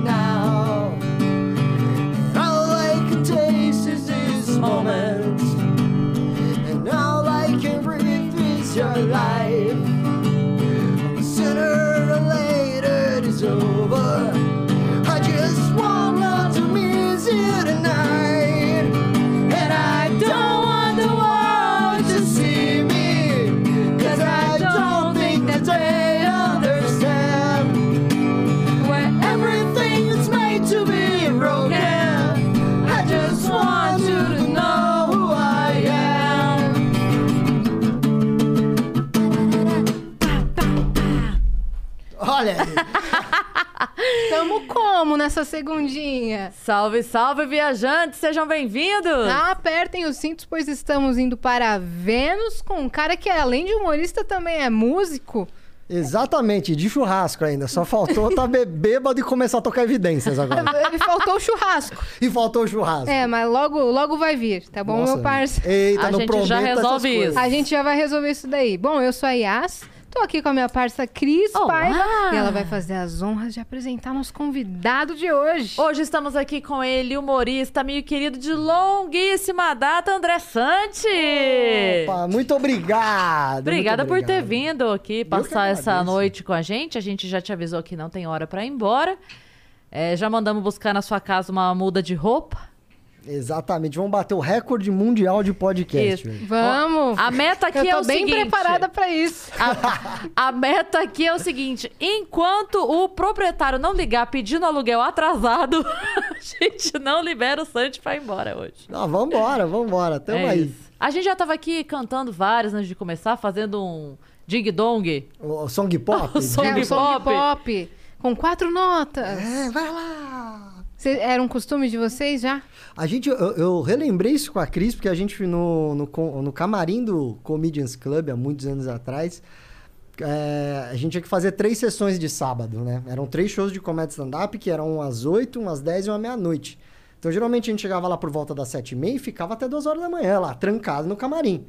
now. All I can taste is this moment. And all I can breathe is your life. Sooner or later it is over. Olha aí. Tamo como nessa segundinha? Salve, salve, viajantes! Sejam bem-vindos! Apertem os cintos, pois estamos indo para Vênus com um cara que, além de humorista, também é músico. Exatamente, de churrasco ainda. Só faltou estar tá bêbado e começar a tocar evidências agora. Ele faltou o churrasco. E faltou o churrasco. É, mas logo, logo vai vir, tá bom, Nossa, meu parceiro? Eita, A não gente já resolve isso. A gente já vai resolver isso daí. Bom, eu sou a Yas, tô aqui com a minha parça Cris Olá! Paiva e ela vai fazer as honras de apresentar nosso convidado de hoje. Hoje estamos aqui com ele, humorista, amigo querido de longuíssima data, André Sante! Opa, muito obrigado. Obrigada muito por ter vindo aqui passar essa noite com a gente. A gente já te avisou que não tem hora pra ir embora. É, já mandamos buscar na sua casa uma muda de roupa. Exatamente, vamos bater o recorde mundial de podcast. Isso. Vamos! A meta aqui é o bem seguinte. preparada pra isso. A, a meta aqui é o seguinte: enquanto o proprietário não ligar pedindo aluguel atrasado, a gente não libera o Santi pra ir embora hoje. Ah, vambora, vambora, tamo É aí. isso. A gente já tava aqui cantando vários antes de começar, fazendo um ding-dong. O, o song pop? O song é um song pop. pop com quatro notas. É, vai lá. Cê- era um costume de vocês já? A gente, eu, eu relembrei isso com a Cris, porque a gente no, no, no camarim do Comedians Club, há muitos anos atrás, é, a gente tinha que fazer três sessões de sábado, né? Eram três shows de comédia stand-up, que eram umas oito, umas dez e uma meia-noite. Então, geralmente, a gente chegava lá por volta das sete e meia e ficava até duas horas da manhã, lá, trancado no camarim.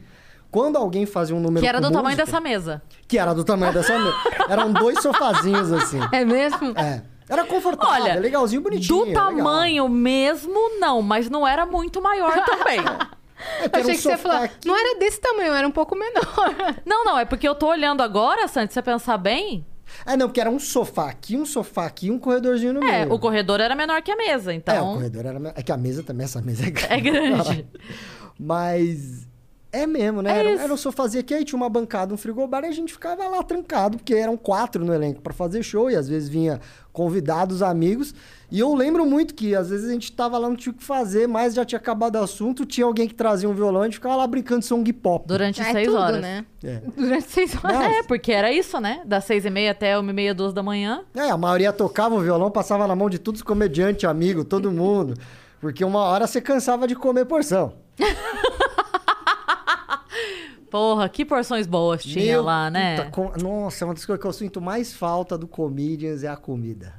Quando alguém fazia um número Que era com do tamanho música- dessa mesa. Que era do tamanho dessa mesa. Eram dois sofazinhos, assim. É mesmo? É. Era confortável, Olha, legalzinho, bonitinho. Do legal. tamanho mesmo, não, mas não era muito maior também. É, Eu era um achei que você falou, aqui. não era desse tamanho, era um pouco menor. não, não, é porque eu tô olhando agora, Santi, se você pensar bem, É, não, porque era um sofá aqui, um sofá aqui, um corredorzinho no é, meio. o corredor era menor que a mesa, É, o então corredor era... É que a mesa também, essa mesa é grande. é grande. Mas... É mesmo, né? É era, era um sofazinho aqui, aí tinha uma bancada, um frigobar, e a gente ficava lá trancado, porque eram quatro no elenco pra fazer show, e às vezes vinha convidados, amigos. E eu lembro muito que às vezes a gente tava lá, não tinha o que fazer, mas já tinha acabado o assunto, tinha alguém que trazia um violão, a gente ficava lá brincando de song pop. Durante é seis tudo, horas. né? É. Durante seis horas. Não, É, porque era isso, né? Das seis e meia até uma e meia, duas da manhã. É, a maioria tocava o violão, passava na mão de todos os comediantes, amigo, todo mundo. Porque uma hora você cansava de comer porção. Porra, que porções boas tinha Meu, lá, né? puta, com- Nossa, uma das coisas que eu sinto mais falta do Comedians é a comida.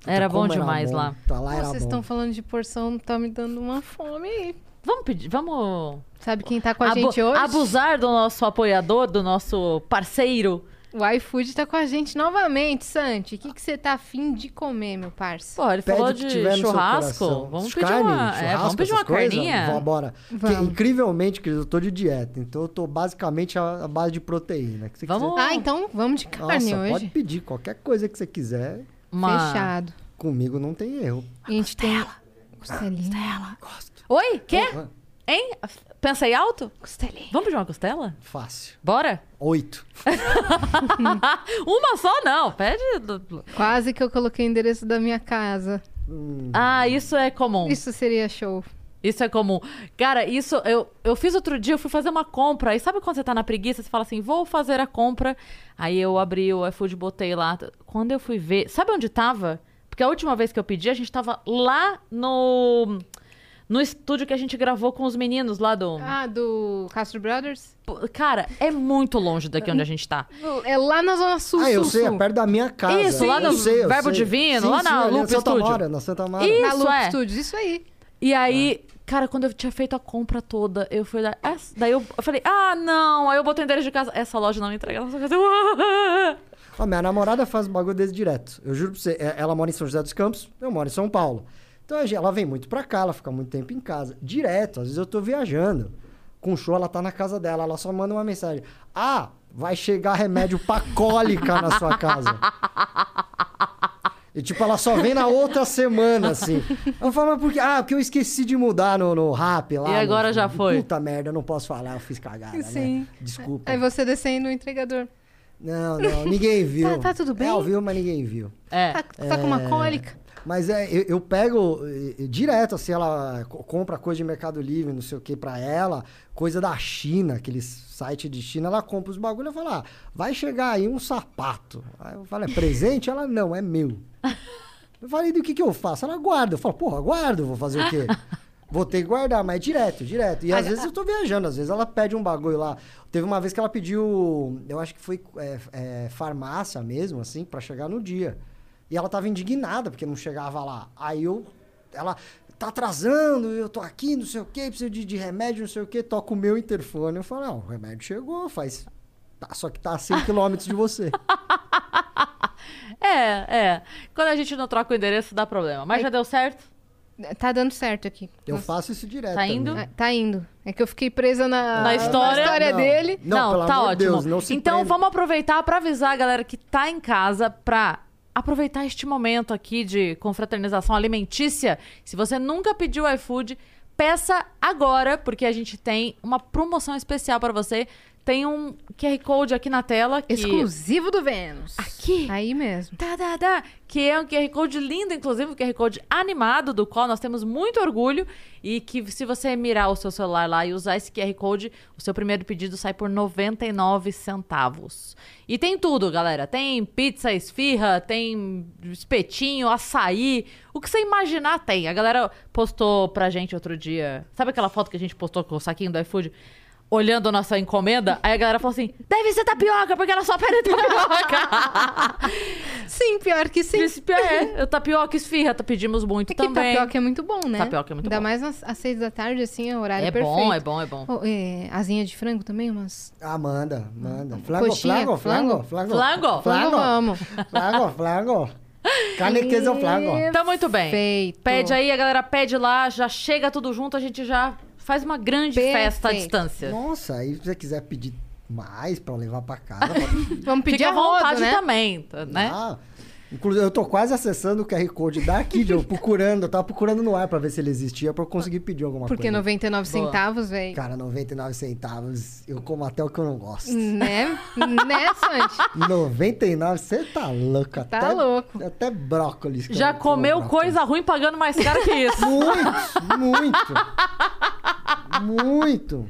Puta, Era bom demais bom. lá. Tá lá era Vocês estão falando de porção, tá me dando uma fome aí. Vamos pedir, vamos Sabe quem tá com a abu- gente hoje? abusar do nosso apoiador, do nosso parceiro. O iFood tá com a gente novamente, Santi. O que que você tá afim de comer, meu parça? Pô, ele Pede falou de churrasco. Vamos pedir Carne, uma, é, churrasco, vamos pedir uma coisas? carninha. Vamos. Porque, Vamos. incrivelmente, querido, eu tô de dieta. Então eu tô basicamente a, a base de proteína. Que Vamos- quiser- Ah, então vamos de carne Nossa, hoje. pode pedir qualquer coisa que você quiser. Uma- Fechado. Comigo não tem erro. A gente tem costelinha. Oi? Quê? Ah, Hein? Pensei alto? Costelinha. Vamos pedir uma costela? Fácil. Bora? Oito. Uma só não, pede. Quase que eu coloquei o endereço da minha casa. Ah, isso é comum. Isso seria show. Isso é comum. Cara, isso eu, eu fiz outro dia, eu fui fazer uma compra. E sabe quando você tá na preguiça, você fala assim, vou fazer a compra. Aí eu abri o iFood, botei lá. Quando eu fui ver, sabe onde tava? Porque a última vez que eu pedi, a gente tava lá no no estúdio que a gente gravou com os meninos lá do. Ah, do Castro Brothers? Cara, é muito longe daqui onde a gente tá. É lá na Zona Sul. Ah, eu Sul, sei, é Sul. perto da minha casa. Isso, lá Eu no sei, Verbo sei. Divino, Sim, lá sim, na ali Loop Santa Studio. Mara, na Santa Mara. Ih, Na Isso Loop é. Studios, isso aí. E aí, cara, quando eu tinha feito a compra toda, eu fui lá. essa- Daí eu, eu falei, ah, não. Aí eu botei o endereço de casa. Essa loja não me entrega na sua casa. Ó, minha namorada faz bagulho desse direto. Eu juro pra você, é- ela mora em São José dos Campos, eu moro em São Paulo. Então a gente- ela vem muito pra cá, ela fica muito tempo em casa. Direto, às vezes eu tô viajando. Com show, ela tá na casa dela, ela só manda uma mensagem. Ah, vai chegar remédio pra cólica na sua casa. E tipo, ela só vem na outra semana, assim. Eu falo, mas por quê? Ah, porque eu esqueci de mudar no, no rap lá. E agora no- já foi. Puta merda, eu não posso falar, eu fiz cagada, Sim. né? Desculpa. Aí você descendo o entregador. Não, não, ninguém viu. Tá- tá tudo bem? É, eu vi, mas ninguém viu. É. Tá, tá com uma cólica? Mas é, eu, eu pego eh, direto, assim, ela co- compra coisa de Mercado Livre, não sei o que, pra ela, coisa da China, aqueles site de China, ela compra os bagulho e fala, ah, vai chegar aí um sapato. Aí eu falo, é presente? Ela, não, é meu. Eu falei, do que que eu faço? Ela guarda. Eu falo, porra, guardo, vou fazer o quê? Vou ter que guardar, mas direto, direto. E às vezes eu tô viajando, às vezes ela pede um bagulho lá. Teve uma vez que ela pediu, eu acho que foi é, é, farmácia mesmo, assim, pra chegar no dia. E ela tava indignada porque não chegava lá. Aí eu, ela, tá atrasando, eu tô aqui, não sei o quê, preciso de, de remédio, não sei o quê, toca o meu interfone. Eu falo, não, o remédio chegou, faz. tá, só que tá a 100 quilômetros de você. É, é. Quando a gente não troca o endereço, dá problema. Mas já deu certo? Tá dando certo aqui. Eu Nossa. faço isso direto. Tá indo? também. Ah, Tá indo. É que eu fiquei presa na, Na história? Não. dele. Não, pelo tá ótimo. Deus, não se então prende. vamos aproveitar pra avisar a galera que tá em casa pra aproveitar este momento aqui de confraternização alimentícia. Se você nunca pediu iFood, peça agora, porque a gente tem uma promoção especial pra você. Tem um QR Code aqui na tela que Exclusivo do Vênus. Aqui. Aí mesmo. Tá, tá, tá. Que é um QR Code lindo, inclusive, um QR Code animado, do qual nós temos muito orgulho. E que se você mirar o seu celular lá e usar esse QR Code, o seu primeiro pedido sai por 99 centavos. E tem tudo, galera. Tem pizza, esfirra, tem espetinho, açaí. O que você imaginar tem. A galera postou pra gente outro dia. Sabe aquela foto que a gente postou com o saquinho do iFood? Olhando a nossa encomenda, aí a galera falou assim: deve ser tapioca, porque ela só pede tapioca. Sim, pior que sim. Príncipe é. Tapioca, esfirra, tá- pedimos muito É que também. tapioca é muito bom, né? Tapioca é muito Ainda bom. mais às, seis da tarde, assim, é o horário É perfeito. bom, é bom, é bom. Oh, é, asinha de frango também, umas... Ah, manda, manda. Flango, Coxinha, flango, flango, flango. flango. Flango? Flango, vamos. Flango, flango. Carne, queijo, flango. Tá muito bem. Perfeito. Pede aí, a galera pede lá, já chega tudo junto, a gente já faz uma grande festa à Perfeito. distância. Nossa, aí se você quiser pedir mais pra levar pra casa, pode... Vamos pedir Fica à vontade né? também, né? Ah, inclusive, eu tô quase acessando o QR Code daqui, de eu procurando, eu tava procurando no ar pra ver se ele existia pra eu conseguir pedir alguma Porque coisa. 99 Boa. centavos, velho. Cara, 99 centavos, eu como até o que eu não gosto. Né? né, Santi? 99, você tá louco. Tá até, louco. Até brócolis. que Já comeu brócolis. coisa ruim pagando mais caro que isso. Muito, muito. muito.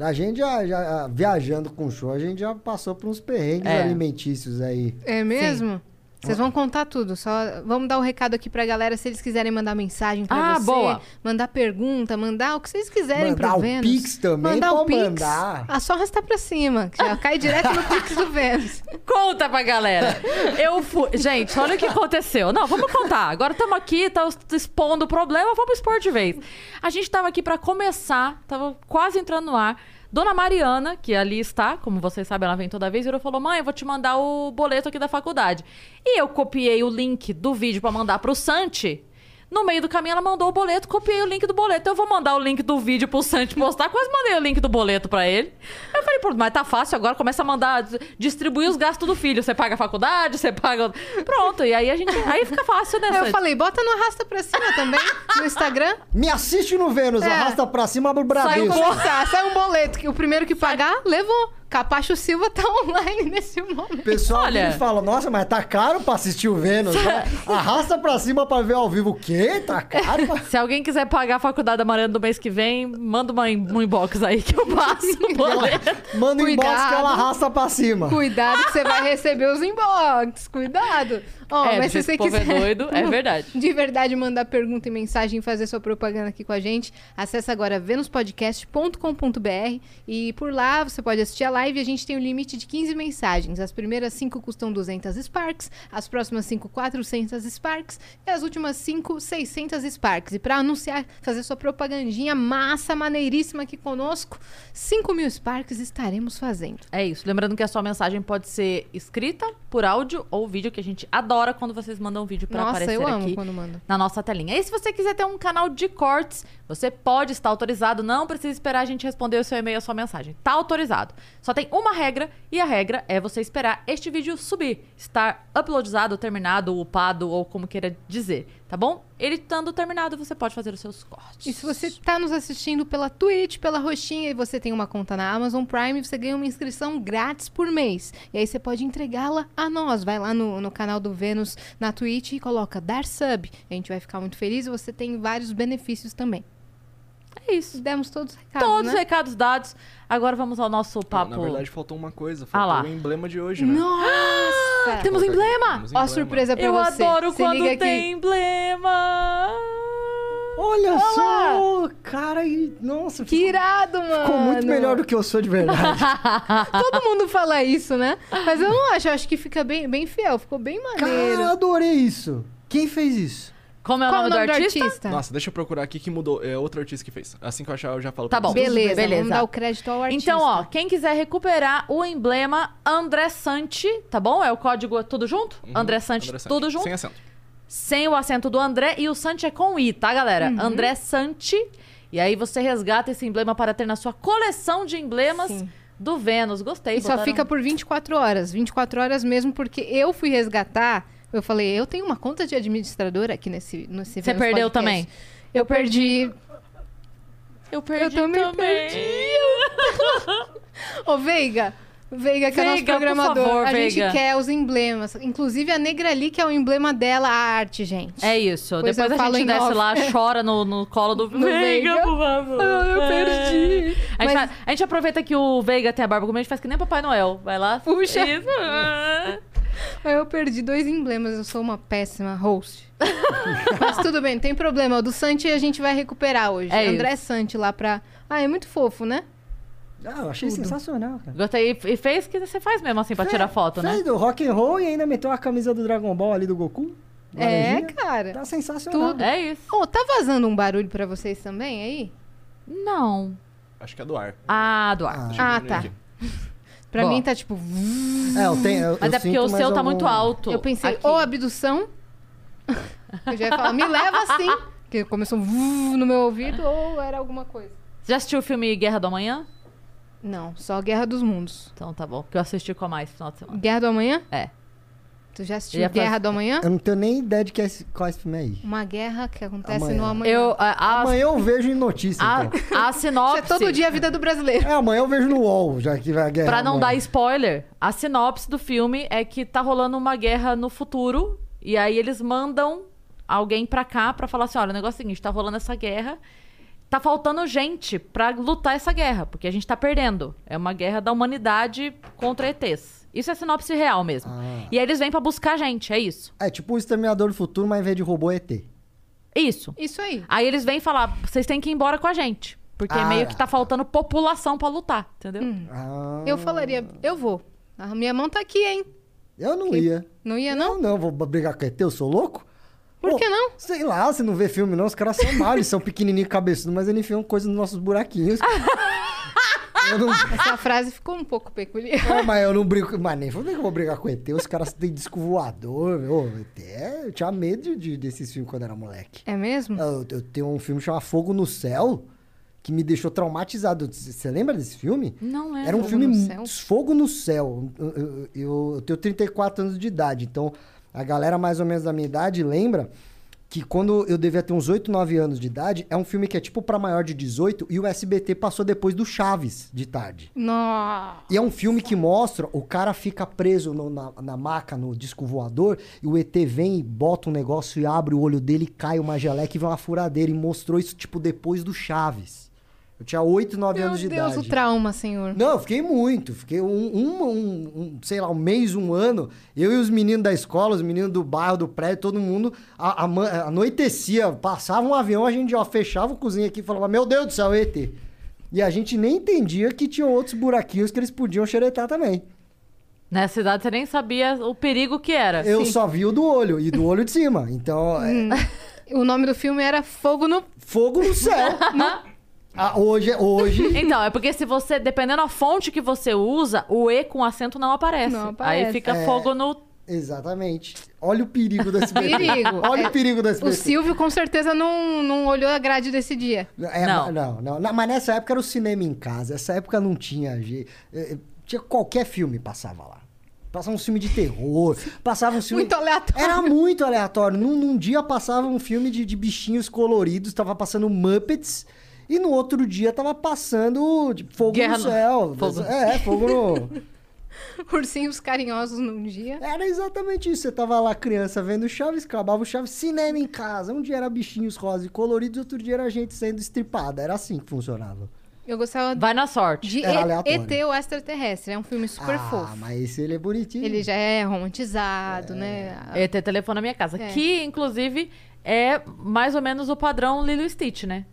A gente já, já, viajando com show, a gente já passou por uns perrengues É. alimentícios aí. É mesmo? Vocês vão contar tudo, só vamos dar o um recado aqui pra galera se eles quiserem mandar mensagem pra Ah, você, boa. mandar pergunta, mandar o que vocês quiserem Mandar pro o Vênus. Pix também, mandar o Pix. mandar. Ah, só arrastar pra cima, que já cai direto no Pix do Vênus. Conta pra galera. Eu fui. Gente, olha o que aconteceu. Não, vamos contar. Agora estamos aqui, tá expondo o problema, vamos expor de vez. A gente tava aqui pra começar, tava quase entrando no ar. Dona Mariana, que ali está, como vocês sabem, ela vem toda vez, virou e falou: Mãe, eu vou te mandar o boleto aqui da faculdade. E eu copiei o link do vídeo pra mandar pro Santi. No meio do caminho, ela mandou o boleto, copiei o link do boleto. Eu vou mandar o link do vídeo pro Santi postar. Quase mandei o link do boleto pra ele. Eu falei, pô, mas tá fácil agora, começa a mandar, dis- distribuir os gastos do filho. Você paga a faculdade, você paga. Pronto, e aí a gente. Aí fica fácil, né, Aí eu Santi? falei, bota no arrasta pra cima também, no Instagram. Me assiste no Vênus, É. arrasta pra cima do Sai um, sai um boleto, que o primeiro que pagar, levou. Capacho Silva tá online nesse momento. O pessoal Olha- fala, nossa, mas tá caro pra assistir o Vênus. né? Arrasta pra cima pra ver ao vivo. O quê? Tá caro? pra- Se alguém quiser pagar a faculdade da Mariana do mês que vem, manda uma, um inbox aí que eu passo. o boleto. Manda um inbox que ela arrasta pra cima. Cuidado que você vai receber os inbox. Cuidado. Ó, é, mas se você povo quiser. é doido, é verdade. De verdade, mandar pergunta e mensagem e fazer sua propaganda aqui com a gente. Acesse agora venuspodcast.com.br e por lá você pode assistir a live. A gente tem um limite de 15 mensagens. As primeiras 5 custam 200 Sparks, as próximas 5, 400 Sparks e as últimas 5, 600 Sparks. E para anunciar, fazer sua propagandinha massa, maneiríssima aqui conosco, 5 mil Sparks estaremos fazendo. É isso. Lembrando que a sua mensagem pode ser escrita por áudio ou vídeo, que a gente adora quando vocês mandam um vídeo Nossa, aparecer aqui na nossa telinha. E se você quiser ter um canal de cortes, você pode estar autorizado, não precisa esperar a gente responder o seu e-mail, a sua mensagem. Tá autorizado. Só tem uma regra e a regra é você esperar este vídeo subir, estar uploadizado, terminado, upado ou como queira dizer, tá bom? Ele estando terminado, você pode fazer os seus cortes. E se você está nos assistindo pela Twitch, pela Roxinha e você tem uma conta na Amazon Prime, você ganha uma inscrição grátis por mês. E aí você pode entregá-la a nós. Vai lá no, no canal do Vênus na Twitch e coloca dar sub. A gente vai ficar muito feliz e você tem vários benefícios também. É isso. Demos todos os recados, Todos os né? recados dados. Agora vamos ao nosso papo. na verdade, faltou uma coisa. Ah. Faltou o emblema de hoje, né? Nossa! Temos Coloca aqui. emblema? Temos Ó a surpresa pra Eu você. adoro Se quando tem emblema. Olha só, cara, e nossa, Que irado, mano! ficou muito melhor do que eu sou de verdade. Todo mundo fala isso, né? Mas eu não acho, eu acho que fica bem, bem fiel, ficou bem maneiro. Cara, adorei isso. Quem fez isso? Como é o Qual nome, do artista? Nossa, deixa eu procurar aqui que mudou. É outro artista que fez. Assim que eu achar, eu já falo Tá pra bom. vocês. Beleza, Beleza. vamos dar o crédito ao artista. Então, ó, quem quiser recuperar o emblema André Sante, tá bom? É o código tudo junto? Uhum. André Sante, André Sante. tudo junto? Sem acento. Sem o acento do André e o Sante é com I, tá, galera? Uhum. André Sante. E aí você resgata esse emblema para ter na sua coleção de emblemas Sim. do Vênus. Gostei. E só botaram- fica por 24 horas. 24 horas mesmo, porque eu fui resgatar. Eu falei, eu tenho uma conta de administradora aqui nesse, nesse Você perdeu Podcast. também? Eu perdi. Eu perdi Eu também perdi. Ô, Veiga. Veiga, que é nosso Veiga, programador. favor, a Veiga. gente quer os emblemas. Inclusive a Negrali, que é o emblema dela, a arte, gente. É isso. Pois Depois a gente desce off. lá, chora no, no colo do No Veiga, Veiga. por favor. Ah, eu perdi. A gente, Mas- faz- a gente aproveita que o Veiga tem a barba comum, a gente faz que nem Papai Noel. Vai lá. Puxa. Isso. Eu perdi dois emblemas, eu sou uma péssima host. Mas tudo bem, não tem problema. O do Santi a gente vai recuperar hoje. É André Santi lá pra. Ah, é muito fofo, né? Ah, eu achei sensacional, cara. Gostei. E fez que você faz mesmo assim pra tirar foto, né? Fez do rock and roll e ainda meteu a camisa do Dragon Ball ali do Goku. É, cara. Tá sensacional. Tudo. É isso. Ô, tá vazando um barulho pra vocês também aí? Não. Acho que é do ar. Ah, do ar. Ah. Ah, tá. Pra Bom. mim tá tipo. É, eu tenho. eu- Mas eu é porque o seu tá algum- muito alto. Eu pensei, Aqui. ou abdução. Eu já ia falar, me leva assim. Que começou um no meu ouvido, ou era alguma coisa. Já assistiu o filme Guerra do Amanhã? Não, só Guerra dos Mundos. Então tá bom. Porque eu assisti com a mais no final de semana. Guerra do Amanhã? É. Tu já assistiu Ia Guerra fazer- do Amanhã? Eu não tenho nem ideia de que é esse, qual é esse filme aí. Uma guerra que acontece Amanhã. no amanhã. Eu, a, a, Amanhã eu vejo em notícia, a, então. a Isso sinopse. é todo dia a vida do brasileiro. É, amanhã eu vejo no UOL, já que vai a guerra. Pra não amanhã. dar spoiler, a sinopse do filme é que tá rolando uma guerra no futuro. E aí eles mandam alguém pra cá pra falar assim: olha, o negócio é o seguinte, tá rolando essa guerra. Tá faltando gente pra lutar essa guerra, porque a gente tá perdendo. É uma guerra da humanidade contra ETs. Isso é sinopse real mesmo. Ah. E aí eles vêm pra buscar gente, é isso. É tipo o Exterminador do Futuro, mas em vez de robô é ET. Isso. Isso aí. Aí eles vêm falar: vocês têm que ir embora com a gente. Porque Ah. meio que tá faltando população pra lutar, entendeu? Ah, Eu falaria, eu vou. A minha mão tá aqui, hein? Eu não Que- ia. Não ia, não? Não, não, vou brigar com ET, eu sou louco? Por Pô, que não? Sei lá, você não vê filme não, os caras são mal, eles são pequenininhos cabeçudos, mas eles enfiam coisa nos nossos buraquinhos. não... Essa frase ficou um pouco peculiar. Ah, mas eu não brigo, mas nem falei que eu vou brigar com ET, os caras têm disco voador, meu, ET, eu tinha medo de, de- desses filmes quando era moleque. É mesmo? Eu, eu tenho um filme chamado Fogo no Céu, que me deixou traumatizado. Você lembra desse filme? Não lembro. Era um Fogo filme no? Fogo no Céu. Eu- eu- eu tenho 34 anos de idade, então a galera mais ou menos da minha idade lembra que quando eu devia ter uns 8, 9 anos de idade, é um filme que é tipo pra maior de 18 e o SBT passou depois do Chaves de tarde. Nossa. E é um filme que mostra, o cara fica preso no- na, na maca, no disco voador, e o ET vem e bota um negócio e abre o olho dele, cai uma geleca e vem uma furadeira. E mostrou isso, tipo, depois do Chaves. Eu tinha 8, 9 Meu anos de Deus, idade. o trauma, senhor. Não, eu fiquei muito. Fiquei um, um, um- um, sei lá, um mês, um ano. Eu e os meninos da escola, os meninos do bairro, do prédio, todo mundo a, a, anoitecia, passava um avião, a gente ó, fechava o cozinha aqui e falava: Meu Deus do céu, ET. E a gente nem entendia que tinha outros buraquinhos que eles podiam xeretar também. Nessa idade você nem sabia o perigo que era. Eu só vi o do olho e do olho de cima. Então, é, O nome do filme era Fogo no. fogo no céu. Ah, hoje, hoje Então, é porque se você, dependendo da fonte que você usa, o E com acento não aparece. Não aparece. Aí fica É. fogo no. Exatamente. Olha o perigo do SBT. Perigo. Olha É, o perigo O SBT. Silvio com certeza não, não olhou a grade desse dia. É, Não. não, não, Na- Mas nessa época era o cinema em casa. Essa época não tinha. je- eh, Tinha qualquer filme passava lá. Passava um filme de terror, passava um filme. Muito aleatório. Era muito aleatório. Num, num dia passava um filme de, de bichinhos coloridos, tava passando Muppets. E no outro dia tava passando tipo, Fogo Guerra no no- Céu. Fogo. É, Fogo no. Ursinhos carinhosos num dia. Era exatamente isso. Você tava lá, criança, vendo Chaves, acabava o Chaves, cinema em casa. Um dia era bichinhos rosa e coloridos, outro dia era gente sendo estripada. Era assim que funcionava. Eu gostava Vai na sorte. de Era E- aleatório. ET o Extraterrestre. É um filme super ah, fofo. mas esse ele é bonitinho. Ele já é romantizado, né? ET telefone na minha casa. É. Que, inclusive, é mais ou menos o padrão Lilo e Stitch, né?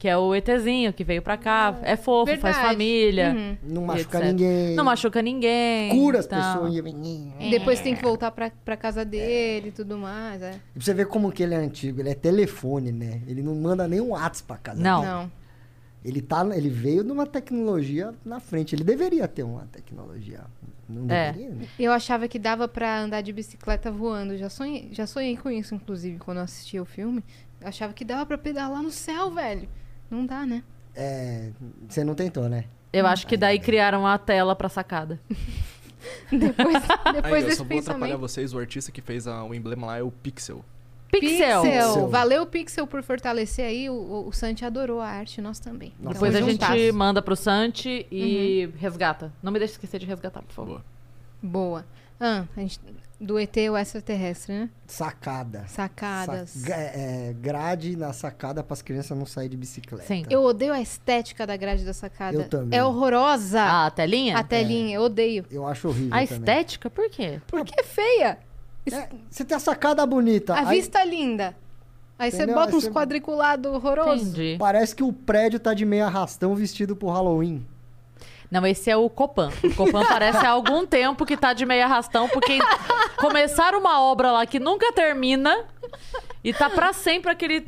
Que é o ETzinho que veio pra cá. É fofo, Verdade. faz família. Uhum. Não machuca etc. ninguém. Não machuca ninguém. Cura as então. pessoas. E depois tem que voltar pra, pra casa dele e tudo mais. É. E pra você ver como que ele é antigo. Ele é telefone, né? Ele não manda nem um WhatsApp pra casa. Não. Não. Ele, tá, ele veio de uma tecnologia na frente. Ele deveria ter uma tecnologia. Não É. deveria, né? Eu achava que dava pra andar de bicicleta voando. Já sonhei, já sonhei com isso, inclusive, quando eu assistia o filme. Eu achava que dava pra pedalar no céu, velho. Não dá, né? É, você não tentou, né? Eu acho que daí criaram a tela pra sacada. Depois, Aí, depois eu desse só vou atrapalhar pensamento. vocês. O artista que fez a- o emblema lá é o Pixel. Pixel. Pixel. Valeu, Pixel, por fortalecer aí. O, o, o Santi adorou a arte, nós também. Nossa, Depois a Tamo gente juntasso. manda pro Santi e resgata. Não me deixe esquecer de resgatar, por favor. Boa. Boa. Ah, a gente, do ET o extraterrestre, né? Sacada. Sacadas. Sa- gra- é, grade na sacada para as crianças não saírem de bicicleta. Sim. Eu odeio a estética da grade da sacada. Eu também. É horrorosa. Ah, a telinha? a telinha, eu odeio. Eu acho horrível A também. estética? Por quê? Porque é feia. É, você tem a sacada bonita. A aí vista é linda. Aí você bota Aí uns você- quadriculados horrorosos. Entendi. Parece que o prédio tá de meia arrastão vestido pro Halloween. Não, esse é o Copan. O Copan parece há algum tempo que tá de meia arrastão, porque começaram uma obra lá que nunca termina e tá pra sempre aquele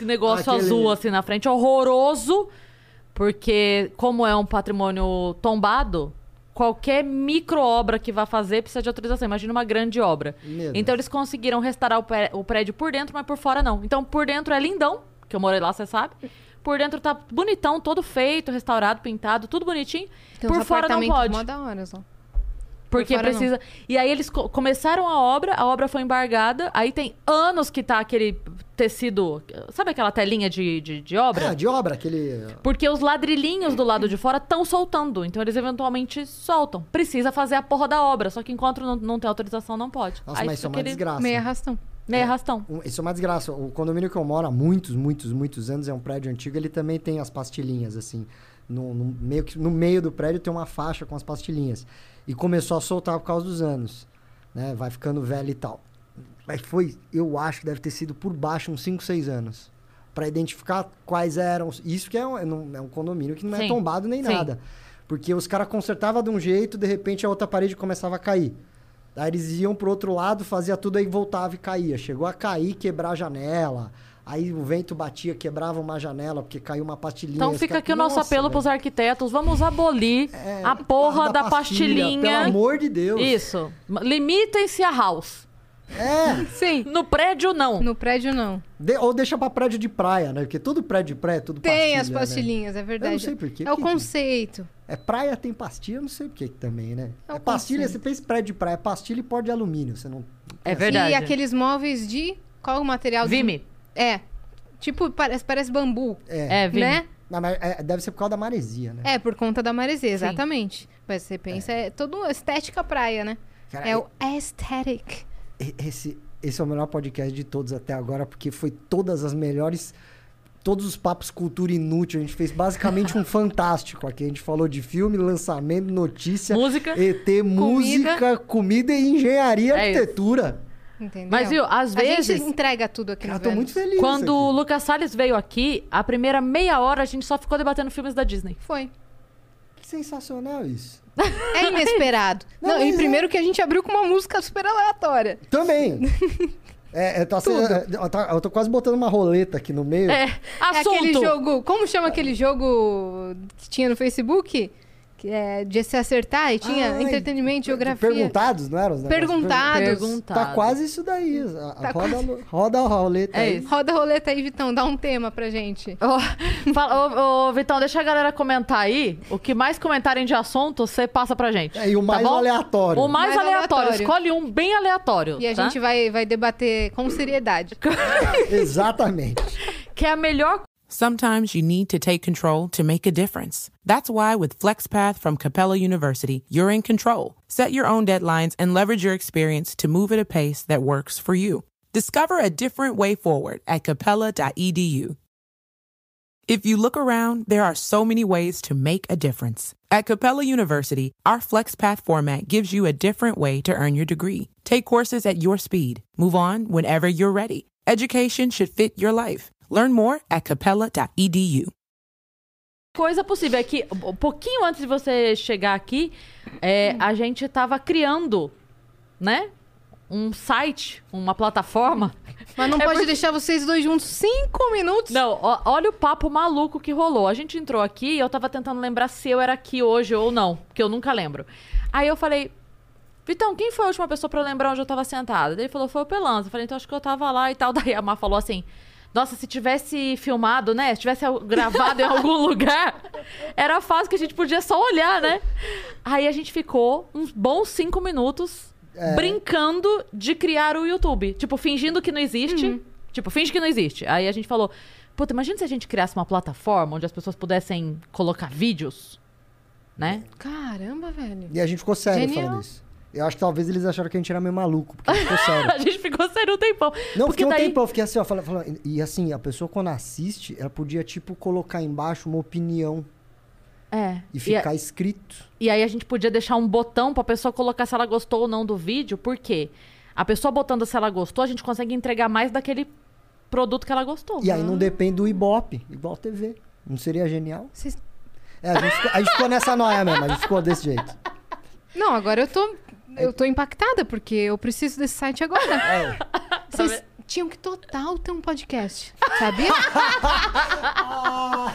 negócio Aquele- azul assim na frente, horroroso, porque como é um patrimônio tombado, qualquer micro obra que vá fazer precisa de autorização. Imagina uma grande obra. Então eles conseguiram restaurar o prédio por dentro, mas por fora não. Então por dentro é lindão, que eu morei lá, você sabe. Por dentro tá bonitão, todo feito, restaurado, pintado, tudo bonitinho. Tem por fora não pode. mó da hora, só. Porque fora, não. precisa. E aí eles co- começaram a obra, a obra foi embargada, aí tem anos que tá aquele tecido. Sabe aquela telinha de, de, de obra? É, de obra, aquele. Porque os ladrilhinhos do lado de fora estão soltando. Então eles eventualmente soltam. Precisa fazer a porra da obra. Só que enquanto não, não tem autorização, não pode. Nossa, aí mas isso é uma aquele desgraça. Meio arrastão. Meio arrastão. Um- Isso é uma desgraça. O condomínio que eu moro há muitos, muitos, muitos anos é um prédio antigo. Ele também tem as pastilhinhas, assim. No, no meio, no meio do prédio tem uma faixa com as pastilhinhas. E começou a soltar por causa dos anos. Né? Vai ficando velho e tal. Mas foi, eu acho que deve ter sido por baixo uns 5, 6 anos. Pra identificar quais eram. Isso que é um, é um- é um condomínio que não é Sim. tombado nem Sim. nada. Porque os caras consertavam de um jeito, de repente a outra parede começava a cair. Aí eles iam pro outro lado, fazia tudo aí voltava e caía. Chegou a cair, quebrar a janela. Aí o vento batia, quebrava uma janela, porque caiu uma pastilhinha. Então Os fica aqui o nosso apelo velho. pros arquitetos. Vamos abolir É, a porra da, pastilha, pastilhinha. Pelo amor de Deus. Isso. Limitem-se a house. É, Sim. No prédio, não. No prédio, não. de- ou deixa pra prédio de praia, né? Porque todo prédio de praia é tudo Tem pastilha, as né? pastilhinhas, é verdade. Eu não sei por quê. É o que que- conceito. É praia, tem pastilha, eu não sei por que que também, né? É o É, pastilha, conceito. você pensa em prédio de praia, é pastilha e pó de alumínio. Você não. É verdade. E aqueles móveis de Qual o material? de- Vime. É. Tipo, parece, parece bambu, É, Vime. né? Não, mas é, deve ser por causa da maresia, né? É, por conta da maresia, exatamente. Mas você pensa, é, toda uma estética praia, né? Cara, é o aesthetic. Esse, esse é o melhor podcast de todos até agora, porque foi todas as melhores. Todos os papos cultura inútil. A gente fez basicamente um fantástico aqui. A gente falou de filme, lançamento, notícia, Música. ET, música, comida e engenharia, É isso. arquitetura. Entendeu? Mas, viu, às A vezes- gente entrega tudo aqui Cara, no eu tô Vênus. muito feliz. Quando o. Lucas Salles veio aqui, a primeira meia hora a gente só ficou debatendo filmes da Disney. Foi. Que sensacional isso. É inesperado. Não, Não, e é. primeiro que a gente abriu com uma música super aleatória. Também. É, eu, tô, assim, eu, tô, eu tô quase botando uma roleta aqui no meio. É, É assunto. aquele jogo. Como chama aquele jogo que tinha no Facebook? É de se acertar e tinha Ai, entretenimento, geografia. Perguntados, não eram os? Perguntados. Perguntados. Tá quase isso daí. Tá roda, roda a roleta É aí. isso. Roda a roleta aí, Vitão. Dá um tema pra gente. Ô, fala- ô, ô, Vitão, deixa a galera comentar aí. O que mais comentarem de assunto, você passa pra gente. É, e o tá mais bom? aleatório. O mais, Mais aleatório. aleatório. Escolhe um bem aleatório. E a tá? gente vai, vai debater com seriedade. Exatamente. Que é a melhor Sometimes you need to take control to make a difference. That's why with FlexPath from Capella University, you're in control. Set your own deadlines and leverage your experience to move at a pace that works for you. Discover a different way forward at capella.edu. If you look around, there are so many ways to make a difference. At Capella University, our FlexPath format gives you a different way to earn your degree. Take courses at your speed. Move on whenever you're ready. Education should fit your life. Learn more at capella.edu. coisa possível. É que um pouquinho antes de você chegar aqui, é, a gente tava criando, né? Um site, uma plataforma. Mas não pode deixar vocês dois juntos cinco minutos? Não, ó- olha o papo maluco que rolou. A gente entrou aqui e eu tava tentando lembrar se eu era aqui hoje ou não, porque eu nunca lembro. Aí eu falei, Vitão, quem foi a última pessoa pra eu lembrar onde eu tava sentada? Ele falou, foi o Pelanza. Eu falei, então acho que eu tava lá e tal. Daí a Má falou assim. Nossa, se tivesse filmado, né? Se tivesse gravado em algum lugar, era fácil que a gente podia só olhar, né? Aí a gente ficou uns bons cinco minutos brincando de criar o YouTube. Tipo, fingindo que não existe. Tipo, finge que não existe. Aí a gente falou, puta, imagina se a gente criasse uma plataforma onde as pessoas pudessem colocar vídeos, né? Caramba, velho. E a gente ficou sério Genial. falando isso. Eu acho que talvez eles acharam que a gente era meio maluco, porque a gente ficou sério. A gente ficou sério um tempão. Não, porque um daí... tempão eu fiquei assim, ó, falando, falando- e assim, a pessoa quando assiste, ela podia, tipo, colocar embaixo uma opinião É. e E, ficar escrito. e aí a gente podia deixar um botão pra pessoa colocar se ela gostou ou não do vídeo, por quê? A pessoa botando se ela gostou, a gente consegue entregar mais daquele produto que ela gostou. E aí não depende do Ibope, igual TV. Não seria genial? Vocês- É, a gente, ficou, a gente ficou nessa noia mesmo, a gente ficou desse jeito. Não, agora eu tô. Eu tô impactada, porque eu preciso desse site agora. É. Vocês tinham que total ter um podcast, sabia?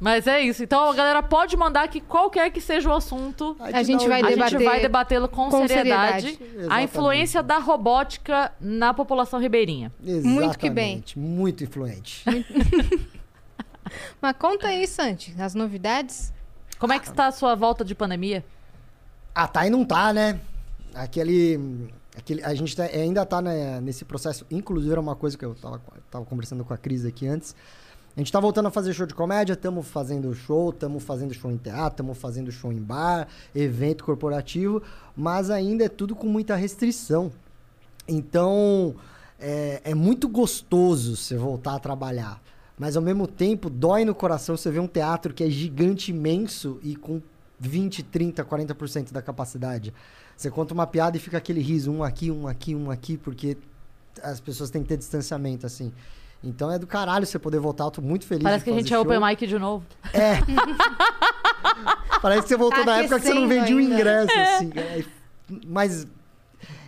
Mas é isso. Então a galera pode mandar que qualquer que seja o assunto, A gente vai a debater gente vai debatê-lo com, com seriedade. seriedade. A Exatamente. influência da robótica na população ribeirinha. Muito que bem. Exatamente, Muito influente. Mas conta aí, Santi, as novidades. Como é que está a sua volta de pandemia? Ah, tá e não tá, né? Aquele. aquele a gente tá- ainda tá né, nesse processo. Inclusive, era uma coisa que eu tava, tava conversando com a Cris aqui antes. A gente tá voltando a fazer show de comédia, estamos fazendo show, estamos fazendo show em teatro, estamos fazendo show em bar, evento corporativo, mas ainda é tudo com muita restrição. Então, é, é muito gostoso você voltar a trabalhar. Mas ao mesmo tempo, dói no coração você ver um teatro que é gigante, imenso e com 20, 30, 40% da capacidade. Você conta uma piada e fica aquele riso, um aqui, um aqui, um aqui, porque as pessoas têm que ter distanciamento, assim. Então é do caralho você poder voltar, eu tô muito feliz Parece que a gente fazer é open show. mic de novo. É. Parece que você voltou Tá da época que você não vendia o ainda. ingresso, assim. E- Mas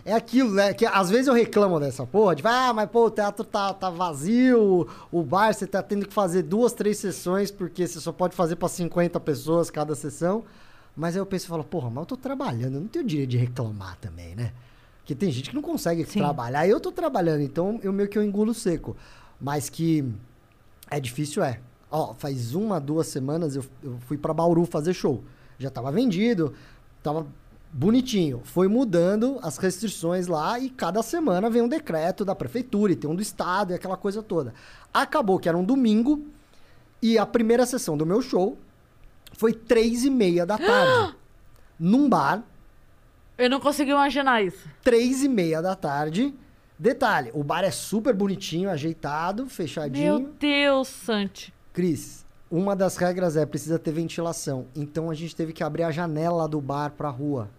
é aquilo, né? Que às vezes eu reclamo dessa porra, de ah, mas pô, o teatro tá, tá vazio, o bar você tá tendo que fazer duas, três sessões, porque você só pode fazer pra 50 pessoas cada sessão. Mas aí eu penso e falo, porra, mas eu tô trabalhando, eu não tenho direito de reclamar também, né? Porque tem gente que não consegue Sim. trabalhar, eu tô trabalhando, então eu meio que eu engulo seco. Mas que é difícil, é. Ó, faz uma, duas semanas eu, eu fui pra Bauru fazer show. Já tava vendido, tava bonitinho. Foi mudando as restrições lá e cada semana vem um decreto da prefeitura e tem um do estado e aquela coisa toda. Acabou que era um domingo e a primeira sessão do meu show foi três e meia da tarde. num bar, Eu não consigo imaginar isso. três e meia da tarde. Detalhe, o bar é super bonitinho, ajeitado, fechadinho. Meu Deus, Santi. Cris, uma das regras é precisa ter ventilação. Então a gente teve que abrir a janela do bar pra rua.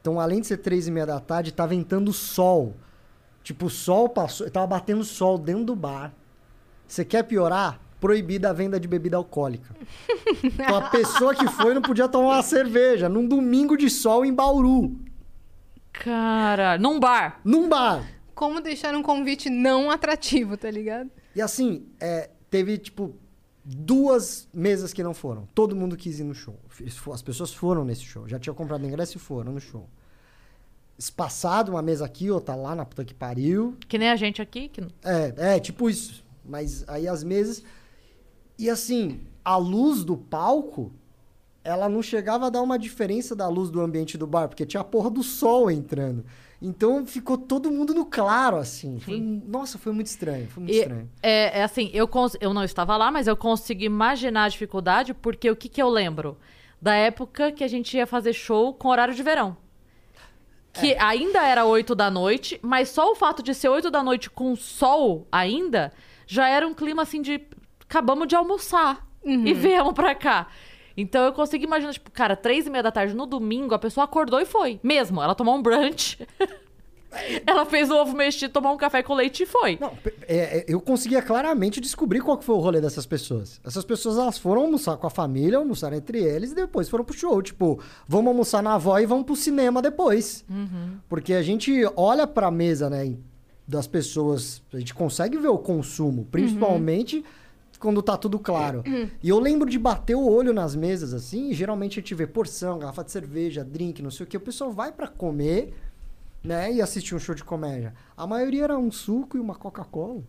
Então, além de ser três e meia da tarde, tá ventando sol. Tipo, o sol passou. Tava batendo sol dentro do bar. Você quer piorar? Proibida a venda de bebida alcoólica. Então a pessoa que foi não podia tomar uma cerveja num domingo de sol em Bauru. Cara, num bar. Num bar. Como deixar um convite não atrativo, tá ligado? E assim, é, teve, tipo, duas mesas que não foram. Todo mundo quis ir no show. As pessoas foram nesse show. Já tinham comprado ingresso e foram no show. Espaçado, uma mesa aqui, outra lá na puta que pariu. Que nem a gente aqui. Que... É, é, tipo isso. Mas aí as mesas. E assim, a luz do palco, ela não chegava a dar uma diferença da luz do ambiente do bar, porque tinha a porra do sol entrando. Então ficou todo mundo no claro, assim. Foi- nossa, foi muito estranho. Foi muito E, estranho. é, é assim, eu, eu não estava lá, mas eu consigo imaginar a dificuldade, porque o que, que eu lembro? Da época que a gente ia fazer show com horário de verão. Que É. ainda era 8 da noite, mas só o fato de ser 8 da noite com sol ainda, já era um clima assim de. Acabamos de almoçar e viemos pra cá. Então eu consigo imaginar, tipo, cara, três e meia da tarde no domingo, a pessoa acordou e foi. Mesmo. Ela tomou um brunch. ela fez o ovo mexido, tomou um café com leite e foi. Não, é, é, eu conseguia claramente descobrir qual que foi o rolê dessas pessoas. Essas pessoas, elas foram almoçar com a família, almoçaram entre eles e depois foram pro show. Tipo, vamos almoçar na avó e vamos pro cinema depois. Porque a gente olha pra mesa, né, das pessoas, a gente consegue ver o consumo, principalmente quando tá tudo claro. E eu lembro de bater o olho nas mesas, assim, e geralmente a gente vê porção, garrafa de cerveja, drink, não sei o que. O pessoal vai pra comer né? E assistir um show de comédia. A maioria era um suco e uma Coca-Cola.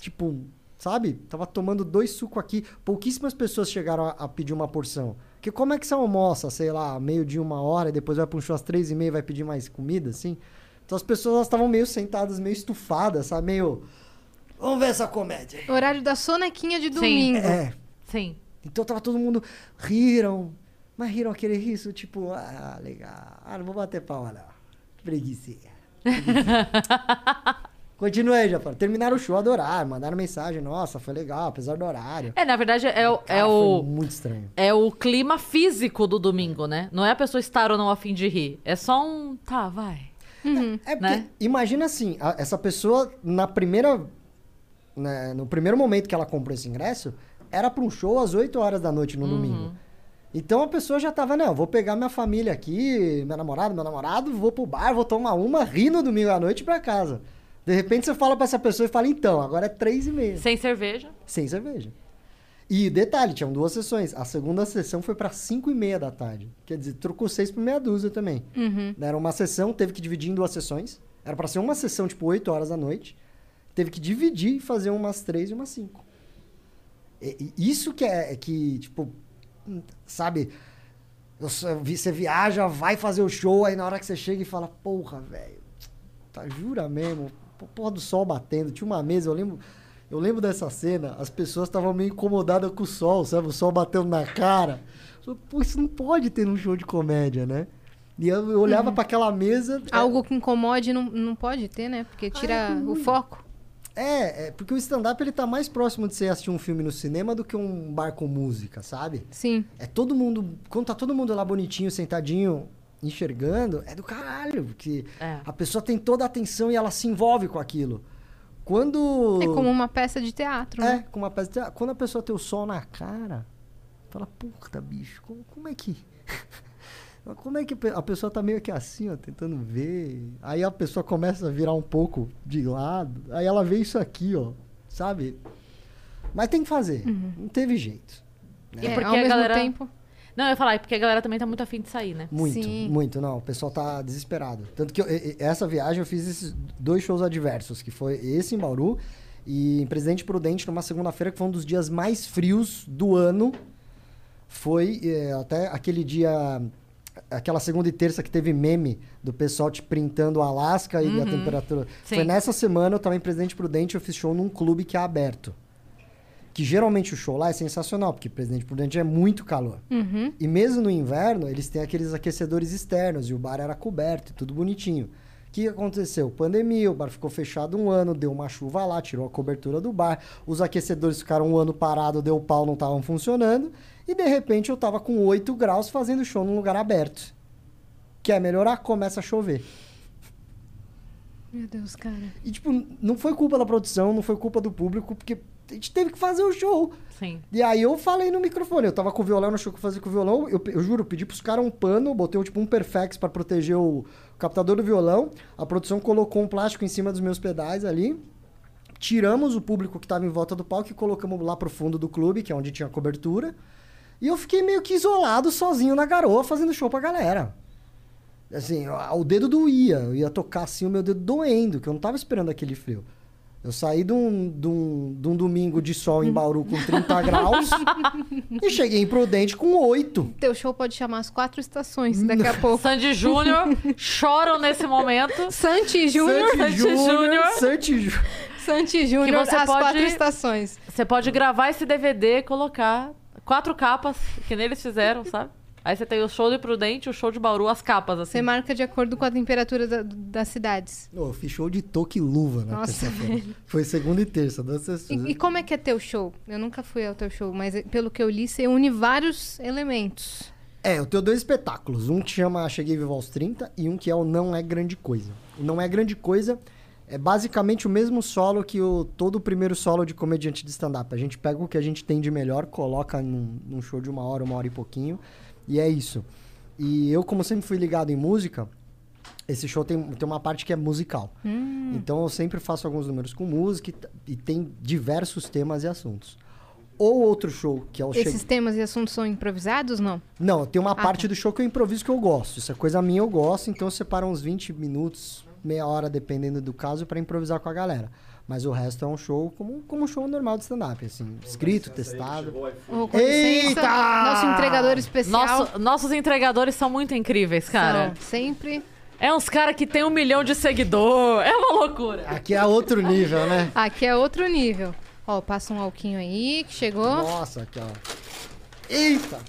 Tipo, sabe? Tava tomando dois sucos aqui. Pouquíssimas pessoas chegaram a, a pedir uma porção. Porque como é que você almoça, sei lá, meio de uma hora e depois vai pra um show às três e meia e vai pedir mais comida, assim? Então as pessoas estavam meio sentadas, meio estufadas, sabe? Meio. Vamos ver essa comédia. Horário da sonequinha de domingo. É. Sim. Então tava todo mundo. Riram. Mas riram aquele riso, tipo, ah, legal. Ah, não vou bater palma, não. Preguicinha. Continua aí, Japão. Terminaram o show, adoraram, mandaram mensagem. Nossa, foi legal, apesar do horário. É, na verdade, é, o- é Cara, o. Foi muito estranho. É o clima físico do domingo, né? Não é a pessoa estar ou não a fim de rir. É só um. Tá, vai. É porque, Né? imagina assim, a- essa pessoa, na primeira. Né, no primeiro momento que ela comprou esse ingresso, era pra um show às 8 horas da noite no domingo. Então a pessoa já tava, não, vou pegar minha família aqui, meu namorado, meu namorado, vou pro bar, vou tomar uma, rir no domingo à noite e pra casa. De repente você fala pra essa pessoa e fala, então, agora é três e meia. Sem cerveja. Sem cerveja. E detalhe, tinham duas sessões. A segunda sessão foi pra 5 e meia da tarde. Quer dizer, trocou seis por meia dúzia também. Era uma sessão, teve que dividir em duas sessões. Era pra ser uma sessão, tipo, 8 horas da noite. Teve que dividir e fazer umas três e umas cinco. E- e isso que é, que, tipo, sabe? Você viaja, vai fazer o show, aí na hora que você chega e fala, porra, velho, tá, jura mesmo? Porra do sol batendo. Tinha uma mesa, eu lembro. Eu lembro dessa cena, as pessoas estavam meio incomodadas com o sol, sabe? O sol batendo na cara. Pô, isso não pode ter num show de comédia, né? E eu, eu olhava pra aquela mesa. é- Algo que incomode não, não pode ter, né? Porque tira é o foco. É, é, porque o stand-up ele tá mais próximo de você assistir um filme no cinema do que um bar com música, sabe? Sim. É todo mundo. Quando tá todo mundo lá bonitinho, sentadinho, enxergando, é do caralho. Porque É. a pessoa tem toda a atenção e ela se envolve com aquilo. Quando. É como uma peça de teatro, É, né? com uma peça de teatro. Quando a pessoa tem o sol na cara, fala, puta, bicho, como, como é que. Como é que a pessoa tá meio que assim, ó, tentando ver. Aí a pessoa começa a virar um pouco de lado. Aí ela vê isso aqui, ó. Sabe? Mas tem que fazer. Não teve jeito. E É, porque ao a mesmo galera- tempo. Não, eu ia falar, é porque a galera também tá muito afim de sair, né? Muito, Sim. muito. Não, o pessoal tá desesperado. Tanto que eu- essa viagem eu fiz esses dois shows adversos, que foi esse em Bauru e em Presidente Prudente, numa segunda-feira, que foi um dos dias mais frios do ano. Foi é, até aquele dia aquela segunda e terça que teve meme do pessoal te printando o Alasca e a temperatura. Sim. Foi nessa semana, eu tava em Presidente Prudente, eu fiz show num clube que é aberto. Que geralmente o show lá é sensacional, porque Presidente Prudente é muito calor. Uhum. E mesmo no inverno, eles têm aqueles aquecedores externos e o bar era coberto, tudo bonitinho. O que aconteceu? Pandemia, o bar ficou fechado um ano, deu uma chuva lá, tirou a cobertura do bar, os aquecedores ficaram um ano parado, deu pau, não estavam funcionando, e de repente eu tava com 8 graus fazendo show num lugar aberto. Quer melhorar? Começa a chover. Meu Deus, cara. E tipo, não foi culpa da produção, não foi culpa do público, porque a gente teve que fazer o show. Sim. E aí eu falei no microfone, eu tava com o violão no show que eu fazia com o violão, eu, eu juro, pedi pros caras um pano, botei tipo um Perfex pra proteger o captador do violão, a produção colocou um plástico em cima dos meus pedais ali, tiramos o público que tava em volta do palco e colocamos lá pro fundo do clube, que é onde tinha cobertura, e eu fiquei meio que isolado, sozinho na garoa, fazendo show pra galera. Assim, o dedo doía, eu ia tocar assim, o meu dedo doendo, que eu não tava esperando aquele frio. Eu saí de um, de um, de um domingo de sol em Bauru com 30 graus e cheguei em Prudente com 8. Teu show pode chamar as quatro estações daqui a pouco. Sandy Júnior choram nesse momento. Santi Júnior. Santi Júnior. Santi Júnior. Santi Júnior, Que você as pode- quatro estações. Você pode gravar esse DVD e colocar quatro capas, que nem eles fizeram, sabe? Aí você tem o show de Prudente, o show de Bauru, as capas, assim. Você marca de acordo com a temperatura da- das cidades. Ô, Eu fiz show de toque e luva na Nossa. Foi segunda e terça, duas sessões. E, e como é que é teu show? Eu nunca fui ao teu show, mas pelo que eu li, você une vários elementos. É, eu tenho dois espetáculos. Um que chama Cheguei Vivo aos 30 e um que é o Não É Grande Coisa. O Não É Grande Coisa é basicamente o mesmo solo que o, todo o primeiro solo de comediante de stand-up. A gente pega o que a gente tem de melhor, coloca num, num show de uma hora, uma hora e pouquinho, e é isso. E eu, como sempre fui ligado em música, esse show tem, tem uma parte que é musical. Então eu sempre faço alguns números com música e, e tem diversos temas e assuntos. Ou outro show, que é o. Esses temas e assuntos são improvisados, não? Não, tem uma Ah, parte tá. do show que eu improviso que eu gosto. Isso é coisa minha, eu gosto. Então eu separo uns 20 minutos, meia hora, dependendo do caso, pra improvisar com a galera. Mas o resto é um show como, como um show normal de stand-up, assim. Escrito, testado. Licença, Eita! nosso entregador especial. Nosso- nossos entregadores são muito incríveis, cara. São sempre. É uns caras que tem um milhão de seguidor. É uma loucura. Aqui é outro nível, né? Aqui é outro nível. Ó, passa um alquinho aí que chegou. Nossa, aqui, ó. Eita!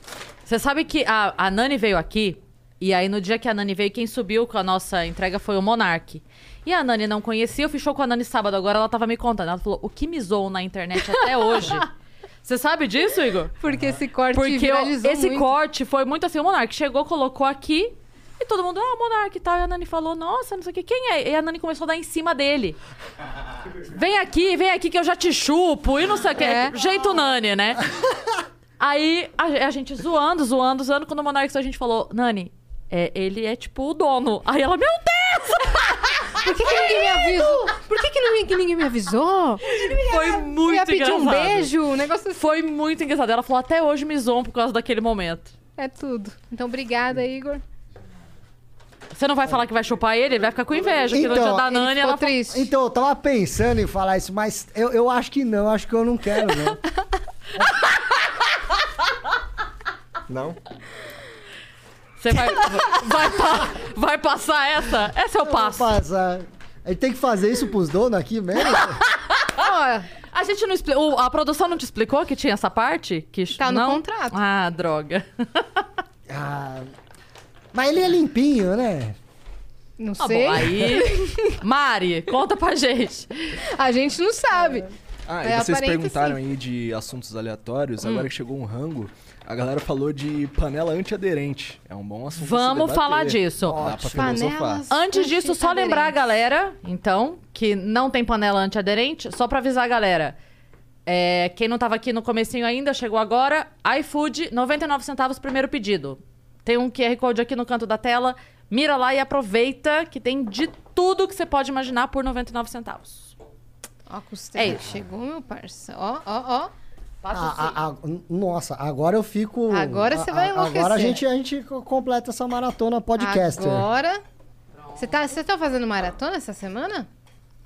Você sabe que a, a Nani veio aqui, e aí no dia que a Nani veio, quem subiu com a nossa entrega foi o Monark. E a Nani não conhecia, eu show com a Nani sábado, agora ela tava me contando. Ela falou, o que me zoou na internet até hoje? Você sabe disso, Igor? Porque esse corte Porque eu- esse muito. corte foi muito assim, o Monark chegou, colocou aqui, e todo mundo, ah, Monark e tal. E a Nani falou, nossa, não sei o que, quem é? E a Nani começou a dar em cima dele. Vem aqui, vem aqui que eu já te chupo, e não sei o que. É. Jeito Nani, né? Aí a, a gente zoando, zoando, zoando. Quando o Monark a gente falou, Nani, é, ele é tipo o dono. Aí ela, meu Deus! Por que, que ninguém me avisou? Por que, que ninguém, que ninguém me avisou? Foi Eu muito ia pedir um engraçado. beijo, um negócio assim. Foi muito engraçado. Ela falou, até hoje me zoam por causa daquele momento. É tudo. Então, obrigada, Igor. Você não vai falar que vai chupar ele? Ele vai ficar com inveja. que no Então, dia da Nani, ela triste. Então, eu tava pensando em falar isso, mas eu, eu acho que não, acho que eu não quero, não. não? Você vai, vai, pa- vai passar essa? Essa eu passo. Passar. Ele tem que fazer isso pros donos aqui mesmo? Ó, A gente não explicou. A produção não te explicou que tinha essa parte? Que Tá no não? contrato. Ah, droga. Ah, mas ele é limpinho, né? não Tá sei. bom, aí. Mari, conta pra gente. A gente não sabe. Ah, É, e vocês aparenta perguntaram sim. aí de assuntos aleatórios, Hum. agora que chegou um rango, a galera falou de panela antiaderente. É um bom assunto. Vamos falar disso. Dá pra filosofar. Panelas Antes disso, só lembrar a galera, então, que não tem panela antiaderente, só pra avisar a galera. É, quem não tava aqui no comecinho ainda, chegou agora. iFood, 99 centavos, primeiro pedido. Tem um QR Code aqui no canto da tela. Mira lá e aproveita que tem de tudo que você pode imaginar por 99 centavos. Ó, a costela É chegou, meu parça. Ó, ó, ó. Passa assim. Ah, ah, ah, nossa, agora eu fico. Agora você a- vai a- Agora a enlouquecer. gente, a gente co- completa essa maratona podcaster. Agora... Você tá, você tá fazendo maratona essa semana?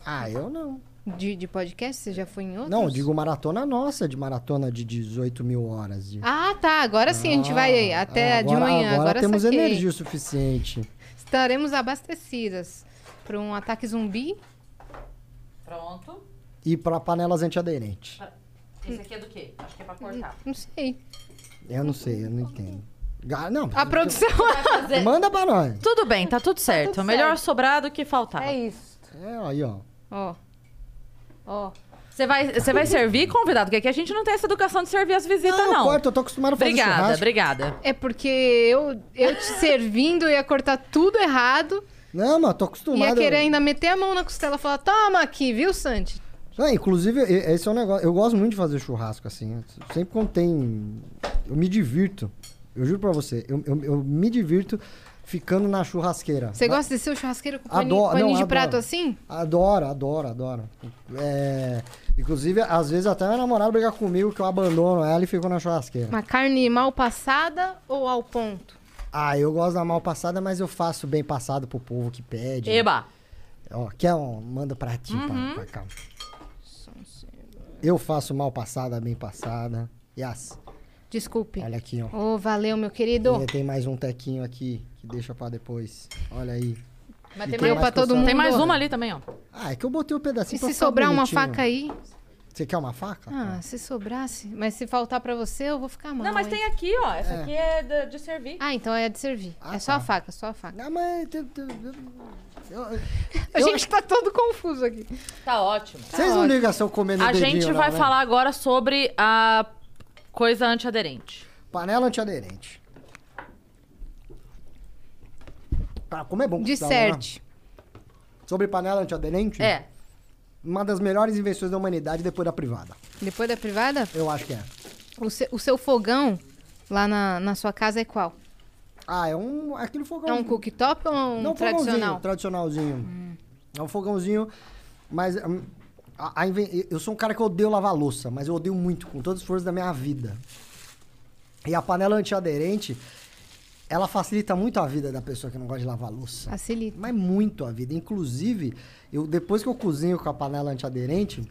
Ah, eu não. De, de podcast? Você já foi em outros? Não, digo maratona nossa, de maratona de 18 mil horas. De... Ah, tá. Agora sim, a gente vai Ah, até é, de manhã. Agora, temos saquei. energia o suficiente. Estaremos abastecidas para um ataque zumbi. Pronto. E para panelas antiaderentes. Esse aqui é do quê? Acho que é pra cortar. Não sei. Eu não sei, eu não entendo. Não, A produção. manda pra nós. Tudo bem, tá tudo certo. tudo Melhor certo. sobrar do que faltar. é isso. É, aí, ó. Ó. Ó. Você vai, você vai servir, convidado? Porque aqui a gente não tem essa educação de servir as visitas, eu não. corto, eu tô acostumado a fazer Obrigada, churrasco. obrigada. É porque eu, eu te servindo ia cortar tudo errado. Não, mas tô Ia acostumado. querer ainda meter a mão na costela e falar: toma aqui, viu, Santi? Não, inclusive, esse é um negócio. Eu gosto muito de fazer churrasco, assim. Sempre quando tem. Eu me divirto. Eu juro pra você, eu, eu, eu me divirto ficando na churrasqueira. Você gosta de ser o churrasqueiro com paninho, Adoro, paninho não, de adoro. prato assim? Adoro, adoro, adoro. É, inclusive, às vezes até minha namorada briga comigo que eu abandono ela e fico na churrasqueira. Uma carne mal passada ou ao ponto? Ah, eu gosto da mal passada, mas eu faço bem passado pro povo que pede. Eba. Ó, quer um? Manda pra ti, pra, pra cá. Eu faço mal passada, bem passada. Yas, Desculpe. olha aqui, ó. Ô, valeu, meu querido. E tem mais um tequinho aqui, que deixa pra depois. Olha aí. Mas E tem tem pra todo mundo. tem mais uma ali também, ó. Ah, é que eu botei o pedacinho E pra se sobrar uma bonitinho. faca aí? Você quer uma faca? Ah, se sobrasse. Mas se faltar pra você, eu vou ficar mal. Não, mas hein? tem aqui, ó. Essa É. aqui é de, de servir. Ah, então é de servir. Ah, é só tá. a faca, só a faca. Não, mas... eu- eu- A eu- gente tá todo confuso aqui. Tá ótimo. Vocês não ótimo. ligam se eu comer no A dedinho, gente não, vai né? falar agora sobre a coisa antiaderente. Panela antiaderente. Pra comer é bom. costela, né? Disserte. Sobre panela antiaderente? É. Uma das melhores invenções da humanidade depois da privada. Depois da privada, Eu acho que é. o, se- o seu fogão lá na, na sua casa é qual? Ah, é um... Aquele fogão... É um cooktop ou um Não, tradicional? fogãozinho, tradicionalzinho. É um fogãozinho, mas hum, a- a inven- eu sou um cara que odeio lavar louça, mas eu odeio muito, com todas as forças da minha vida. E a panela antiaderente, ela facilita muito a vida da pessoa que não gosta de lavar louça. Facilita. Mas muito a vida. Inclusive, eu depois que eu cozinho com a panela antiaderente,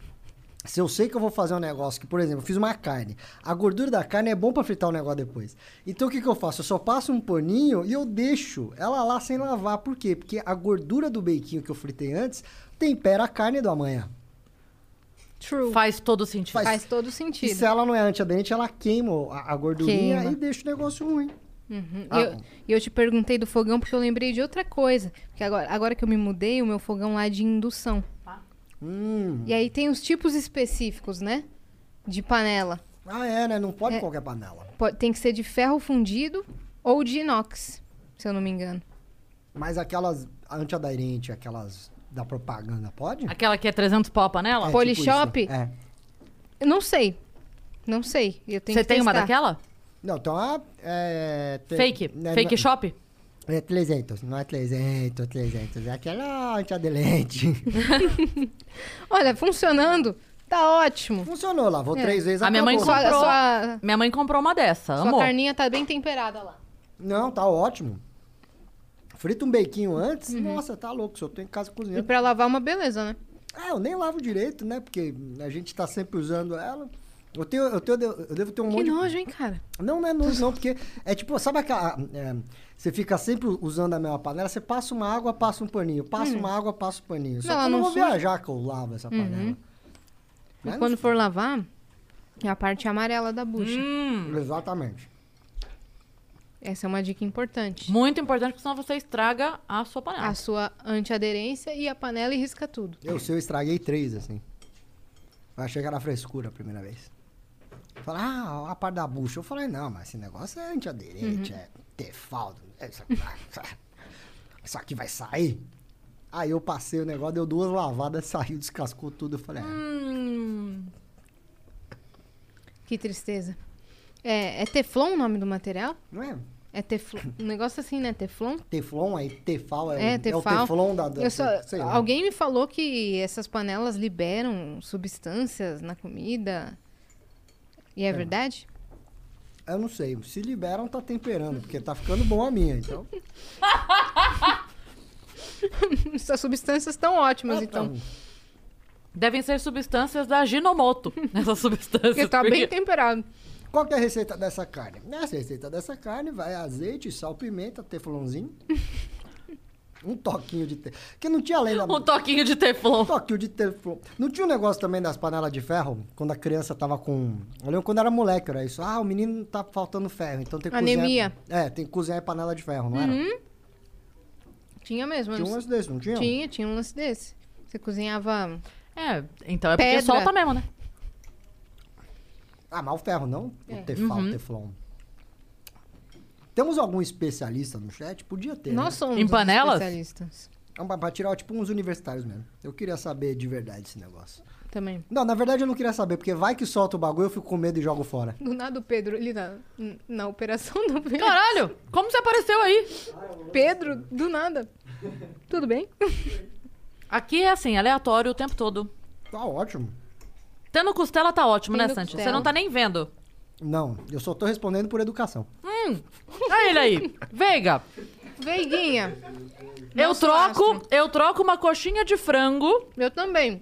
se eu sei que eu vou fazer um negócio que, por exemplo, eu fiz uma carne, a gordura da carne é bom pra fritar o negócio depois. Então o que, que eu faço? Eu só passo um paninho e eu deixo ela lá sem lavar. Por quê? Porque a gordura do beiquinho que eu fritei antes tempera a carne do amanhã. True. Faz todo sentido. Faz- Faz todo E sentido. se ela não é antiaderente, ela queima a, a gordurinha Queima. e deixa o negócio ruim. Uhum. Ah, E eu, eu te perguntei do fogão porque eu lembrei de outra coisa. Porque agora, agora que eu me mudei, o meu fogão lá é de indução. Hum. E aí tem os tipos específicos, né? De panela. Ah, é, né? Não pode É. qualquer panela. Po- Tem que ser de ferro fundido ou de inox, se eu não me engano. Mas aquelas antiaderente, aquelas da propaganda, pode? Aquela que é 300 pau a panela? É, Polishop? isso. É. Eu não sei. Não sei. Eu tenho Você que tem uma testar. daquela? Não, então a... É, te- Fake? né, Fake não- shop? É 300, não é 300, 300. É aquela antiaderente. Olha, funcionando, tá ótimo. Funcionou, lavou É. três vezes, A minha mãe acabou. Sua, comprou. sua, Minha mãe comprou uma dessa, sua amor. carninha tá bem temperada lá. Não, tá ótimo. Frita um bequinho antes, Uhum. nossa, tá louco, se eu tô em casa E cozinhando. pra lavar uma beleza, né? É, eu nem lavo direito, né? Porque a gente tá sempre usando ela. Eu tenho, eu tenho, eu devo ter um Que monte de... nojo, hein, cara? Não, não é nojo, não, porque é tipo, sabe aquela. é, você fica sempre usando a mesma panela, você passa uma água, passa um paninho. Passa uma água, passa um paninho. Só Não, que eu não não vou suja. viajar que eu lavo essa panela. E Mas quando for lavar, é a parte amarela da bucha. Hum, Exatamente. Essa é uma dica importante. muito importante, porque senão você estraga a sua panela. A sua antiaderência e a panela e risca tudo. Eu sei, eu estraguei três, assim. Eu achei que era frescura a primeira vez. Falei, ah, a parte da bucha. Eu falei, não, mas esse negócio é antiaderente, é tefaldo. é Isso aqui, isso aqui vai sair. Aí eu passei o negócio, deu duas lavadas, saiu, descascou tudo. Eu falei, ah, Hum, Que tristeza. É, é Teflon o nome do material? não é? É Teflon. Um negócio assim, né? Teflon? Teflon, aí Tefal é, É, o- é o Tefal. Teflon da... da só- alguém me falou que essas panelas liberam substâncias na comida. E é, verdade? Eu não sei, se liberam, tá temperando, porque tá ficando bom a minha, então... Essas substâncias estão ótimas, então. Devem ser substâncias da Ginomoto. Essas substâncias. Porque tá bem temperado. Qual que é a receita dessa carne? Nessa receita dessa carne vai azeite, sal, pimenta, teflonzinho. um toquinho de... Te... Porque não tinha lenda... Um toquinho de teflon. Um toquinho de teflon. Não tinha um negócio também das panelas de ferro? Quando a criança tava com... Eu lembro quando era moleque, era isso. Ah, o menino tá faltando ferro, então tem que Anemia. Uhum. cozinhar... É, tem que cozinhar panela de ferro, não era? Tinha mesmo. Tinha um lance desse, não tinha? Tinha, tinha um lance desse. Você cozinhava. É, então é porque Pedra. solta mesmo, né? Ah, mas o ferro não? É. O tefal, Uhum. teflon. Temos algum especialista no chat? Podia ter, Nós né? somos Em panelas? especialistas. Ah, Pra, pra tirar, tipo, uns universitários mesmo. Eu queria saber de verdade esse negócio. Também. Não, na verdade eu não queria saber, porque vai que solta o bagulho, eu fico com medo e jogo fora. Do nada o Pedro, ele na, na operação do Pedro. Caralho, como você apareceu aí? Pedro, do nada. Tudo bem? Aqui é assim, aleatório o tempo todo. Tá ótimo. Tendo costela tá ótimo, né, Tendo Santi? Você não tá nem vendo. Não, eu só tô respondendo por educação. Olha ele aí. Veiga, Veiguinha. eu troco, astro. eu troco uma coxinha de frango Eu também.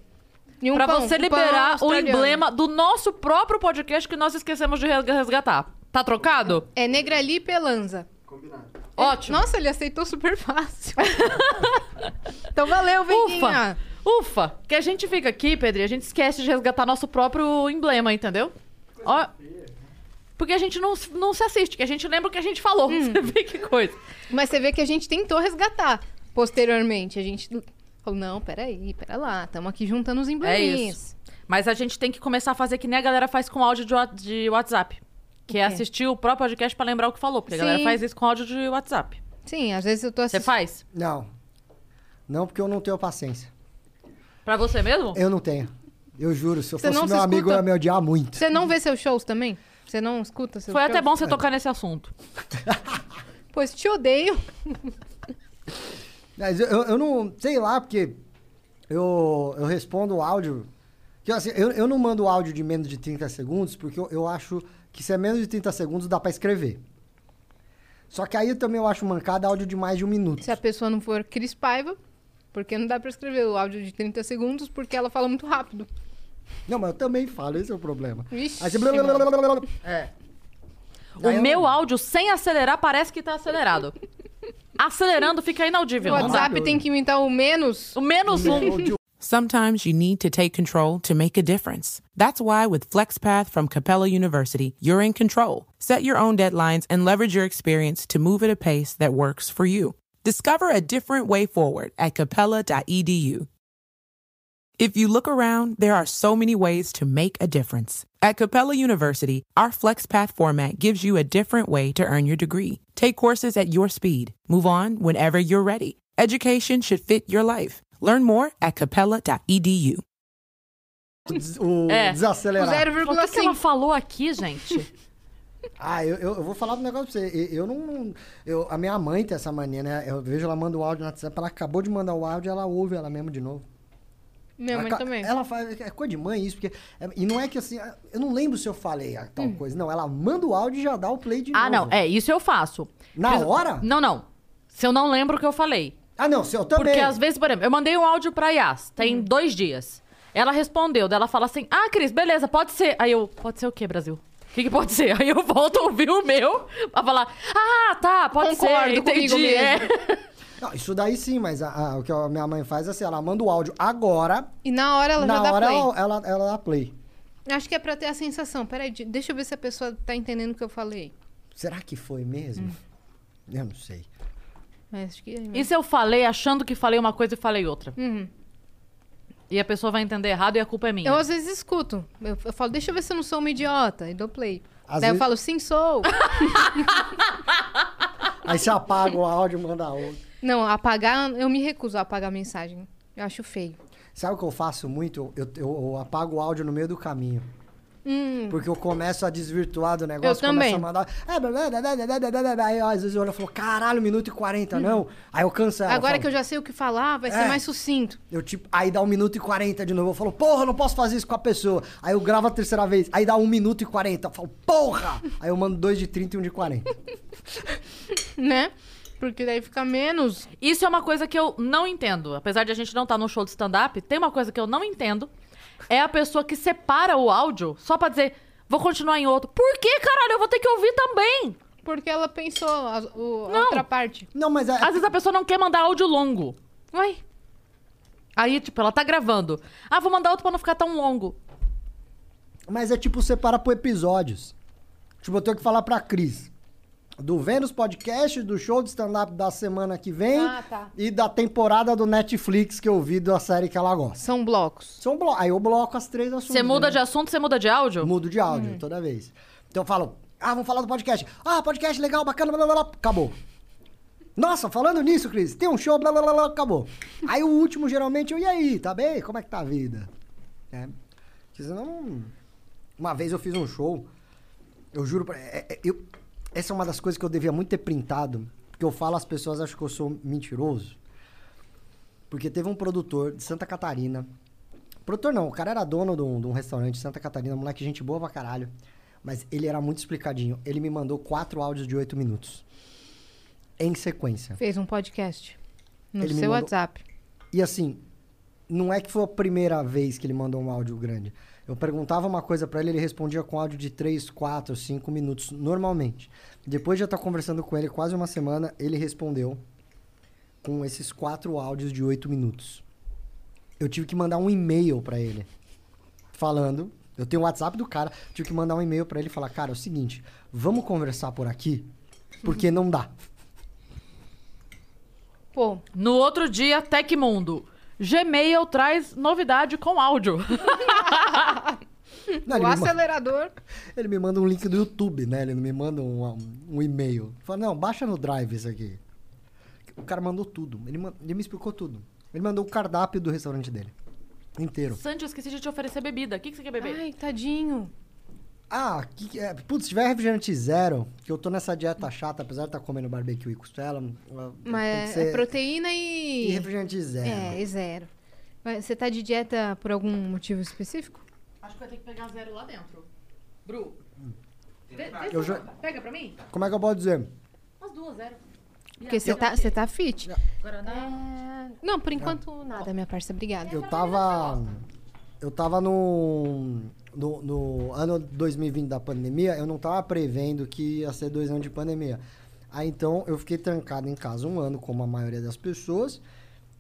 E um pra pão, você um liberar o emblema do nosso próprio podcast que nós esquecemos de resga- resgatar. Tá trocado? É Negrali Pelanza. Ótimo. Nossa, ele aceitou super fácil. então valeu, Veiguinha. Ufa! Ufa! Que a gente fica aqui, Pedro, e a gente esquece de resgatar nosso próprio emblema, entendeu? Ó, porque a gente não, não se assiste, que a gente lembra o que a gente falou. Hum. Você vê que coisa. Mas você vê que a gente tentou resgatar posteriormente. A gente falou, não, peraí, pera lá. Estamos aqui juntando os É embleminhas. isso. Mas a gente tem que começar a fazer que nem a galera faz com áudio de, WhatsApp. Que é assistir o próprio podcast pra lembrar o que falou. Porque a galera Sim. faz isso com áudio de WhatsApp. Sim, às vezes eu tô Você assistindo. faz? Não. Não, porque eu não tenho paciência. Pra você mesmo? Eu não tenho. Eu juro, se eu Você fosse não meu se amigo, escuta? eu ia me odiar muito. Você não vê seus shows também? Você não escuta seus Foi até bom você tocar nesse assunto. Pois te odeio. Mas eu, eu- eu não. Sei lá, porque eu, eu respondo o áudio. Que, assim, eu, eu não mando áudio de menos de 30 segundos, porque eu, eu acho que se é menos de 30 segundos dá pra escrever. Só que aí eu também eu acho mancada áudio de mais de um minuto. Se a pessoa não for Cris Paiva, porque não dá pra escrever o áudio de 30 segundos, porque ela fala muito rápido. Não, mas eu também falo, esse é o problema. Vixe, Aí você... mano. É. Aí O eu- meu áudio, sem acelerar, parece que tá acelerado. Acelerando fica O inaudível. não dá. WhatsApp tem que inventar o menos. O menos um. Sometimes you need to take control to make a difference. That's why with FlexPath from Capella University, you're in control. Set your own deadlines and leverage your experience to move at a pace that works for you. Discover a different way forward at capella.edu. If you look around, there are so many ways to make a difference. At Capella University, our FlexPath format gives you a different way to earn your degree. Take courses at your speed. Move on whenever you're ready. Education should fit your life. Learn more at capella.edu. O É. O desacelerar. O que, que ela 0,5. falou aqui, gente? Ah, eu, eu, eu vou falar um negócio pra você. Eu, eu não. Eu, a minha mãe tem essa mania, né? Eu vejo ela manda o áudio no WhatsApp, ela acabou de mandar o áudio, ela ouve ela mesmo de novo. Minha mãe Ela também. Ela faz. É coisa de mãe isso, porque. e não é que assim. Eu não lembro se eu falei a tal coisa. Não, ela manda o áudio e já dá o play de Hum. ah, novo. não. É, isso eu faço. Na Mas- hora? Não, não. Se eu não lembro o que eu falei. Ah, não, se eu também. Porque às vezes, por exemplo, eu mandei um áudio pra Yas, tem dois dias. Ela respondeu, daí ela fala assim: Ah, Cris, beleza, pode ser. Aí eu, pode ser o quê, Brasil? O que, que pode ser? Aí eu volto a ouvir o meu pra falar: Ah, tá, pode Concordo ser, comigo entendi. é. Não, isso daí sim, mas a- a- o que a minha mãe faz é assim: ela manda o áudio agora, E na hora ela já na dá hora play. ela, ela, ela dá play. Acho que é pra ter a sensação. Peraí, de- deixa eu ver se a pessoa tá entendendo o que eu falei. Será que foi mesmo? Hum. Eu não sei. Mas acho que é E se eu falei achando que falei uma coisa e falei outra? Uhum. E a pessoa vai entender errado e a culpa é minha. Eu às vezes escuto. Eu, eu falo, deixa eu ver se eu não sou uma idiota. E dou play. Às Daí eu vezes- falo, sim, sou. Aí você apaga o áudio e manda outro. Não, apagar, eu me recuso a apagar a mensagem. Eu acho feio. Sabe o que eu faço muito? Eu, eu, eu apago o áudio no meio do caminho. Hum. Porque eu começo a desvirtuar do negócio. Eu também. Começo a mandar... Aí às vezes eu olho e falo, caralho, minuto e 40, hum. não. Aí eu cancelo. Agora falo, que eu já sei o que falar, vai é. ser mais sucinto. Eu, tipo, aí dá um minuto e 40 de novo. Eu falo, porra, eu não posso fazer isso com a pessoa. Aí eu gravo a terceira vez. Aí dá um minuto e 40. Eu falo, porra! aí eu mando dois de 30 e um de 40. né? Porque daí fica menos. Isso é uma coisa que eu não entendo. Apesar de a gente não estar no show de stand-up, tem uma coisa que eu não entendo. é a pessoa que separa o áudio só pra dizer, vou continuar em outro. Por que, caralho? Eu vou ter que ouvir também. Porque ela pensou a, o- a outra parte. Não, mas é, Às vezes a pessoa não quer mandar áudio longo. Uai. Aí, tipo, ela tá gravando. Ah, vou mandar outro pra não ficar tão longo. mas é tipo separa por episódios. Tipo, eu tenho que falar pra Cris. Do Vênus Podcast, do show de stand-up da semana que vem Ah, tá. e da temporada do Netflix que eu vi da série que ela gosta. São blocos. São blo... Aí eu bloco as três assuntos. Você muda né? de assunto, você muda de áudio? Mudo de áudio toda vez. Então eu falo, ah, vamos falar do podcast. Ah, podcast legal, bacana, blá blá blá. Acabou. Nossa, falando nisso, Cris, tem um show, blá blá blá, blá acabou. Aí o último, geralmente, eu, e aí, tá bem? Como é que tá a vida? É. Porque senão. Uma vez eu fiz um show, eu juro pra. é- é- eu, essa é uma das coisas que eu devia muito ter printado, porque eu falo, as pessoas acham que eu sou mentiroso. Porque teve um produtor de Santa Catarina. Produtor não, o cara era dono de um, de um restaurante em Santa Catarina, moleque, gente boa pra caralho. Mas ele era muito explicadinho. Ele me mandou quatro áudios de oito minutos. Em sequência. Fez um podcast. No Ele seu mandou- WhatsApp. E assim, não é que foi a primeira vez que ele mandou um áudio grande. Eu perguntava uma coisa pra ele, ele respondia com áudio de 3, 4, 5 minutos, normalmente. Depois de eu estar conversando com ele quase uma semana, ele respondeu com esses quatro áudios de 8 minutos. Eu tive que mandar um e-mail pra ele, falando. Eu tenho o WhatsApp do cara, tive que mandar um e-mail pra ele e falar: Cara, é o seguinte, vamos conversar por aqui, porque não dá. Pô, No outro dia, Tecmundo. Gmail traz novidade com áudio. Não, ele o me ma- acelerador. Ele me manda um link do YouTube, né? Ele não me manda um, um, um e-mail. Fala, não, baixa no Drive isso aqui. O cara mandou tudo. Ele, ele me explicou tudo. Ele mandou o cardápio do restaurante dele. Inteiro. Sandy, eu esqueci de te oferecer bebida. O que, que você quer beber? Ai, tadinho. Ah, que, é? Putz, se tiver refrigerante zero, que eu tô nessa dieta chata, apesar de estar comendo barbecue e costela. ela- tem que Mas é, ser- é proteína E e. refrigerante zero. É, e zero. Você tá de dieta por algum motivo específico? Acho que vai ter que pegar zero lá dentro. Bru. Eu já- Pega pra mim? Como é que eu posso dizer? Umas duas, zero. Porque você tá, você tá fit. Guaraná. É... Não, por enquanto nada, minha parça. Obrigada. Eu tava. Eu tava no, no. no ano 2020 da pandemia, eu não tava prevendo que ia ser dois anos de pandemia. Aí então eu fiquei trancado em casa um ano, como a maioria das pessoas.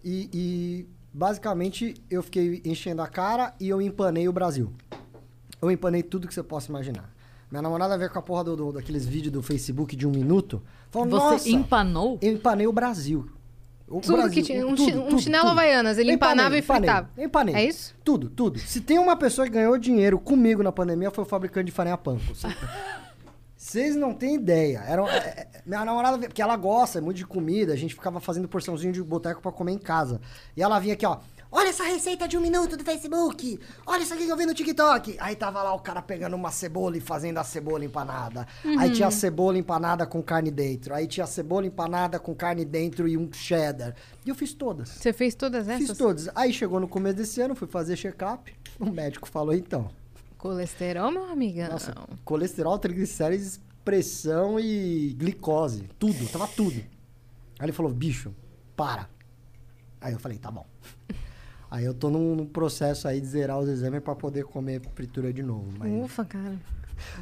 E, e, basicamente eu fiquei enchendo a cara e eu empanei o Brasil. Eu empanei tudo que você possa imaginar. Minha namorada veio com a porra do, do- daqueles vídeos do Facebook de um minuto. Falou, Você nossa, empanou? eu empanei o Brasil. O Tudo Brasil, que tinha. Um, tudo, chi- um tudo, chinelo tudo. Havaianas. Ele Empanei, empanava e empanei, fritava. Empanei. É isso? Tudo, tudo. Se tem uma pessoa que ganhou dinheiro comigo na pandemia, foi o fabricante de farinha panko. Cê- Vocês não têm ideia. Era, é, é, minha namorada, porque ela gosta muito de comida, a gente ficava fazendo porçãozinho de boteco pra comer em casa. E ela vinha aqui, ó. Olha essa receita de um minuto do Facebook. Olha isso aqui que eu vi no TikTok. Aí tava lá o cara pegando uma cebola e fazendo a cebola empanada. Aí tinha a cebola empanada com carne dentro. Aí tinha a cebola empanada com carne dentro e um cheddar. E eu fiz todas. Você fez todas essas? Fiz todas. Aí chegou no começo desse ano, fui fazer check-up. O médico falou, então, Colesterol, meu amigão. nossa, colesterol, triglicérides, pressão e glicose. Tudo, tava tudo. Aí ele falou, bicho, para. Aí eu falei, tá bom. Aí eu tô num, num processo aí de zerar os exames pra poder comer fritura de novo. Mas, Ufa, cara.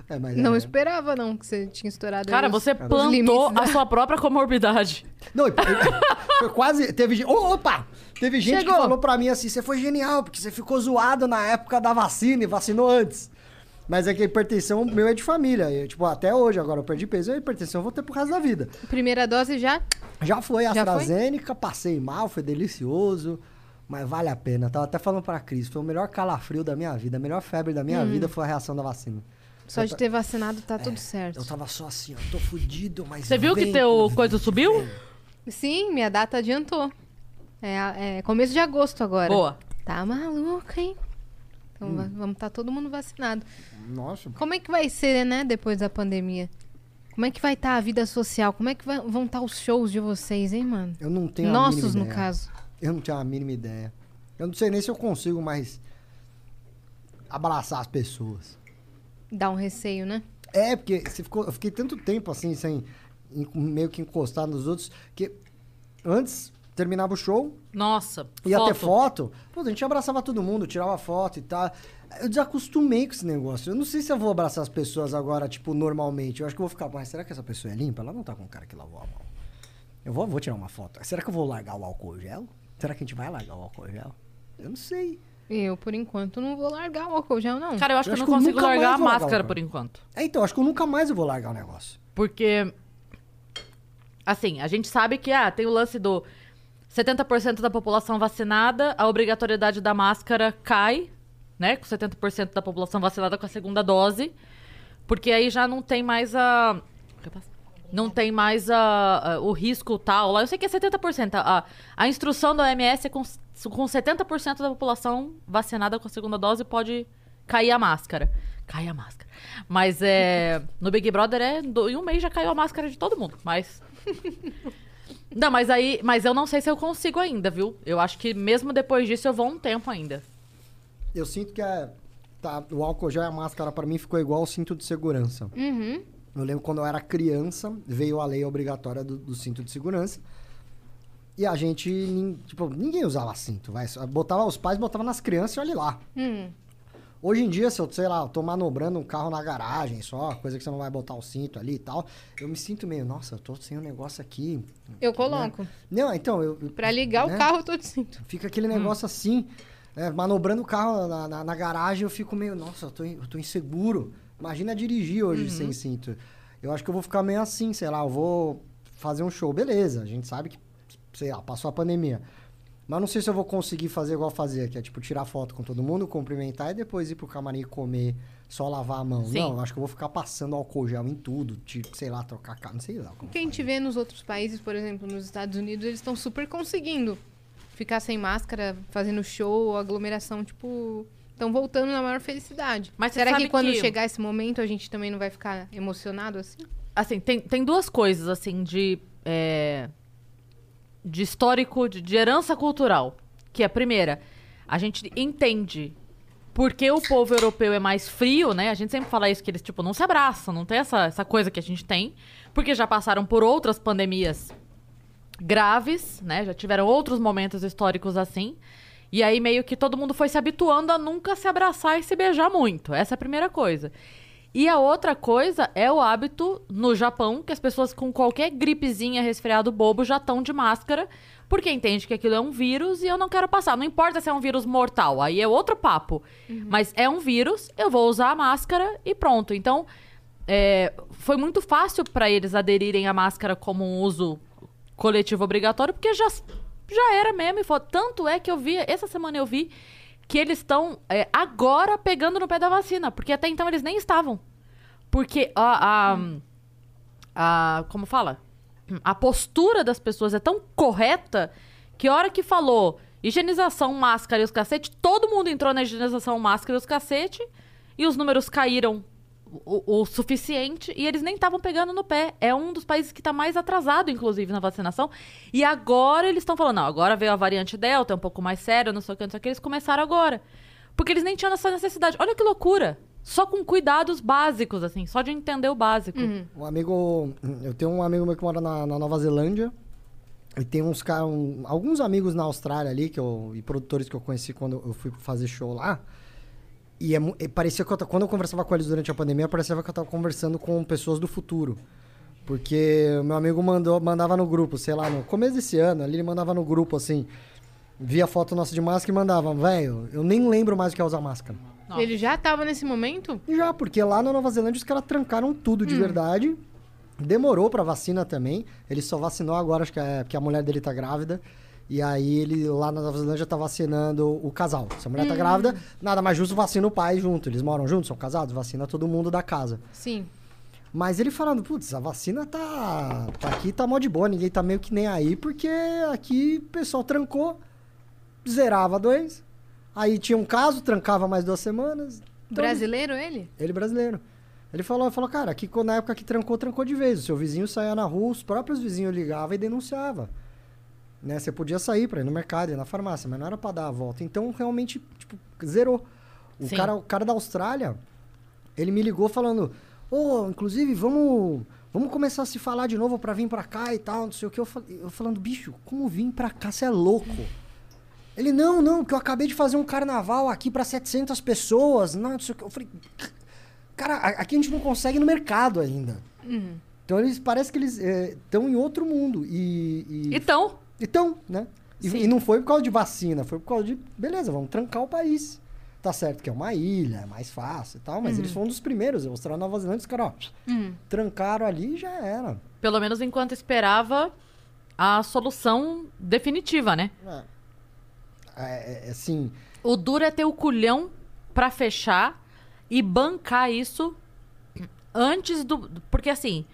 É, mas Não é- esperava, não, que você tinha estourado Cara, aí os- você plantou da- a sua própria comorbidade. Não, foi quase. Teve opa! Teve gente Chegou. que falou pra mim assim: você foi genial, porque você ficou zoado na época da vacina e vacinou antes. Mas é que a hipertensão meu é de família. Eu, tipo, até hoje, agora eu perdi peso, a hipertensão eu vou ter pro resto da vida. Primeira dose já? Já foi a Já foi? AstraZeneca, passei mal, foi delicioso. Mas vale a pena. Tava até falando pra Cris, foi o melhor calafrio da minha vida, a melhor febre da Hum. minha vida foi a reação da vacina. Só de ter vacinado tá tudo certo. Eu tava só assim, ó, tô fudido, mas. Você viu que teu coisa subiu? Sim, minha data adiantou. É, é começo de agosto agora. Boa. Tá maluco, hein? Então Hum. va- vamos estar todo mundo vacinado. Nossa. Como é que vai ser, né, depois da pandemia? Como é que vai estar a vida social? Como é que vai- vão estar os shows de vocês, hein, mano? Eu não tenho a Nossos, mínima no ideia. caso. Eu não tenho a mínima ideia. Eu não sei nem se eu consigo mais abraçar as pessoas. Dá um receio, né? É, porque você ficou, eu fiquei tanto tempo assim, sem meio que encostar nos outros, que antes terminava o show, Nossa, ia foto. ter foto, pô, a gente abraçava todo mundo, tirava foto e tal. Eu desacostumei com esse negócio. Eu não sei se eu vou abraçar as pessoas agora, tipo, normalmente. Eu acho que eu vou ficar, mas será que essa pessoa é limpa? Ela não tá com um cara que lavou a mão. Eu vou, vou tirar uma foto. Será que eu vou largar o álcool gel? Será que a gente vai largar o álcool gel? Eu não sei. Eu, por enquanto, não vou largar o álcool gel, não. Cara, eu acho Eu que eu não que eu consigo largar a largar máscara o por enquanto. É, então, acho que eu nunca mais vou largar o negócio. Porque, assim, a gente sabe que ah, tem o lance do 70% da população vacinada, a obrigatoriedade da máscara cai, né? Com 70% da população vacinada com a segunda dose. Porque aí já não tem mais a. Não tem mais a, a- o risco tal. Lá eu sei que é 70%. A, a instrução da OMS é com, com 70% da população vacinada com a segunda dose pode cair a máscara. Cai a máscara. Mas é. No Big Brother é. Em um mês já caiu a máscara de todo mundo. Mas. Não, mas aí. Mas eu não sei se eu consigo ainda, viu? Eu acho que mesmo depois disso eu vou um tempo ainda. Eu sinto que é, tá, o álcool gel e a máscara pra mim ficou igual o cinto de segurança. Uhum. Eu lembro quando eu era criança, veio a lei obrigatória do, do cinto de segurança. E a gente, tipo, ninguém usava cinto, vai. Botava, os pais botavam nas crianças e olha lá. Hum. Hoje em dia, se eu, sei lá, eu tô manobrando um carro na garagem só, coisa que você não vai botar o cinto ali e tal, eu me sinto meio, nossa, eu tô sem um negócio aqui. Eu coloco. Não, então, eu. Pra ligar né? o carro, eu tô de cinto. Fica aquele negócio assim, né, manobrando o carro na, na- na garagem, eu fico meio, nossa, eu tô, eu tô inseguro. Imagina dirigir hoje sem cinto. Eu acho que eu vou ficar meio assim, sei lá, eu vou fazer um show, beleza. A gente sabe que, sei lá, passou a pandemia. Mas não sei se eu vou conseguir fazer igual fazer, que é tipo tirar foto com todo mundo, cumprimentar e depois ir pro camarim comer, só lavar a mão. Sim. Não, eu acho que eu vou ficar passando álcool gel em tudo, tipo, sei lá, trocar carro, não sei lá. Como O que a gente vê nos outros países, por exemplo, nos Estados Unidos, eles estão super conseguindo ficar sem máscara, fazendo show, aglomeração, tipo, estão voltando na maior felicidade. Mas será que quando que- chegar esse momento a gente também não vai ficar emocionado assim? Assim, tem, tem duas coisas, assim, de. é, de histórico, de, de herança cultural. Que é a primeira, a gente entende porque o povo europeu é mais frio, né? A gente sempre fala isso, que eles, tipo, não se abraçam, não tem essa, essa coisa que a gente tem. Porque já passaram por outras pandemias graves, né? Já tiveram outros momentos históricos assim. E aí meio que todo mundo foi se habituando a nunca se abraçar e se beijar muito. Essa é a primeira coisa. E a outra coisa é o hábito no Japão, que as pessoas com qualquer gripezinha, resfriado bobo já estão de máscara, porque entende que aquilo é um vírus e eu não quero passar. Não importa se é um vírus mortal, aí é outro papo. Mas é um vírus, eu vou usar a máscara e pronto. Então, é, foi muito fácil para eles aderirem à máscara como um uso coletivo obrigatório, porque já, já era mesmo. E tanto é que eu vi, essa semana eu vi que eles estão é, agora pegando no pé da vacina, porque até então eles nem estavam. Porque a, a, a- como fala? A postura das pessoas é tão correta que a hora que falou higienização, máscara e os cacete, todo mundo entrou na higienização, máscara e os cacete, e os números caíram o, o suficiente e eles nem estavam pegando no pé. É um dos países que está mais atrasado, inclusive, na vacinação. E agora eles estão falando, não, agora veio a variante Delta, é um pouco mais sério, não sei o que, não sei o que. Eles começaram agora. Porque eles nem tinham essa necessidade. Olha que loucura. Só com cuidados básicos, assim, só de entender o básico. Um amigo. Eu tenho um amigo meu que mora na, na Nova Zelândia. E tem uns caras. um- alguns amigos na Austrália ali, que eu, e produtores que eu conheci quando eu fui fazer show lá. E, é e parecia que eu, quando eu conversava com eles durante a pandemia, parecia que eu tava conversando com pessoas do futuro. Porque o meu amigo mandou, mandava no grupo, sei lá, no começo desse ano, ali ele mandava no grupo assim. Via foto nossa de máscara e mandava, velho, eu nem lembro mais o que é usar máscara. Nossa. Ele já tava nesse momento? Já, porque lá na Nova Zelândia os caras trancaram tudo de verdade. Demorou pra vacina também. Ele só vacinou agora, acho que é porque a mulher dele tá grávida. E aí ele lá na Nova Zelândia tá vacinando o casal. Se a mulher tá grávida, nada mais justo vacina o pai junto. Eles moram juntos, são casados, vacina todo mundo da casa. Sim. Mas ele falando, putz, a vacina tá, tá aqui, tá mó de boa, ninguém tá meio que nem aí, porque aqui o pessoal trancou, zerava a doença. Aí tinha um caso, trancava mais duas semanas. Então, Brasileiro ele? ele brasileiro. Ele falou, falou, cara, aqui na época que trancou, trancou de vez. O seu vizinho saía na rua, os próprios vizinhos ligavam e denunciavam. Né? Você podia sair pra ir no mercado, ir na farmácia, mas não era pra dar a volta. Então, realmente, tipo, zerou. O Sim. cara, o cara da Austrália, ele me ligou falando, ô, inclusive, vamos... Vamos começar a se falar de novo pra vir pra cá e tal, não sei o que. Eu, fal- eu falando, bicho, como vir pra cá? Você é louco. Ele, não, não, que eu acabei de fazer um carnaval aqui pra 700 pessoas. Não, não sei o que. Eu falei, cara, aqui a gente não consegue no mercado ainda. Então eles, parece que eles estão em outro mundo. E, e Então, então, né? E, e não foi por causa de vacina, foi por causa de, beleza, vamos trancar o país. Tá certo que é uma ilha, é mais fácil e tal, mas eles foram um dos primeiros. A Austrália e Nova Zelândia, os caras, ó, Hum. trancaram ali e já era. pelo menos enquanto esperava a solução definitiva, né? É, é, é, assim, O duro é ter o culhão pra fechar e bancar isso antes do. Porque assim.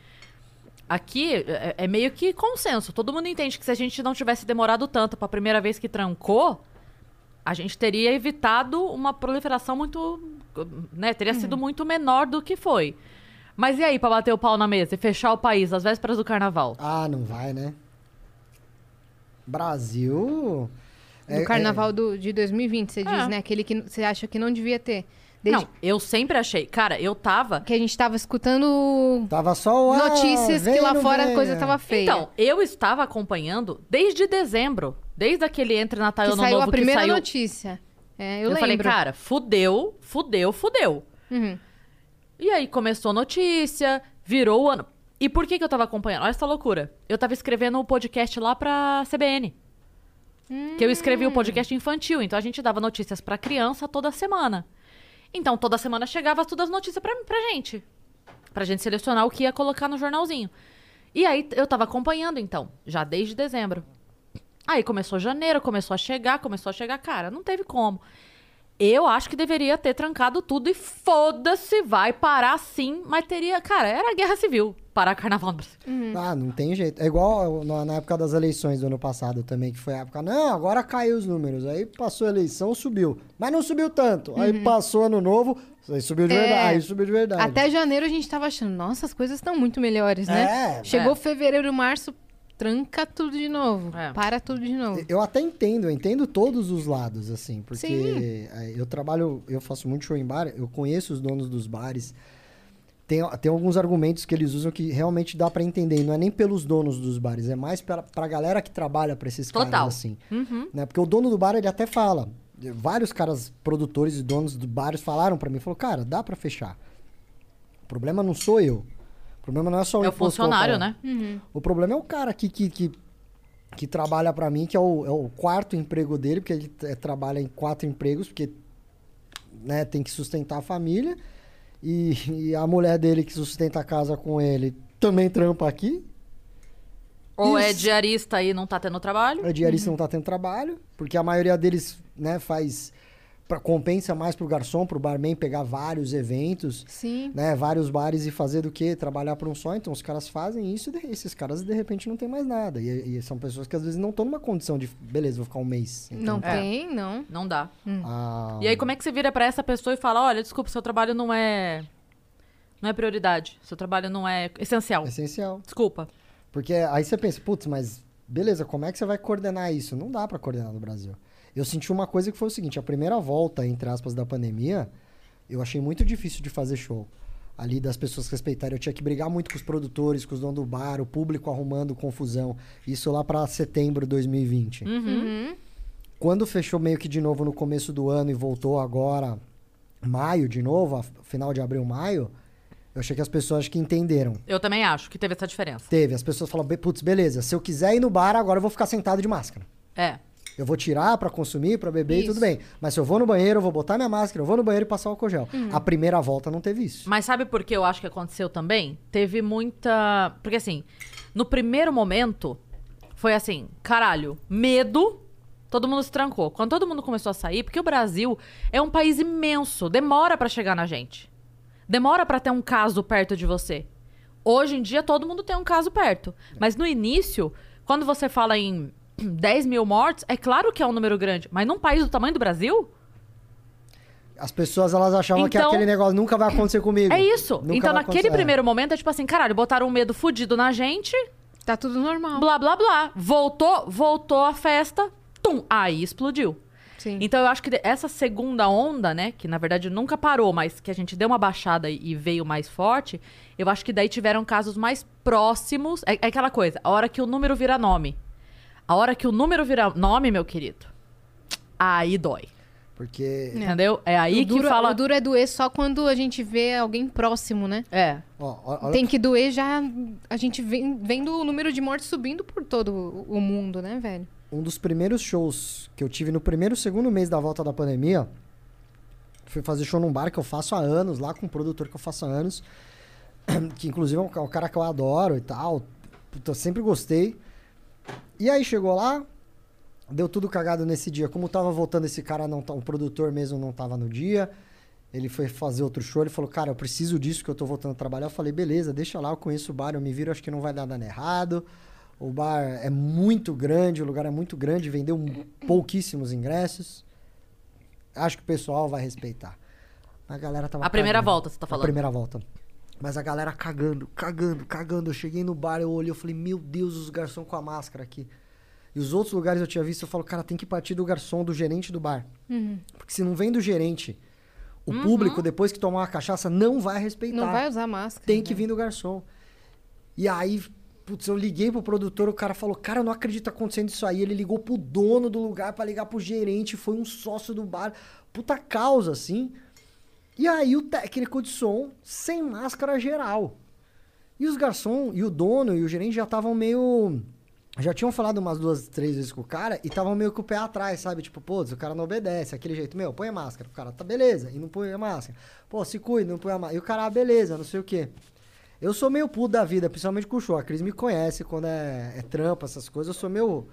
Aqui é, é meio que consenso. Todo mundo entende que se a gente não tivesse demorado tanto pra primeira vez que trancou, a gente teria evitado uma proliferação muito. né? Teria sido muito menor do que foi. Mas e aí, pra bater o pau na mesa e fechar o país às vésperas do carnaval? ah, não vai, né? Brasil. Do é- carnaval do, de 2020, você diz, É. né? Aquele que você acha que não devia ter. Desde Não, eu sempre achei. Cara, eu tava. que a gente tava escutando tava só o. notícias que lá fora a coisa é. tava feia. Então, eu estava acompanhando desde dezembro. Desde aquele Entre Natal e que Ano saiu Novo a primeira que saiu. notícia. É, eu, Eu, lembro. falei, cara, fudeu, fudeu, fudeu. Uhum. E aí começou a notícia, virou o ano. E por que, que eu tava acompanhando? Olha essa loucura. Eu tava escrevendo um podcast lá pra CBN. Que eu escrevi o Hum. podcast infantil. Então a gente dava notícias pra criança toda semana. Então toda semana chegava todas as notícias pra, pra gente. Pra gente selecionar o que ia colocar no jornalzinho. E aí eu tava acompanhando, então, já desde dezembro. Aí começou janeiro, começou a chegar, começou a chegar. Cara, não teve como. Eu acho que deveria ter trancado tudo e foda-se, vai parar sim, mas teria. Cara, era guerra civil parar carnaval no Brasil. Ah, não tem jeito. É igual na, época das eleições do ano passado também, que foi a época, não, agora caiu os números. Aí passou a eleição, subiu. Mas não subiu tanto. Aí passou ano novo, aí subiu de É. verdade. Aí subiu de verdade. Até janeiro a gente tava achando, nossa, as coisas estão muito melhores, né? É, Chegou é. fevereiro, março, tranca tudo de novo. É. Para tudo de novo. Eu até entendo, eu entendo todos os lados, assim, porque Sim. eh, eu trabalho, eu faço muito show em bar, eu conheço os donos dos bares. Tem, tem alguns argumentos que eles usam que realmente dá pra entender. E não é nem pelos donos dos bares, é mais pra, pra galera que trabalha pra esses Total. caras, assim. Né? Porque o dono do bar, ele até fala. Vários caras, produtores e donos do bares falaram pra mim, falou, cara, dá pra fechar. O problema não sou eu. O problema não é só o É o funcionário, né? O problema é o cara que, que, que, que trabalha pra mim, que é o, é o quarto emprego dele, porque ele eh, trabalha em quatro empregos, porque né, tem que sustentar a família. E, e a mulher dele que sustenta a casa com ele também trampa aqui. Ou é Isso. diarista e não tá tendo trabalho. A diarista não tá tendo trabalho, porque a maioria deles né, faz. Pra, compensa mais pro garçom, pro barman pegar vários eventos, Sim. né? Vários bares e fazer do que? Trabalhar para um só. Então os caras fazem isso e de- esses caras de repente não tem mais nada. E, e são pessoas que às vezes não estão numa condição de, beleza, vou ficar um mês. sem Não trampar. tem, não. Não dá. Ah, E aí, como é que você vira pra essa pessoa e fala: olha, desculpa, seu trabalho não é. Não é prioridade. Seu trabalho não é essencial. é essencial. Desculpa. Porque aí você pensa, putz, mas beleza, como é que você vai coordenar isso? Não dá pra coordenar no Brasil. Eu senti uma coisa que foi o seguinte, a primeira volta, entre aspas, da pandemia, eu achei muito difícil de fazer show. Ali das pessoas respeitarem, eu tinha que brigar muito com os produtores, com os donos do bar, o público arrumando confusão. Isso lá pra setembro de 2020. Uhum. Quando fechou meio que de novo no começo do ano e voltou agora, maio de novo, a- final de abril, maio, eu achei que as pessoas acho que entenderam. Eu também acho que teve essa diferença. Teve, as pessoas falam, "Be- putz, beleza, se eu quiser ir no bar, agora eu vou ficar sentado de máscara. É. Eu vou tirar pra consumir, pra beber e Isso. tudo bem. Mas se eu vou no banheiro, eu vou botar minha máscara, eu vou no banheiro e passar álcool gel. A primeira volta não teve isso. Mas sabe por que eu acho que aconteceu também? Teve muita. Porque assim, no primeiro momento, foi assim, caralho, medo. Todo mundo se trancou. Quando todo mundo começou a sair, porque o Brasil é um país imenso, demora pra chegar na gente. Demora pra ter um caso perto de você. Hoje em dia, todo mundo tem um caso perto. Mas no início, quando você fala em 10 mil mortes, é claro que é um número grande. Mas num país do tamanho do Brasil, As pessoas, elas achavam que Então- aquele negócio nunca vai acontecer comigo. é isso. Nunca então, naquele acontecer. primeiro momento, é tipo assim, caralho, botaram um medo fudido na gente, Tá tudo normal. blá, blá, blá. Voltou, voltou a festa, tum, aí explodiu. Sim. Então eu acho que essa segunda onda, né, que na verdade nunca parou, mas que a gente deu uma baixada e veio mais forte, eu acho que daí tiveram casos mais próximos. É, é aquela coisa, a hora que o número vira nome. A hora que o número vira nome, meu querido, aí dói. Porque, Entendeu? É aí o, duro, que fala. o duro é doer só quando a gente vê alguém próximo, né? É. ó, ó, Tem que doer já. A gente vem vendo o número de mortes subindo por todo o mundo, né, velho? um dos primeiros shows que eu tive no primeiro, segundo mês da volta da pandemia, fui fazer show num bar que eu faço há anos, lá com um produtor que eu faço há anos, que inclusive é um, ca- um cara que eu adoro e tal, puta, eu sempre gostei. E aí chegou lá, deu tudo cagado nesse dia. Como tava voltando esse cara, não tá, o produtor mesmo não tava no dia, ele foi fazer outro show, ele falou, cara, eu preciso disso que eu tô voltando a trabalhar. Eu falei, beleza, deixa lá, eu conheço o bar, eu me viro, acho que não vai dar nada errado. O bar é muito grande, o lugar é muito grande, vendeu pouquíssimos ingressos. Acho que o pessoal vai respeitar. A galera tava A primeira cagando. volta, você tá A falando. primeira volta. Mas a galera cagando, cagando, cagando. Eu cheguei no bar, eu olhei, eu falei, meu Deus, os garçons com a máscara aqui. E os outros lugares eu tinha visto, eu falo, cara, tem que partir do garçom, do gerente do bar. Porque se não vem do gerente, o público, depois que tomar uma cachaça, não vai respeitar. Não vai usar máscara. Tem que né? vir do garçom. E aí, putz, eu liguei pro produtor, o cara falou, cara, eu não acredito que tá acontecendo isso aí. Ele ligou pro dono do lugar pra ligar pro gerente, foi um sócio do bar. Puta causa, assim. E aí o técnico de som, sem máscara geral. E os garçom, e o dono e o gerente já estavam meio... Já tinham falado umas duas, três vezes com o cara e estavam meio com o pé atrás, sabe? Tipo, pô, o cara não obedece, aquele jeito. Meu, põe a máscara. O cara, tá beleza, e não põe a máscara. Pô, se cuida, não põe a máscara. E o cara, ah, beleza, não sei o quê. Eu sou meio puto da vida, principalmente com o show. A Cris me conhece quando é, é trampa, essas coisas. Eu sou meio,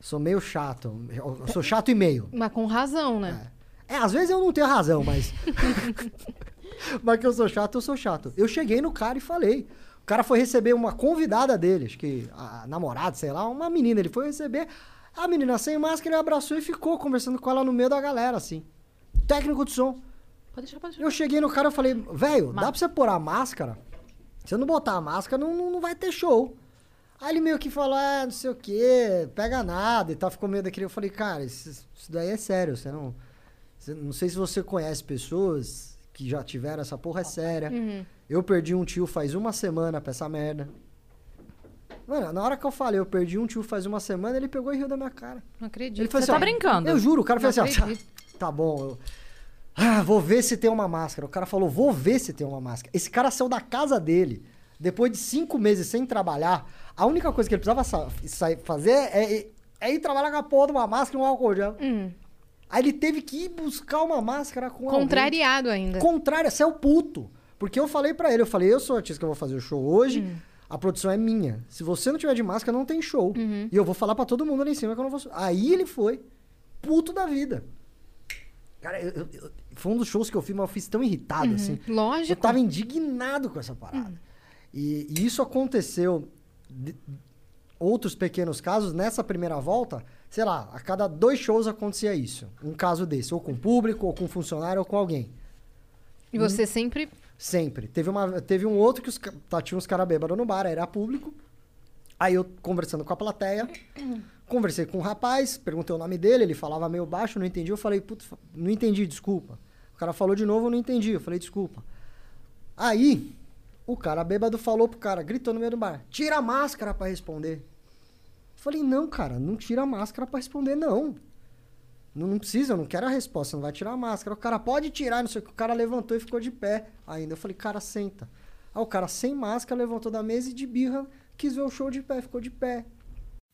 sou meio chato. Eu eu sou chato e meio. Mas com razão, né? É, às vezes eu não tenho razão, mas. mas que eu sou chato, eu sou chato. Eu cheguei no cara e falei. O cara foi receber uma convidada dele, acho que a namorada, sei lá, uma menina. Ele foi receber. A menina sem máscara, ele abraçou e ficou conversando com ela no meio da galera, assim. Técnico de som. Pode deixar, pode deixar. Eu cheguei no cara e falei, velho, dá pra você pôr a máscara? Se eu não botar a máscara, não, não, não vai ter show. Aí ele meio que falou, ah, não sei o quê, pega nada e tal, ficou meio daquele. Eu falei, cara, isso, isso daí é sério, você não. Não sei se você conhece pessoas que já tiveram essa porra, é séria. Eu perdi um tio faz uma semana pra essa merda. Mano, na hora que eu falei, eu perdi um tio faz uma semana, ele pegou e riu da minha cara. Não acredito. Ele falou Você assim, tá ó, brincando? Eu juro, o cara fez assim, ó, tá bom, eu, ah, vou ver se tem uma máscara. O cara falou, vou ver se tem uma máscara. Esse cara saiu da casa dele, depois de cinco meses sem trabalhar. A única coisa que ele precisava sa- sair- fazer é, é ir trabalhar com a porra de uma máscara e um álcool gel. Hum, Aí ele teve que ir buscar uma máscara com alguém. contrariado ainda. Contrário, você é o puto. Porque eu falei pra ele, eu falei, eu sou o artista que eu vou fazer o show hoje, Hum. a produção é minha. Se você não tiver de máscara, não tem show. Uhum. E eu vou falar pra todo mundo ali em cima que eu não vou... Aí ele foi, puto da vida. Cara, eu- eu- eu- foi um dos shows que eu fiz, mas eu fiz tão irritado, assim. Eu Lógico. tava indignado com essa parada. E, e isso aconteceu, de- outros pequenos casos, nessa primeira volta, sei lá, a cada dois shows acontecia isso. Um caso desse, ou com o público, ou com um funcionário, ou com alguém. E você sempre. Sempre. Teve, uma, teve um outro que os, tá, tinha uns caras bêbados no bar, era público. Aí eu conversando com a plateia, conversei com o rapaz, perguntei o nome dele, ele falava meio baixo, não entendi. Eu falei, putz, não entendi, desculpa. O cara falou de novo, eu não entendi. Eu falei, desculpa. Aí, o cara bêbado falou pro cara, gritou no meio do bar, tira a máscara pra responder. Falei, não, cara, não tira a máscara pra responder, não. Não, não precisa, eu não quero a resposta, não vai tirar a máscara. O cara pode tirar, não sei o que. O cara levantou e ficou de pé ainda. Eu falei, cara, senta. Aí o cara sem máscara levantou da mesa e de birra quis ver o show de pé, ficou de pé.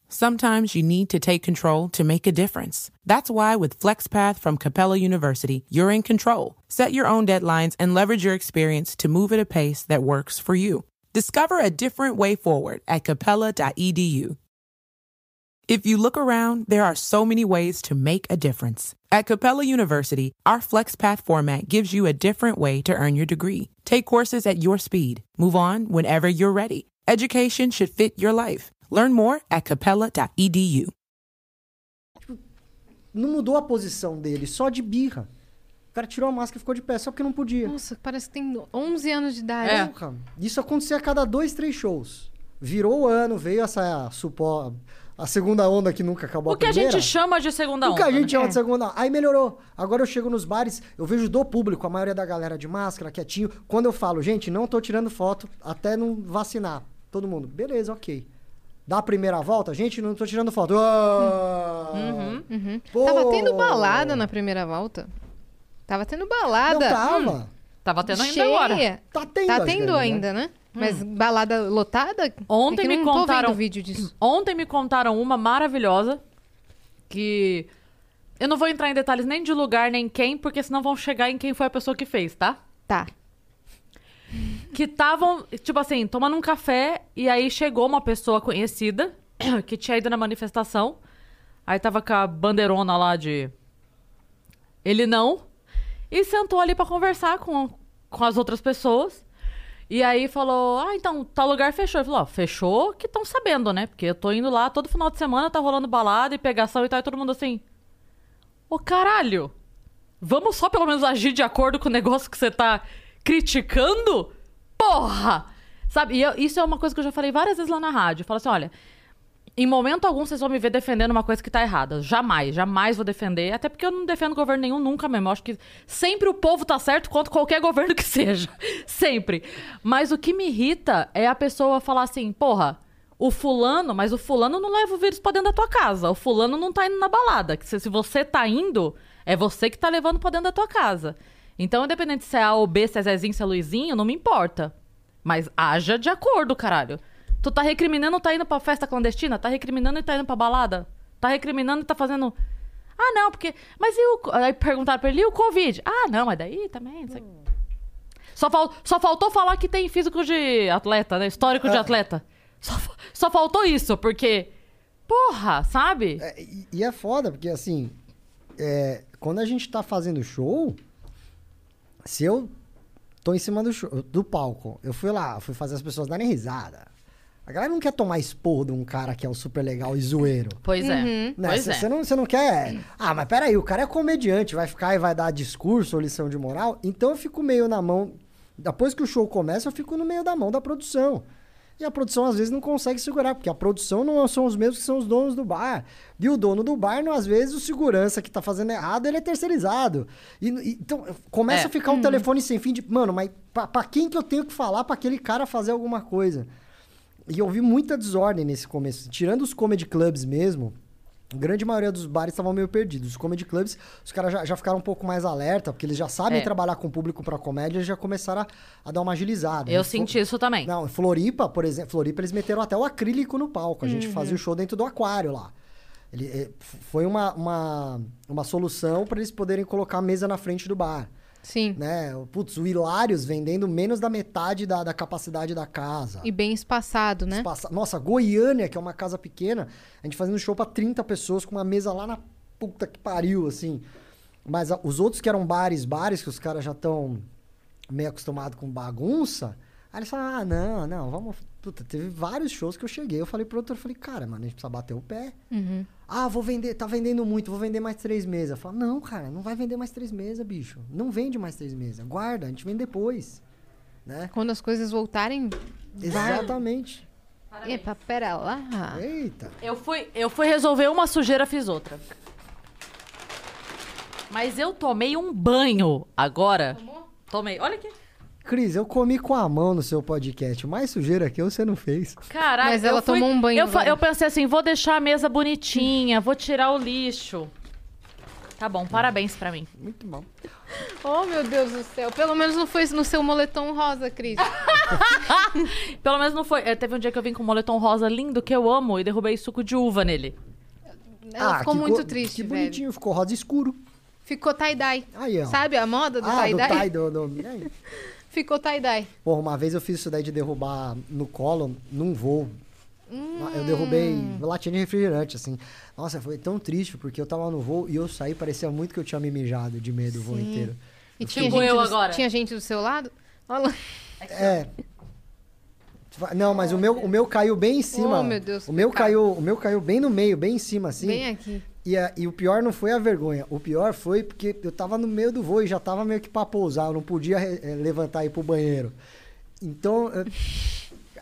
Sometimes you need to take control to make a difference. That's why with FlexPath from Capella University, you're in control. Set your own deadlines and leverage your experience to move at a pace that works for you. Discover a different way forward at capella.edu. If you look around, there are so many ways to make a difference. At Capella University, our FlexPath format gives you a different way to earn your degree. Take courses at your speed. Move on whenever you're ready. Education should fit your life. Learn more at capella.edu. Não mudou a posição dele, só de birra. O cara tirou a máscara e ficou de pé, só porque não podia. Nossa, parece que tem 11 anos de idade. É. Isso acontecia a cada dois, três shows. Virou o ano, veio essa supó, a segunda onda que nunca acabou O que a primeira. gente chama de segunda O onda. que a gente né? chama de segunda onda. Aí melhorou. Agora eu chego nos bares, eu vejo do público, a maioria da galera de máscara, quietinho. Quando eu falo, gente, não tô tirando foto até não vacinar. Todo mundo, beleza, ok. Dá a primeira volta, gente, não tô tirando foto. Ah! Uhum. Pô! Tava tendo balada na primeira volta. Tava tendo balada. Não tava. Hum, Tava tendo ainda cheia. agora. Tá tendo, Tá tendo vezes, né? ainda, né? Mas balada lotada? Ontem é que me não tô contaram- vendo vídeo disso. Ontem me contaram uma maravilhosa que eu não vou entrar em detalhes nem de lugar nem quem, porque senão vão chegar em quem foi a pessoa que fez, tá? Tá. Que estavam, tipo assim, tomando um café e aí chegou uma pessoa conhecida que tinha ido na manifestação. Aí tava com a bandeirona lá de ele não e sentou ali pra conversar com, com as outras pessoas. E aí falou: "Ah, então tal lugar fechou". Ele falou: ó, "Fechou, que estão sabendo, né? Porque eu tô indo lá todo final de semana, tá rolando balada e pegação e tal, e todo mundo assim: "Ô caralho, vamos só pelo menos agir de acordo com o negócio que você tá criticando? Porra! Sabe? E eu- isso é uma coisa que eu já falei várias vezes lá na rádio. Eu falo assim: olha, em momento algum vocês vão me ver defendendo uma coisa que tá errada. Jamais, jamais vou defender. Até porque eu não defendo governo nenhum nunca mesmo. Eu acho que sempre o povo tá certo contra qualquer governo que seja. sempre. Mas o que me irrita é a pessoa falar assim: porra. O fulano, mas o fulano não leva o vírus pra dentro da tua casa. O fulano não tá indo na balada. Se, se você tá indo, é você que tá levando pra dentro da tua casa. Então, independente se é A ou B, se é Zezinho, se é Luizinho, não me importa. Mas haja de acordo, caralho. Tu tá recriminando e tá indo pra festa clandestina? Tá recriminando e tá indo pra balada? Tá recriminando e tá fazendo. Ah, não, porque. Mas e o. Aí perguntaram pra ele, e o Covid? Ah, não, mas daí também. sei. Só, fal... Só faltou falar que tem físico de atleta, né? Histórico de atleta. Só, Só faltou isso, porque. Porra, sabe? É, e, e é foda, porque assim, é, quando a gente tá fazendo show, se eu tô em cima do, show- do palco, eu fui lá, fui fazer as pessoas darem risada. A galera não quer tomar esporro de um cara que é o super legal e zoeiro. Pois é. Uhum. Né? Pois Você é. você não, você não quer. Ah, mas peraí, o cara é comediante, vai ficar e vai dar discurso ou lição de moral. Então eu fico meio na mão. Depois que o show começa, eu fico no meio da mão da produção. E a produção às vezes não consegue segurar, porque a produção não são os mesmos que são os donos do bar. E o dono do bar, não, às vezes, o segurança que tá fazendo errado, ele é terceirizado. E, e- então começa É. a ficar um telefone sem fim de. Mano, mas pra, pra quem que eu tenho que falar pra aquele cara fazer alguma coisa? E eu vi muita desordem nesse começo. Tirando os comedy clubs mesmo, a grande maioria dos bares estavam meio perdidos. Os comedy clubs, os caras já, já ficaram um pouco mais alerta, porque eles já sabem É. trabalhar com o público pra comédia, eles já começaram a, a dar uma agilizada. Eu senti isso também. Não, Floripa, por exemplo, Floripa eles meteram até o acrílico no palco. A gente fazia o show dentro do aquário lá. Ele, eh, foi uma, uma, uma solução para eles poderem colocar a mesa na frente do bar Sim. né? Putz, o Hilários vendendo menos da metade da, da capacidade da casa. E bem espaçado, né? Espaça- Nossa, Goiânia, que é uma casa pequena, a gente fazendo show pra 30 pessoas com uma mesa lá na puta que pariu, assim. Mas a- os outros que eram bares, bares, que os caras já estão meio acostumados com bagunça, aí eles falaram, ah, não, não, vamos... Puta, teve vários shows que eu cheguei, eu falei pro outro, eu falei, cara, mano, a gente precisa bater o pé. Uhum. Ah, vou vender, tá vendendo muito, vou vender mais três meses. Eu falo, não, cara, não vai vender mais três meses, bicho. Não vende mais três meses. Guarda, a gente vende depois. Né? Quando as coisas voltarem. Exatamente. Epa, pera lá. Eita. Eu fui, eu fui resolver uma sujeira, fiz outra. Mas eu tomei um banho agora. Tomei. Olha aqui. Cris, eu comi com a mão no seu podcast. Mais sujeira que eu, você não fez. Caralho, Mas ela eu fui- tomou um banho Eu, eu pensei assim, vou deixar a mesa bonitinha, vou tirar o lixo. Tá bom, parabéns pra mim. Muito bom. Oh, meu Deus do céu. Pelo menos não foi no seu moletom rosa, Cris. Pelo menos não foi. eh, Teve um dia que eu vim com um moletom rosa lindo que eu amo e derrubei suco de uva nele. Ela ficou Ah, que muito triste, Que velho. bonitinho, ficou rosa escuro. Ficou tie-dye. Sabe a moda do ah, do tie-dye? tie do... do... Ficou tie-dye. Porra, uma vez eu fiz isso daí de derrubar no colo, num voo. Eu derrubei Hum. latinha de refrigerante, assim. Nossa, foi tão triste, porque eu tava no voo e eu saí, parecia muito que eu tinha me mijado de medo o voo Sim. inteiro. E tinha Tipo gente, eu do, agora. tinha gente do seu lado? Olha lá. É. Não, mas o meu, o meu caiu bem em cima. Oh, meu Deus, o meu caiu, o meu caiu bem no meio, bem em cima, assim. Bem aqui. E, a- e o pior não foi a vergonha. O pior foi porque eu tava no meio do voo e já tava meio que pra pousar. Eu não podia eh, levantar e ir pro banheiro. Então,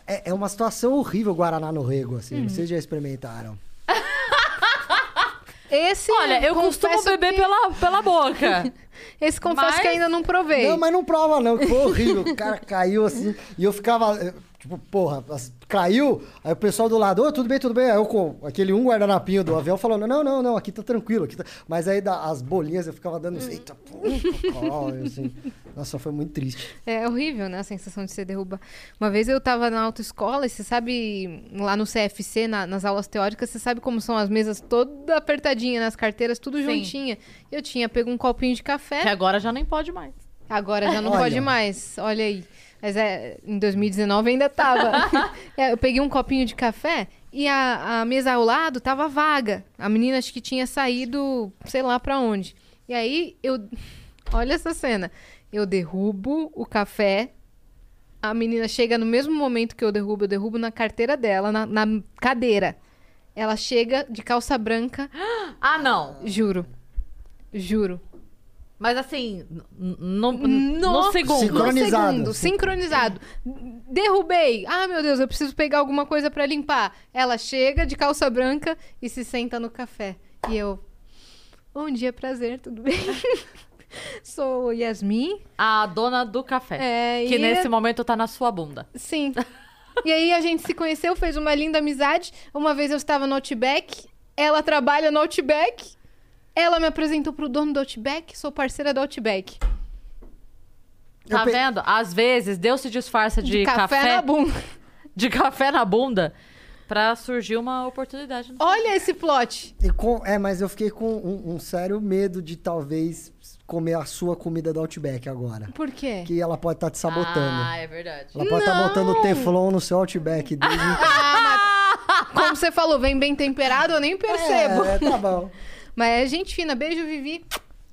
é, é uma situação horrível Guaraná no Rego, assim. Uhum. Vocês já experimentaram. Esse, Olha, eu costumo beber que- pela, pela boca. Esse confesso Mas- que ainda não provei. Não, mas não prova não, que foi horrível. O cara caiu assim, e eu ficava, eh, tipo, porra, caiu, aí o pessoal do lado, ô, tudo bem, tudo bem. Aí eu com aquele um guardanapinho do avião falando, não, não, não, aqui tá tranquilo. Aqui tá... Mas aí da- as bolinhas eu ficava dando, Hum. eita, porra, assim. Nossa, foi muito triste. É horrível, né? A sensação de ser derrubado. Uma vez eu tava na autoescola e você sabe, lá no CFC, na- nas aulas teóricas, você sabe como são as mesas toda apertadinha nas carteiras, tudo Sim. juntinha. Eu tinha pego um copinho de café. Que agora já nem pode mais. Agora já não Olha. pode mais. Olha aí. Mas é, em 2019 ainda tava. É, eu peguei um copinho de café e a, a mesa ao lado tava vaga. A menina acho que tinha saído, sei lá pra onde. E aí eu. Olha essa cena. Eu derrubo o café. A menina chega no mesmo momento que eu derrubo, eu derrubo na carteira dela, na, na cadeira. Ela chega de calça branca, Ah, não. juro. Juro. Mas assim, no, No- no segundo. Sincronizado. No segundo, sincronizado. Derrubei. Ah, meu Deus, eu preciso pegar alguma coisa pra limpar. Ela chega de calça branca e se senta no café. E eu. Bom dia, prazer, tudo bem? Sou Yasmin. A dona do café. É, que e- nesse momento tá na sua bunda. Sim. E aí a gente se conheceu, fez uma linda amizade. Uma vez eu estava no Outback, ela trabalha no Outback. Ela me apresentou pro dono do Outback, sou parceira do Outback. Tá pe- vendo? Às vezes Deus se disfarça de, café, na bunda. de café na bunda pra surgir uma oportunidade. Olha esse plot. E com- é, mas eu fiquei com um, um sério medo de talvez comer a sua comida do Outback agora. Por quê? Que ela pode estar te sabotando. Ah, é verdade. Ela pode estar Não! botando Teflon no seu Outback. Desde... Como você falou, vem bem temperado, eu nem percebo. É, tá bom. Mas é gente fina. Beijo, Vivi.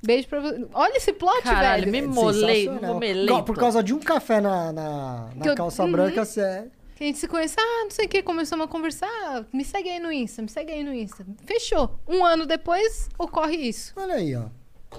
Beijo pra você. Olha esse plot, Caralho, velho. me molei, Sensacional. momelei. Por- Por causa de um café na, na, na Que eu- calça Uhum. branca, você é... Que a gente se conhece, ah, não sei o que, começamos a conversar. ah, Me segue aí no Insta, me segue aí no Insta. Fechou. Um ano depois, ocorre isso. Olha aí, ó.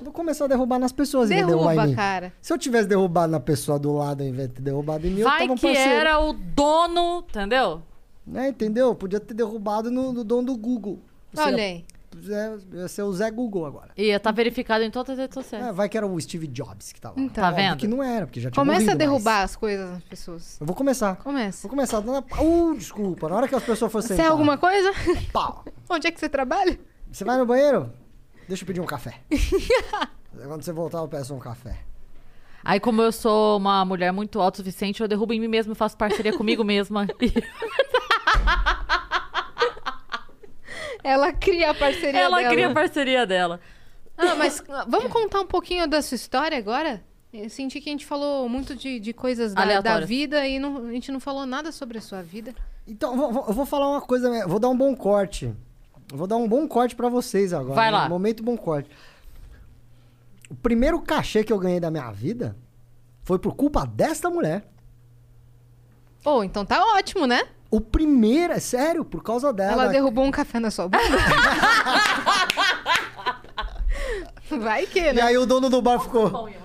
Vou começar a derrubar nas pessoas Derruba, mim. cara. Se eu tivesse derrubado na pessoa do lado em vez de ter derrubado em mim, eu Vai tava um que parceiro. era o dono, entendeu? Né, entendeu? Podia ter derrubado no, no dono do Google. Você Olha aí. Zé- ia ser o Zé Google agora. Ia tá verificado em todas as redes sociais. É, vai que era o Steve Jobs que tava lá. Então. Tá Óbvio vendo? que não era, porque já tinha Começa a morrido, derrubar mas- as coisas nas pessoas. Eu vou começar. Começa. Vou começar. dando a- Uh, desculpa. Na hora que as pessoas fossem Você é alguma coisa? Pau. Onde é que você trabalha? Você vai no banheiro? Deixa eu pedir um café. Quando você voltar, eu peço um café. Aí, como eu sou uma mulher muito autossuficiente, eu derrubo em mim mesma e faço parceria comigo mesma. Ela cria a parceria Ela dela. cria a parceria dela. Ah, mas ah, vamos contar um pouquinho da sua história agora? Eu senti que a gente falou muito de, de coisas da, da vida e não- a gente não falou nada sobre a sua vida. Então, vou- eu vou falar uma coisa, né? vou dar um bom corte. Vou dar um bom corte pra vocês agora. Vai né? lá. Momento bom corte. O primeiro cachê que eu ganhei da minha vida foi por culpa desta mulher. Oh, então tá ótimo, né? O primeiro, é sério, por causa dela. Ela derrubou um café na sua bunda. Vai que, E né? aí o dono do bar ficou. E.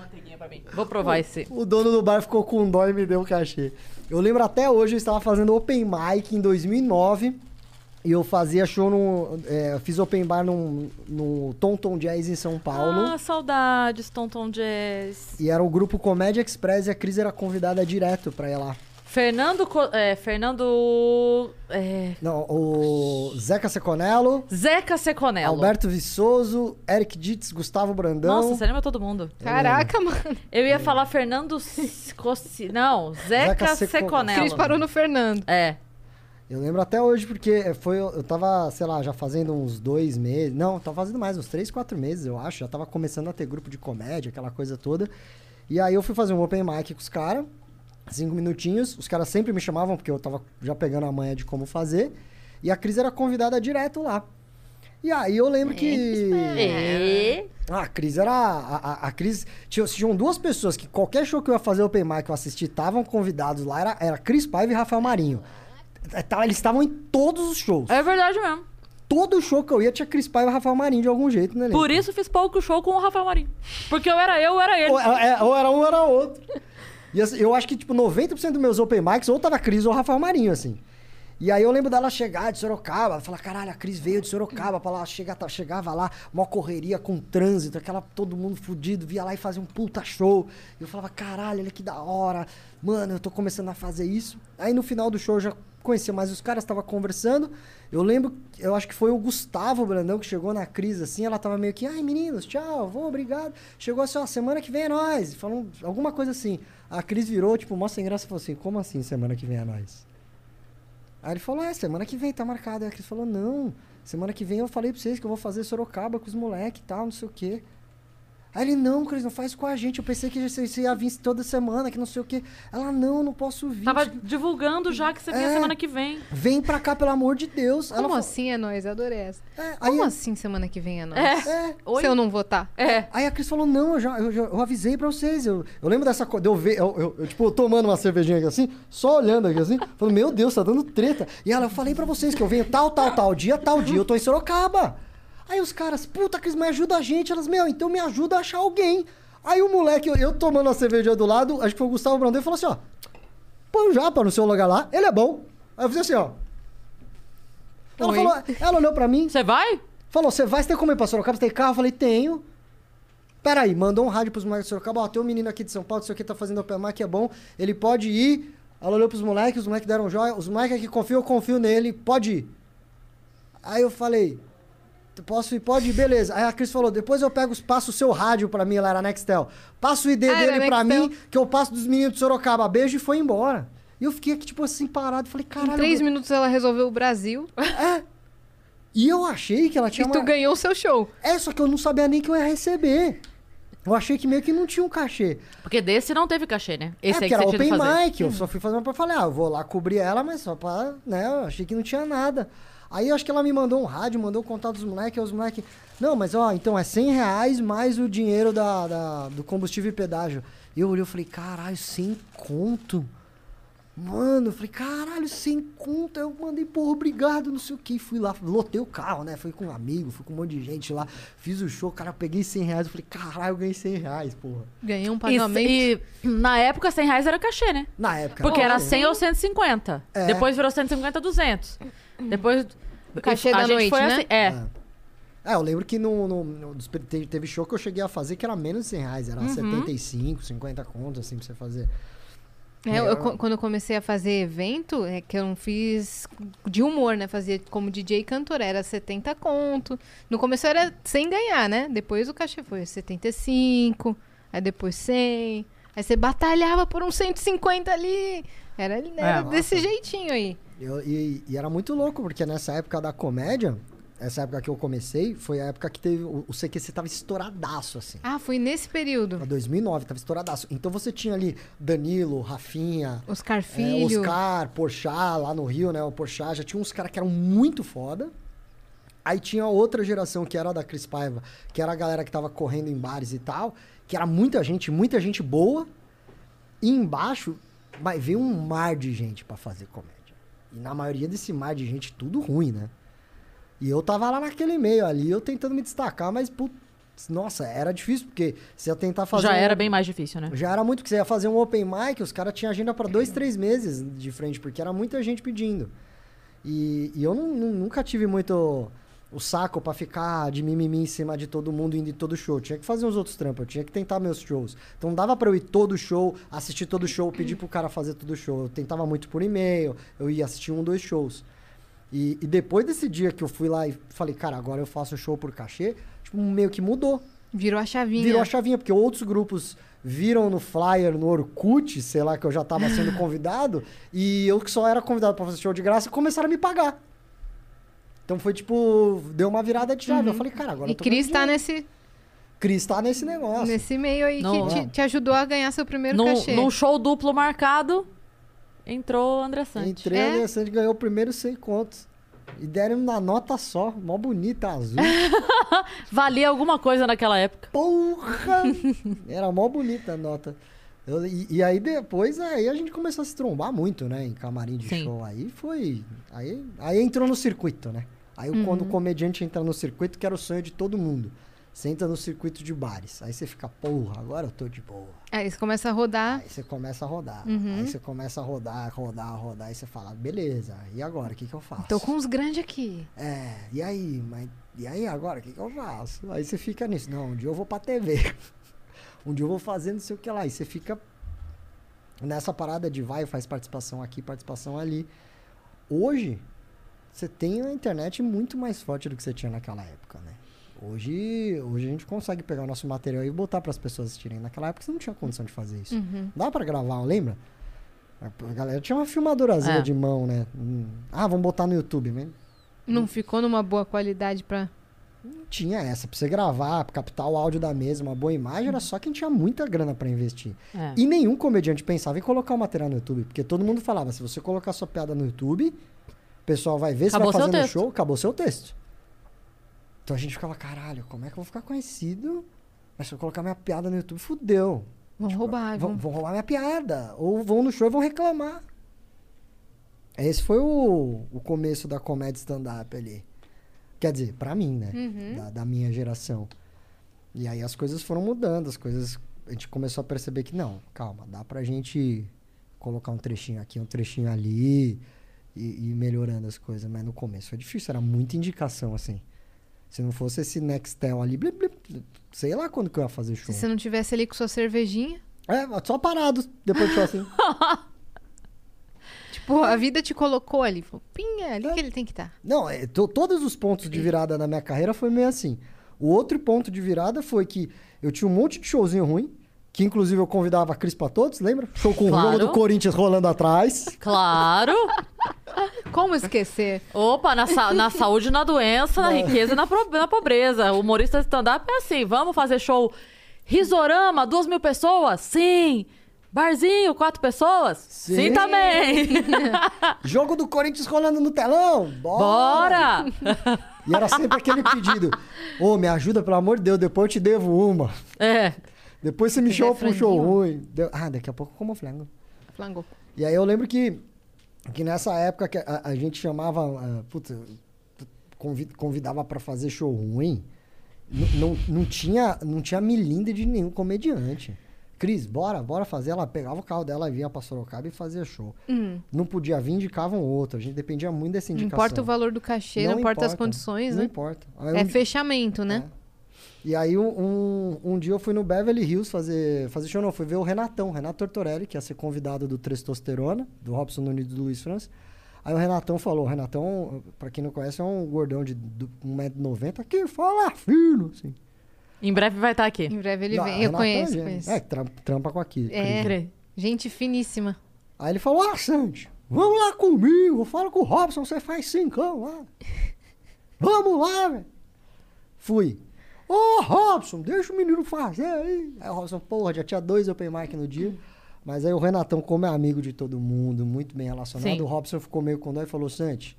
Vou provar esse. O dono do bar ficou com dó e me deu o cachê. Eu lembro até hoje, eu estava fazendo open mic em 2009. E eu fazia show no. É, eu fiz open bar no Tom Tom Jazz em São Paulo. Ah, saudades, Tonton Jazz. E era o grupo Comédia Express e a Cris era convidada direto pra ir lá. Fernando. Co- É, Fernando. É, Não, o Zeca Seconello, Zeca Seconello. Alberto Viçoso, Eric Ditz, Gustavo Brandão. Nossa, você lembra todo mundo? Caraca, mano. Eu ia falar Fernando Cossi... Não, Zeca, Zeca Seco- Seconello. Cris parou no Fernando. É. Eu lembro até hoje porque foi, eu tava, sei lá, já fazendo uns dois meses. Não, tava fazendo mais, uns três, quatro meses, eu acho. Já tava começando a ter grupo de comédia, aquela coisa toda. E aí eu fui fazer um open mic com os caras, cinco minutinhos. Os caras sempre me chamavam, porque eu tava já pegando a manha de como fazer. E a Cris era convidada direto lá. E aí eu lembro que. Ah, a Cris era. A, a, a Cris. Tinha, tinham duas pessoas que qualquer show que eu ia fazer open mic que eu assisti estavam convidados lá. Era, era Cris Paiva e Rafael Marinho. É, tá, Eles estavam em todos os shows. É verdade mesmo. Todo show que eu ia tinha Cris Paiva e Rafael Marinho de algum jeito, né? Por isso fiz pouco show com o Rafael Marinho. Porque eu era eu, era ele. Ou, é, ou era um ou era outro. E assim, eu acho que, tipo, 90% dos meus open mics ou tava Cris ou Rafael Marinho, assim. E aí eu lembro dela chegar de Sorocaba, falar, caralho, a Cris veio de Sorocaba pra lá, chega, tá- chegava lá, mó correria com trânsito, aquela, todo mundo fudido, via lá e fazia um puta show. Eu falava, caralho, olha que da hora, mano, eu tô começando a fazer isso. Aí no final do show eu já conhecia mais os caras, tava conversando. Eu lembro, eu acho que foi o Gustavo Brandão que chegou na Cris assim, ela tava meio que, ai meninos, tchau, vou, obrigado. Chegou assim, ó, semana que vem é nós, falando alguma coisa assim. A Cris virou, tipo, mó sem graça e falou assim, como assim semana que vem é nós? Aí ele falou, é, semana que vem tá marcado. Aí a Cris falou, não, semana que vem eu falei pra vocês que eu vou fazer Sorocaba com os moleques e tal, não sei o quê. Aí ele, não, Cris, não faz com a gente. Eu pensei que você ia vir toda semana, que não sei o quê. Ela, não, não posso vir. Tava divulgando já que você vinha É. semana que vem. Vem pra cá, pelo amor de Deus. Ela Como falou- assim é nós? Adorei essa. É, aí, Como assim semana que vem é nós? é, Oi? Se eu não votar? É. Aí a Cris falou, não, eu já, eu, já- eu avisei pra vocês. Eu, eu lembro dessa coisa, de eu ver, eu, eu- eu, tipo, tomando uma cervejinha aqui assim, só olhando aqui assim, falando, meu Deus, tá dando treta. E ela, eu falei pra vocês que eu venho tal, tal, tal dia, tal dia, eu tô em Sorocaba. Aí os caras, puta, Cris, mas ajuda a gente. Elas, meu, então me ajuda a achar alguém. Aí o moleque, eu, eu tomando a cerveja do lado, acho que foi o Gustavo Brandão, falou assim, ó, põe o Japa no seu lugar lá, ele é bom. Aí eu fiz assim, ó. Ela Oi. falou, ela olhou pra mim, Você vai? Falou, você vai, você tem como ir pra Sorocaba? Você tem carro? Eu falei, tenho. Peraí, mandou um rádio pros moleques de Sorocaba. Ó, tem um menino aqui de São Paulo, isso aqui tá fazendo open mic, é bom. Ele pode ir. Ela olhou pros moleques, os moleques deram joia. Os moleques aqui confiam, eu confio nele, pode ir. Aí eu falei, posso ir? Pode ir, beleza. Aí a Cris falou, depois eu pego, passo o seu rádio pra mim, ela era Nextel. Passa o ID Ah, dele pra Nextel. mim, que eu passo dos meninos de Sorocaba. Beijo e foi embora. E eu fiquei aqui, tipo assim, parado. Falei, Em caralho. três eu- minutos ela resolveu o Brasil E eu achei que ela tinha e tu uma- ganhou o seu show. É, só que eu não sabia nem que eu ia receber. Eu achei que meio que não tinha um cachê. Porque desse não teve cachê, né? Esse é, aí porque que era você tinha open mic. Eu só fui fazer uma pra falar, ah, eu vou lá cobrir ela, mas só pra, né, eu achei que não tinha nada. Aí eu acho que ela me mandou um rádio, mandou o contato dos moleques, aí os moleques... Não, mas ó, então é 100 reais mais o dinheiro da, da- do combustível e pedágio. E eu olhei e falei, caralho, 100 conto? Mano, eu falei, caralho, sem conta. Eu mandei, porra, obrigado, não sei o que. Fui lá, lotei o carro, né? Fui com um amigo, fui com um monte de gente lá. Fiz o show, cara, eu peguei 100 reais. Eu falei, caralho, eu ganhei 100 reais, porra. Ganhei um E, pagamento. e na época, 100 reais era cachê, né? Na época. Porque era né? 100 ou 150. É. Depois virou 150, 200. Depois... Cachê a da gente noite, foi né? assim- é. É. É, eu lembro que no, no- no- teve, show que eu cheguei a fazer que era menos de 100 reais. Era 75, 50 contos, assim, pra você fazer. É, eu- É. eu quando eu comecei a fazer evento, é que eu não fiz de humor, né? Fazia como DJ e cantora, era 70 conto. No começo era sem ganhar, né? Depois o cachê foi 75, aí depois 100. Aí você batalhava por uns 150 ali. Era, era É, desse jeitinho aí. Eu- e, e era muito louco, porque nessa época da comédia, essa época que eu comecei, foi a época que teve. O, o CQC tava estouradaço, assim. Ah, foi nesse período. Pra 2009, tava estouradaço. Então você tinha ali Danilo, Rafinha, Oscar é, Filho. Oscar, Porchat, lá no Rio, né? O Porchat já tinha uns caras que eram muito foda. Aí tinha outra geração que era da Cris Paiva, que era a galera que tava correndo em bares e tal, que era muita gente, muita gente boa. E embaixo, mas veio um mar de gente pra fazer comédia. E na maioria desse mar de gente, tudo ruim, né? E eu tava lá naquele meio ali, eu tentando me destacar, mas, putz, nossa, era difícil, porque você ia tentar fazer. Já um- era bem mais difícil, né? já era muito, porque você ia fazer um open mic, os caras tinham agenda pra dois, três meses de frente, porque era muita gente pedindo. E, e eu não- não- nunca tive muito o saco pra ficar de mimimi em cima de todo mundo indo em todo show. Tinha que fazer uns outros trampos, eu tinha que tentar meus shows. Então não dava pra eu ir todo show, assistir todo show, pedir pro cara fazer todo show. Eu tentava muito por e-mail, eu ia assistir um, dois shows. E, e depois desse dia que eu fui lá e falei, cara, agora eu faço show por cachê, tipo, meio que mudou. Virou a chavinha. Virou a chavinha, porque outros grupos viram no flyer, no Orkut, sei lá, que eu já tava sendo convidado, e eu que só era convidado pra fazer show de graça, começaram a me pagar. Então foi tipo, deu uma virada de chave. Eu falei, cara, agora E eu tô Cris tá dinheiro. nesse, Cris tá nesse negócio. nesse meio aí Não. que te, te ajudou a ganhar seu primeiro Num, cachê. num show duplo marcado, entrou o André Sante. Entrei, É? a Alessandro ganhou o primeiro 100 contos. E deram na nota só, mó bonita, azul. Valia alguma coisa naquela época. Porra! Era mó bonita a nota. Eu- e, e aí depois aí a gente começou a se trombar muito, né? Em camarim de Sim. show. Aí foi. Aí, aí entrou no circuito, né? Aí Uhum. quando o comediante entra no circuito, que era o sonho de todo mundo. Você entra no circuito de bares. Aí você fica, porra, agora eu tô de boa. Aí você começa a rodar. Aí você começa a rodar. Uhum. Aí você começa a rodar, rodar, rodar. Aí você fala, beleza, e agora? O que, que eu faço? Tô com os grandes aqui. É, e aí? Mas, e aí agora? O que, que eu faço? Aí você fica nisso. Não, um dia eu vou pra TV. um dia eu vou fazer não sei o que lá. E você fica nessa parada de vai, faz participação aqui, participação ali. Hoje, você tem a internet muito mais forte do que você tinha naquela época, né? Hoje, hoje a gente consegue pegar o nosso material e botar para as pessoas assistirem. Naquela época você não tinha condição de fazer isso. Uhum. Dá para gravar, lembra? A galera tinha uma filmadorazinha É. de mão, né? Hum. Ah, vamos botar no YouTube, mas Não ficou numa boa qualidade pra. Não tinha essa. Pra você gravar, captar o áudio da mesa, uma boa imagem, era só quem tinha muita grana para investir. É. E nenhum comediante pensava em colocar o material no YouTube, porque todo mundo falava, se você colocar sua piada no YouTube, o pessoal vai ver, você Acabou vai fazendo texto. show, acabou seu texto. Então a gente ficava, caralho, como é que eu vou ficar conhecido? Mas se eu colocar minha piada no YouTube, fudeu. Vão roubar. Vão, Vão... vão roubar minha piada. Ou vão no show e vão reclamar. Esse foi o, o começo da comédia stand-up ali. Quer dizer, pra mim, né? Uhum. Da, da minha geração. E aí as coisas foram mudando, as coisas. A gente começou a perceber que não, calma, dá pra gente colocar um trechinho aqui, um trechinho ali e, e ir melhorando as coisas. Mas no começo foi difícil, era muita indicação, assim. Se não fosse esse Nextel ali, blip, blip, sei lá quando que eu ia fazer show. Se você não tivesse ali com sua cervejinha. É, só parado depois do show assim. Tipo, a vida te colocou ali. Falou, Pim, é ali É. que ele tem que estar. Não, é, to- todos os pontos de virada na minha carreira foi meio assim. O outro ponto de virada foi que eu tinha um monte de showzinho ruim, que inclusive eu convidava a Cris pra todos, lembra? Show com o Claro. jogo do Corinthians rolando atrás. Claro! Como esquecer? Opa, na, sa- na saúde, na doença, na riqueza e na, na pobreza. O humorista stand-up é assim: vamos fazer show Risorama, duas mil pessoas? Sim! Barzinho, quatro pessoas? Sim, Sim. também! Jogo do Corinthians rolando no telão. Bora! Bora! E era sempre aquele pedido. Ô, me ajuda, pelo amor de Deus, depois eu te devo uma. É. Depois você me pra um show ruim. Deu- Ah, daqui a pouco eu como flango. Flangou. E aí eu lembro que, que nessa época que a, a gente chamava, ah, puta, convi- convidava pra fazer show ruim, n- não, não, tinha, não tinha milindre de nenhum comediante. Cris, bora, bora fazer. Ela pegava o carro dela, vinha pra Sorocaba e fazia show. Hum, Não podia vir, indicavam outro. A gente dependia muito dessa não indicação. importa o valor do cachê, não, importa, as condições, não né? importa. Aí É um- fechamento, né? é. E aí um, um, um dia eu fui no Beverly Hills fazer, fazer show, não, fui ver o Renatão, Renato Tortorelli, que ia ser convidado do Testosterona, do Robson Nunes e do Luiz França. Aí o Renatão falou, o Renatão, pra quem não conhece, é um gordão de do- 1,90m, que fala fino, assim. Em breve vai estar aqui. Em breve ele Não, vem. Eu Renatão conheço, gente- conheço. É, que tra- trampa com aqui. É. Cris. Gente finíssima. Aí ele falou, ah, Sandy, vamos lá comigo, fala com o Robson, você faz cincão lá. vamos lá, velho. Fui. Ô, Robson, deixa o menino fazer aí. Aí o Robson, porra, já tinha dois open mic no dia. Mas aí o Renatão, como é amigo de todo mundo, muito bem relacionado, Sim. o Robson ficou meio com dó e falou, Santi,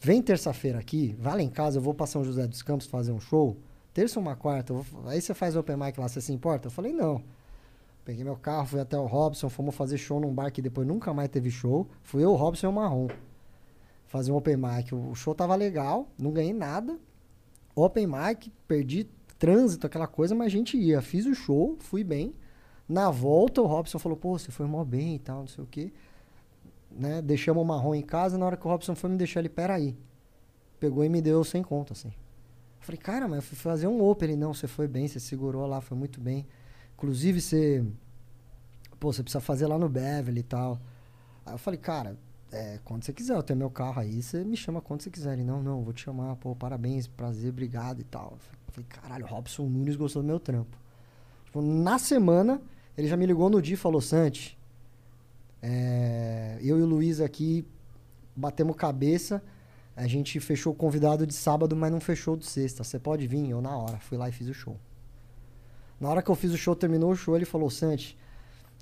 vem terça-feira aqui, vai lá em casa, eu vou pra São José dos Campos fazer um show. Terça ou uma quarta, aí você faz open mic lá, você se importa? Eu falei, não. Peguei meu carro, fui até o Robson, fomos fazer show num bar que depois nunca mais teve show. Fui eu, o Robson e o Marrom. Fazer um open mic. O show tava legal, não ganhei nada. Open mic, perdi trânsito, aquela coisa, mas a gente ia. Fiz o show, fui bem. Na volta, o Robson falou, pô, você foi mó bem e tal, não sei o quê. Né? Deixamos o Marrom em casa, na hora que o Robson foi me deixar ele, peraí. Pegou e me deu sem conta, assim. Falei, cara, mas eu fui fazer um open. Ele, não, você foi bem, você segurou lá, foi muito bem. Inclusive, você. Pô, você precisa fazer lá no Beverly e tal. Aí eu falei, cara, é, quando você quiser, eu tenho meu carro aí, você me chama quando você quiser. Ele, não, não, vou te chamar, pô, parabéns, prazer, obrigado e tal. Eu falei, caralho, Robson Nunes gostou do meu trampo. Tipo, na semana, ele já me ligou no dia e falou, Santi, é, eu e o Luiz aqui batemos cabeça. A gente fechou o convidado de sábado, mas não fechou de sexta. Você pode vir? Eu na hora. Fui lá e fiz o show. Na hora que eu fiz o show, terminou o show, ele falou, Santi,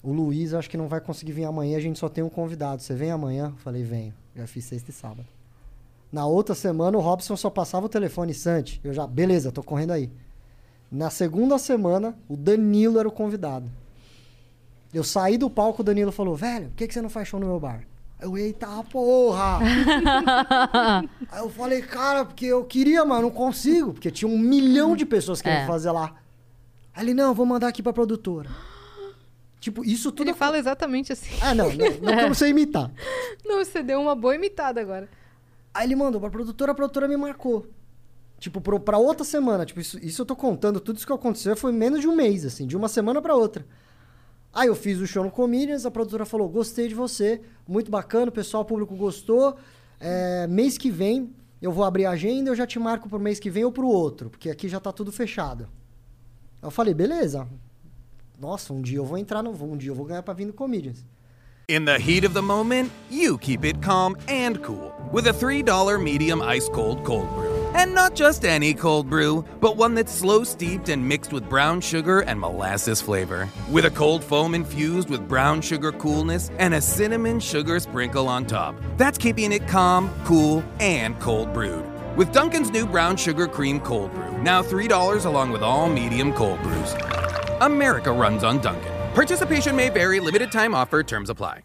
o Luiz acho que não vai conseguir vir amanhã, a gente só tem um convidado. Você vem amanhã? Eu falei, venho. Já fiz sexta e sábado. Na outra semana, o Robson só passava o telefone, Santi. Eu já, beleza, tô correndo aí. Na segunda semana, o Danilo era o convidado. Eu saí do palco, o Danilo falou, velho, por que, que você não faz show no meu bar? Eu, eita porra! Aí eu falei, cara, porque eu queria, mas não consigo. Porque tinha um milhão de pessoas querendo É. fazer lá. Aí ele, não, eu vou mandar aqui pra produtora. Tipo, isso tudo... Ele fala exatamente assim. Ah, não, não, não como você imitar. Não, você deu uma boa imitada agora. Aí ele mandou pra produtora, a produtora me marcou. Tipo, pro, pra outra semana. Tipo, isso, isso eu tô contando, tudo isso que aconteceu foi menos de um mês, assim, de uma semana pra outra. Aí eu fiz o show no Comedians, a produtora falou, gostei de você, muito bacana, o pessoal, o público gostou. É, mês que vem eu vou abrir a agenda, eu já te marco pro mês que vem ou pro outro, porque aqui já tá tudo fechado. Eu falei, beleza. Nossa, um dia eu vou entrar no. Um dia eu vou ganhar pra vir no Comedians. In the heat of the moment, you keep it calm and cool with a $3 medium ice cold cold brew. And not just any cold brew, but one that's slow steeped and mixed with brown sugar and molasses flavor. With a cold foam infused with brown sugar coolness and a cinnamon sugar sprinkle on top. That's keeping it calm, cool, and cold brewed. With Duncan's new brown sugar cream cold brew, now $3 along with all medium cold brews. America runs on Duncan. Participation may vary, limited time offer, terms apply.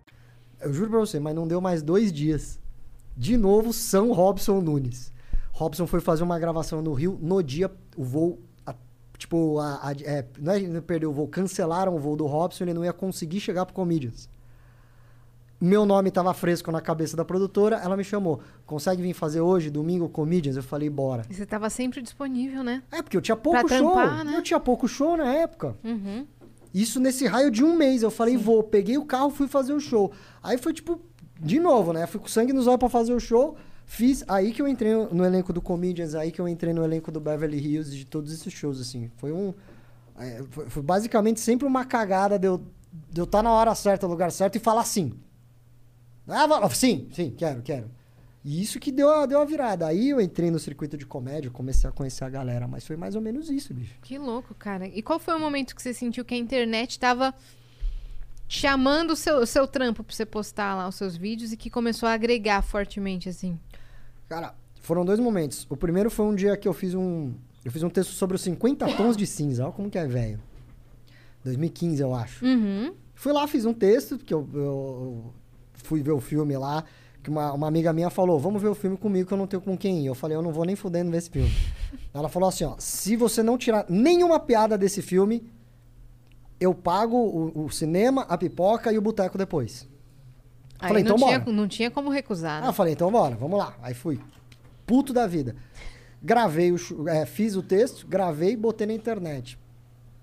Eu juro pra você, mas não deu mais dois dias. De novo, São Robson Nunes. Robson foi fazer uma gravação no Rio. No dia, o voo. a- tipo, a, a- é, não é perdeu o voo, cancelaram o voo do Robson, ele não ia conseguir chegar pro Comedians. Meu nome tava fresco na cabeça da produtora, ela me chamou. Consegue vir fazer hoje, domingo, Comedians? Eu falei, bora. E você tava sempre disponível, né? É, porque eu tinha pouco Pra show. trampar, né? Eu tinha pouco show na época. Uhum. Isso nesse raio de um mês. Eu falei, vou. Peguei o carro, fui fazer o show. Aí foi tipo, de novo, né? Fui com sangue nos olhos pra fazer o show. Fiz. Aí que eu entrei no elenco do Comedians, aí que eu entrei no elenco do Beverly Hills, de todos esses shows, assim. Foi um. é, foi, foi basicamente sempre uma cagada de eu estar tá na hora certa, no lugar certo e falar sim. Ah, sim, sim, quero, quero. E isso que deu a, deu a virada. Aí eu entrei no circuito de comédia, comecei a conhecer a galera, mas foi mais ou menos isso, bicho. Que louco, cara. E qual foi o momento que você sentiu que a internet tava chamando o seu, o seu trampo pra você postar lá os seus vídeos e que começou a agregar fortemente, assim? Cara, foram dois momentos. O primeiro foi um dia que eu fiz um. Eu fiz um texto sobre os 50 tons de cinza. Olha como que é velho. 2015, eu acho. Uhum. Fui lá, fiz um texto, porque eu, eu- fui ver o filme lá. Que uma, uma amiga minha falou: Vamos ver o filme comigo que eu não tenho com quem ir. Eu falei: Eu não vou nem fudendo ver esse filme. Ela falou assim: Ó, se você não tirar nenhuma piada desse filme, eu pago o, o cinema, a pipoca e o boteco depois. Aí Falei, não, então tinha, bora. não tinha como recusar, Ah, né? eu falei, então bora, vamos lá. Aí fui. Puto da vida. Gravei o. é, fiz o texto, gravei e botei na internet.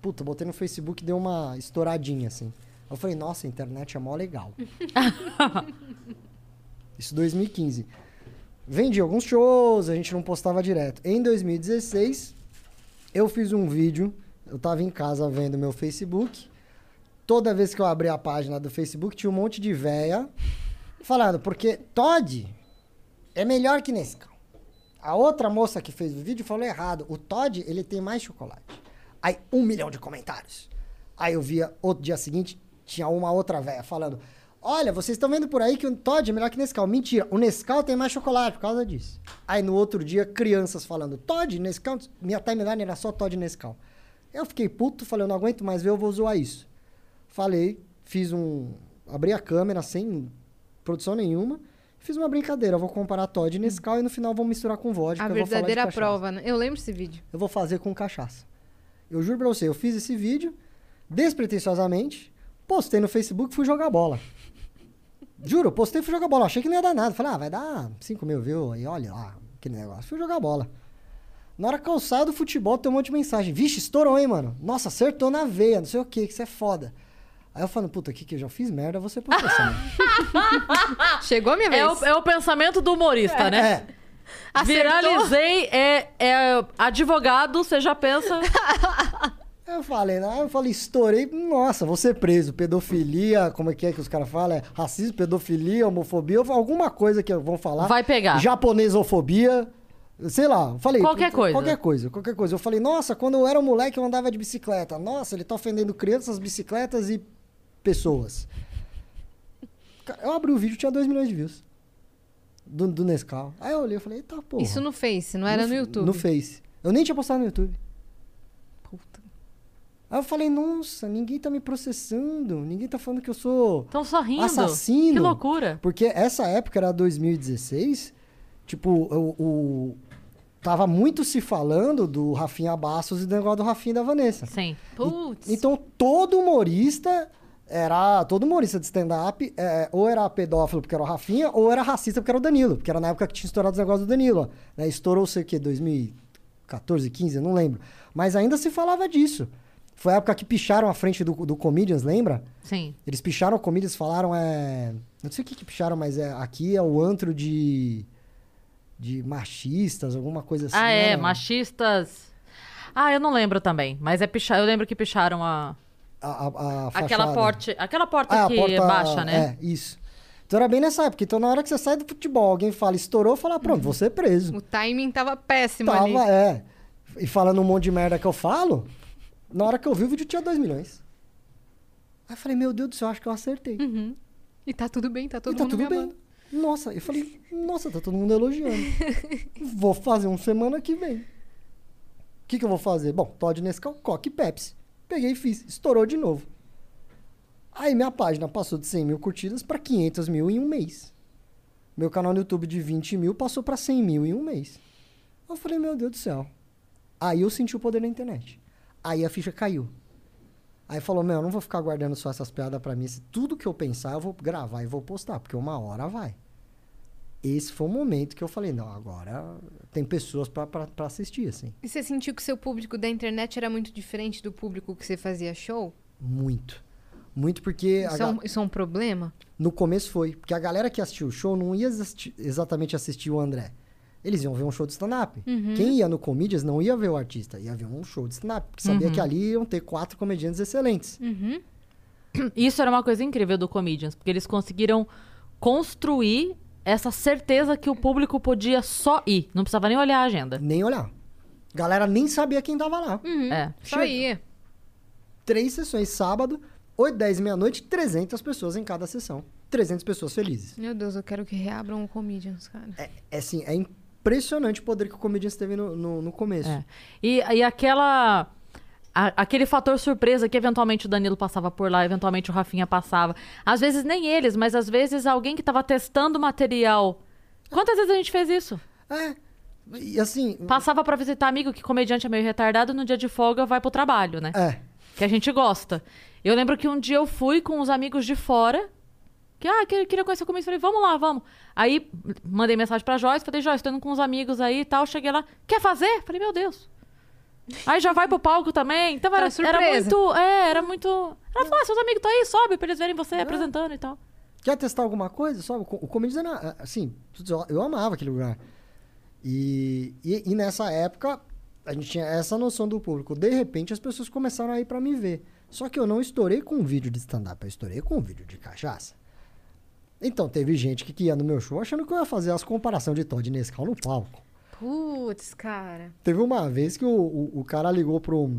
Puta, botei no Facebook deu uma estouradinha, assim. Eu falei, nossa, a internet é mó legal. Isso 2015. Vendi alguns shows, a gente não postava direto. Em 2016, eu fiz um vídeo. Eu tava em casa vendo meu Facebook. Toda vez que eu abri a página do Facebook, tinha um monte de véia falando, porque Todd é melhor que Nescau. A outra moça que fez o vídeo falou errado. O Todd, ele tem mais chocolate. Aí, um milhão de comentários. Aí eu via, outro dia seguinte, tinha uma outra véia falando, olha, vocês estão vendo por aí que o Todd é melhor que Nescau. Mentira, o Nescau tem mais chocolate por causa disso. Aí no outro dia, crianças falando, Todd, Nescau, minha timeline era só Todd e Nescau. Eu fiquei puto, falei, eu não aguento mais ver, eu vou zoar isso. Falei, fiz um. Abri a câmera sem produção nenhuma. Fiz uma brincadeira. Vou comparar Todd e Nescau e no final vou misturar com vodka. A verdadeira prova, né? Eu lembro desse vídeo. Eu vou fazer com cachaça. Eu juro pra você, eu fiz esse vídeo despretensiosamente, postei no Facebook e fui jogar bola. Juro, postei e fui jogar bola. Achei que não ia dar nada. Falei, ah, vai dar 5 mil views aí, olha lá, aquele negócio. Fui jogar bola. Na hora que eu saio do futebol, tem um monte de mensagem. Vixe, estourou, hein, mano? Nossa, acertou na veia, não sei o que, que isso é foda. Aí eu falo, puta, aqui que eu já fiz merda, você processar. né? Chegou a minha vez. É o, é o pensamento do humorista, né? é. Acertou. Viralizei, é, é advogado, você já pensa. Eu falei, né? Eu falei, estourei, nossa, vou ser preso. Pedofilia, como é que é que os caras falam? É racismo, pedofilia, homofobia, alguma coisa que vão falar. Vai pegar. Japonesofobia, sei lá. eu Falei. Qualquer coisa. Qualquer coisa, qualquer coisa. Eu falei, nossa, quando eu era um moleque eu andava de bicicleta. Nossa, ele tá ofendendo crianças, bicicletas e pessoas. Eu abri o vídeo, tinha 2 milhões de views. Do, do Nescau. Aí eu olhei e falei, eita porra. Isso no Face, não era no, Fe- YouTube. No Face. Eu nem tinha postado no YouTube. Puta. Aí eu falei, nossa, ninguém tá me processando, ninguém tá falando que eu sou rindo. assassino. Que loucura. Porque essa época era 2016, tipo, o, o- tava muito se falando do Rafinha Bastos e do negócio do Rafinha e da Vanessa. Sim. Putz. Então todo humorista era. Todo humorista de stand-up é, ou era pedófilo porque era o Rafinha, ou era racista porque era o Danilo. Porque era na época que tinha estourado os negócios do Danilo. ó, Né? Estourou, sei o quê, 2014, 15, eu não lembro. Mas ainda se falava disso. Foi a época que picharam a frente do, do Comedians, lembra? Sim. Eles picharam o Comedians, falaram, é... Não sei o que que picharam, mas é, aqui é o antro de... De machistas, alguma coisa assim. ah, é. né? Machistas. Ah, eu não lembro também. Mas é pichar. Eu lembro que picharam a. A, a, a Aquela porta. Aquela porta Ah, a que porta- baixa, né? É, isso. Então era bem nessa época. Então na hora que você sai do futebol, alguém fala estourou, fala, pronto, vou ser preso. O timing tava péssimo ali. Tava, é. E falando um monte de merda que eu falo, na hora que eu vi o vídeo tinha 2 milhões. Aí eu falei, meu Deus do céu, acho que eu acertei. Uhum. E tá tudo bem, tá todo e tá mundo tudo me bem. amando. Nossa, eu falei, nossa, tá todo mundo elogiando. vou fazer uma semana que vem. O que, que eu vou fazer? Bom, Todd Nescau, Coque e Pepsi. Peguei e fiz. Estourou de novo. Aí minha página passou de 100 mil curtidas para 500 mil em um mês. Meu canal no YouTube de 20 mil passou para 100 mil em um mês. Eu falei, meu Deus do céu. Aí eu senti o poder da internet. Aí a ficha caiu. Aí falou, meu, eu não vou ficar guardando só essas piadas pra mim. Se tudo que eu pensar, eu vou gravar e vou postar, porque uma hora vai. Esse foi o momento que eu falei, não, agora tem pessoas pra assistir, assim. E você sentiu que seu público da internet era muito diferente do público que você fazia show? Muito. Muito porque a Isso, é ga- um, isso é um problema? no começo foi. Porque a galera que assistiu o show não ia assisti- exatamente assistir o André. Eles iam ver um show de stand-up. Uhum. Quem ia no Comedians não ia ver o artista, ia ver um show de stand-up. Porque sabia Uhum. que ali iam ter quatro comediantes excelentes. Uhum. Isso era uma coisa incrível do Comedians, porque eles conseguiram construir essa certeza que o público podia só ir, não precisava nem olhar a agenda. Nem olhar. Galera nem sabia quem tava lá. Uhum. É. Só ia. Três sessões sábado, 8, 10, meia-noite, 300 pessoas em cada sessão. 300 pessoas felizes. Meu Deus, eu quero que reabram o Comedians, cara. É, é assim, é impressionante o poder que o Comedians teve no, no, no começo. É. E, e aquela. A- aquele fator surpresa que eventualmente o Danilo passava por lá, eventualmente o Rafinha passava. Às vezes nem eles, mas às vezes alguém que tava testando material. Quantas vezes a gente fez isso? É. E assim. Passava pra visitar amigo que comediante é meio retardado, no dia de folga vai pro trabalho, né? É. Que a gente gosta. Eu lembro que um dia eu fui com os amigos de fora. Que, ah, que- queria conhecer o comediante. Falei, vamos lá, vamos. Aí, mandei mensagem pra Joyce. Falei, Joyce, tô indo com uns amigos aí e tal. Cheguei lá, quer fazer? Falei, meu Deus. Aí já vai pro palco também. Então era, Era surpresa. era muito... É, era muito... Ela falou, ah, seus amigos estão aí, sobe pra eles verem você apresentando e tal. Quer testar alguma coisa? Sabe? O co- o Comedians era, assim, putz, eu, eu amava aquele lugar. E, e, e nessa época, a gente tinha essa noção do público. De repente, as pessoas começaram a ir pra me ver. Só que eu não estourei com um vídeo de stand-up, eu estourei com um vídeo de cachaça. Então, teve gente que, que ia no meu show achando que eu ia fazer as comparações de Todd Nescau no palco. Putz, cara. Teve uma vez que o, o, o cara ligou pro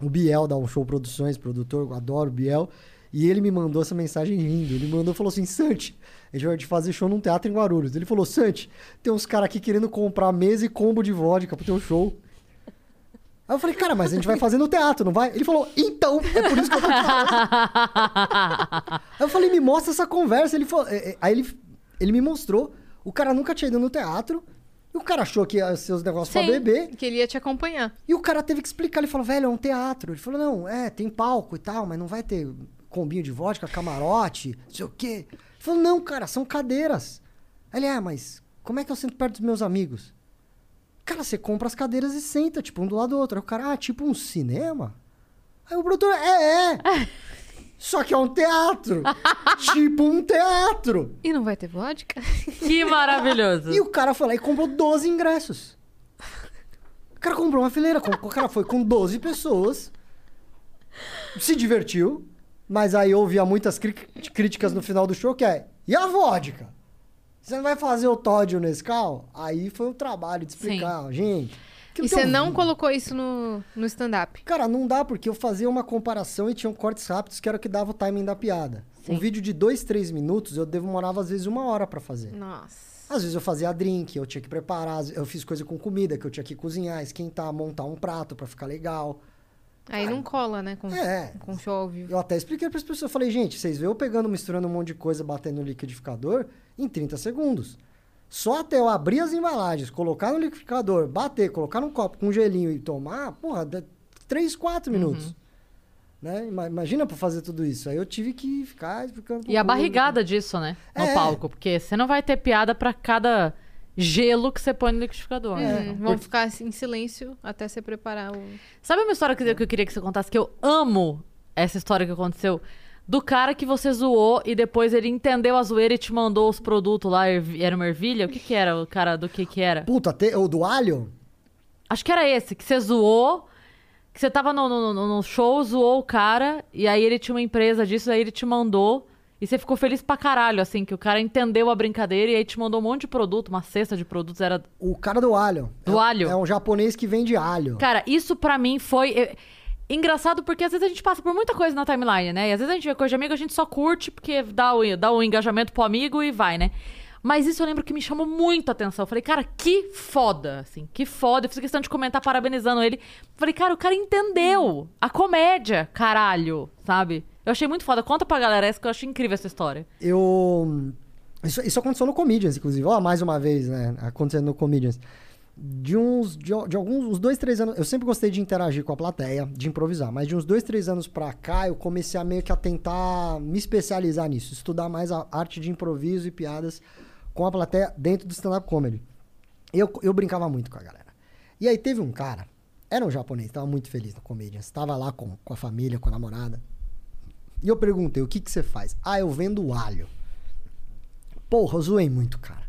o Biel da Um Show Produções, produtor, adoro o Biel, e ele me mandou essa mensagem rindo. Ele mandou falou assim: Santi, a gente vai fazer show num teatro em Guarulhos. Ele falou: Santi, tem uns caras aqui querendo comprar mesa e combo de vodka pro teu show. Aí eu falei, cara, mas a gente vai fazer no teatro, não vai? Ele falou, então, é por isso que eu tô. Aí eu falei, me mostra essa conversa. Ele falou, é, é, aí ele, ele me mostrou. O cara nunca tinha ido no teatro. E o cara achou que ia ser os negócios pra Sim, beber. Que ele ia te acompanhar. E o cara teve que explicar. Ele falou, velho, é um teatro. Ele falou, não, é, tem palco e tal, mas não vai ter combinho de vodka, camarote, não sei o quê. Ele falou, não, cara, são cadeiras. Ele, é, mas como é que eu sento perto dos meus amigos? Cara, você compra as cadeiras e senta, tipo, um do lado do outro. Aí o cara, ah, tipo um cinema? Aí o produtor, é, é. Só que é um teatro. tipo um teatro. E não vai ter vodka? Que maravilhoso. E o cara foi lá e comprou 12 ingressos. O cara comprou uma fileira. com- O cara foi com 12 pessoas. Se divertiu. Mas aí ouvia muitas críticas no final do show que é... E a vodka? Você não vai fazer o Todd e o Nescau? Aí foi o trabalho de explicar. Gente... E você não colocou isso no, no stand-up? Cara, não dá porque eu fazia uma comparação e tinham cortes rápidos que era o que dava o timing da piada. Sim. Um vídeo de dois, três minutos eu demorava às vezes uma hora pra fazer. Nossa. Às vezes eu fazia drink, eu tinha que preparar, eu fiz coisa com comida, que eu tinha que cozinhar, esquentar, montar um prato pra ficar legal. Aí não cola, né? Com, É. com show ao vivo. Eu até expliquei para as pessoas. Eu falei, gente, vocês veem eu pegando, misturando um monte de coisa, batendo no liquidificador em 30 segundos. Só até eu abrir as embalagens, colocar no liquidificador, bater, colocar num copo com gelinho e tomar, porra, dá 3, 4 minutos. Né? Ima- Imagina pra fazer tudo isso. Aí eu tive que ficar explicando. E a público. barrigada disso, né? No É. palco. Porque você não vai ter piada pra cada gelo que você põe no liquidificador. né? Hum, Vamos ficar em silêncio até você preparar o. Sabe uma história que eu queria que você contasse? Que eu amo essa história que aconteceu. Do cara que você zoou e depois ele entendeu a zoeira e te mandou os produtos lá. Era uma ervilha? O que que era? O cara do que que era? Puta, te- o do alho? Acho que era esse, que você zoou. Que você tava no, no, no- no show, zoou o cara. E aí ele tinha uma empresa disso, aí ele te mandou. E você ficou feliz pra caralho, assim, que o cara entendeu a brincadeira e aí te mandou um monte de produto, uma cesta de produtos. Era O cara do alho. Do É- alho? É um japonês que vende alho. Cara, isso pra mim foi. é, Engraçado porque às vezes a gente passa por muita coisa na timeline, né? E às vezes a gente vê coisa de amigo, a gente só curte porque dá o, dá o engajamento pro amigo e vai, né? Mas isso eu lembro que me chamou muito a atenção. Eu falei, cara, que foda, assim, que foda. Eu fiz questão de comentar parabenizando ele. Falei, cara, o cara entendeu a comédia, caralho, sabe? Eu achei muito foda. Conta pra galera essa que eu achei incrível essa história. Eu. Isso, isso aconteceu no Comedians, inclusive. Ó, mais uma vez, né? Acontecendo no Comedians. De uns. De, de alguns. Uns dois, três anos. Eu sempre gostei de interagir com a plateia, de improvisar. Mas de uns dois, três anos pra cá, eu comecei a meio que a tentar me especializar nisso. Estudar mais a arte de improviso e piadas com a plateia dentro do stand-up comedy. Eu, eu brincava muito com a galera. E aí teve um cara. Era um japonês, tava muito feliz no Comedians. Tava lá com, com a família, com a namorada. E eu perguntei, o que que você faz? Ah, eu vendo alho. Porra, eu zoei muito, cara.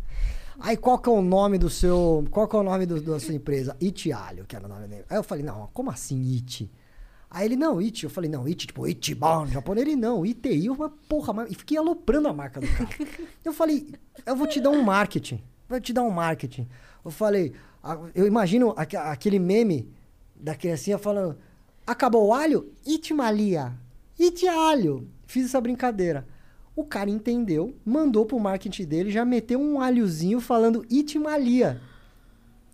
Aí qual que é o nome do seu. Qual que é o nome do- da sua empresa? Iti Alho, que era o nome dele. Aí eu falei, não, como assim Iti? Aí ele, não, Iti. Eu falei, não, Iti, tipo, Itibon, japonês. Ele, não, ITI. Eu falei, porra, mas... e fiquei aloprando a marca do cara. eu falei, eu vou te dar um marketing. Vou te dar um marketing. Eu falei, eu imagino aque- aquele meme da criancinha falando, acabou o alho? Itimalia. Iti alho. Fiz essa brincadeira. O cara entendeu, mandou pro marketing dele, já meteu um alhozinho falando Itimalia.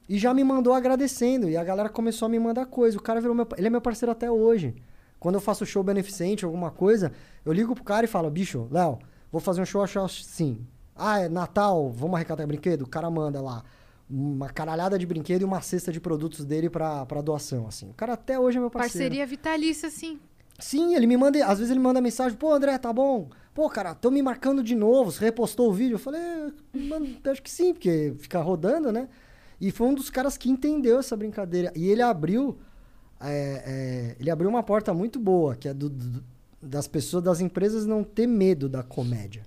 E já me mandou agradecendo. E a galera começou a me mandar coisa. O cara virou meu. Ele é meu parceiro até hoje. Quando eu faço show beneficente, alguma coisa, eu ligo pro cara e falo, bicho, Léo, vou fazer um show, show assim. Ah, é Natal, vamos arrecadar brinquedo? O cara manda lá uma caralhada de brinquedo e uma cesta de produtos dele pra, pra doação, assim. O cara até hoje é meu parceiro. Parceria vitalícia, assim. Sim, ele me manda, às vezes ele manda mensagem, pô, André, tá bom? Pô, cara, estão me marcando de novo, você repostou o vídeo? Eu falei, é, mano, acho que sim, porque fica rodando, né? E foi um dos caras que entendeu essa brincadeira. E ele abriu, é, é, ele abriu uma porta muito boa, que é do- do- das pessoas, das empresas não ter medo da comédia.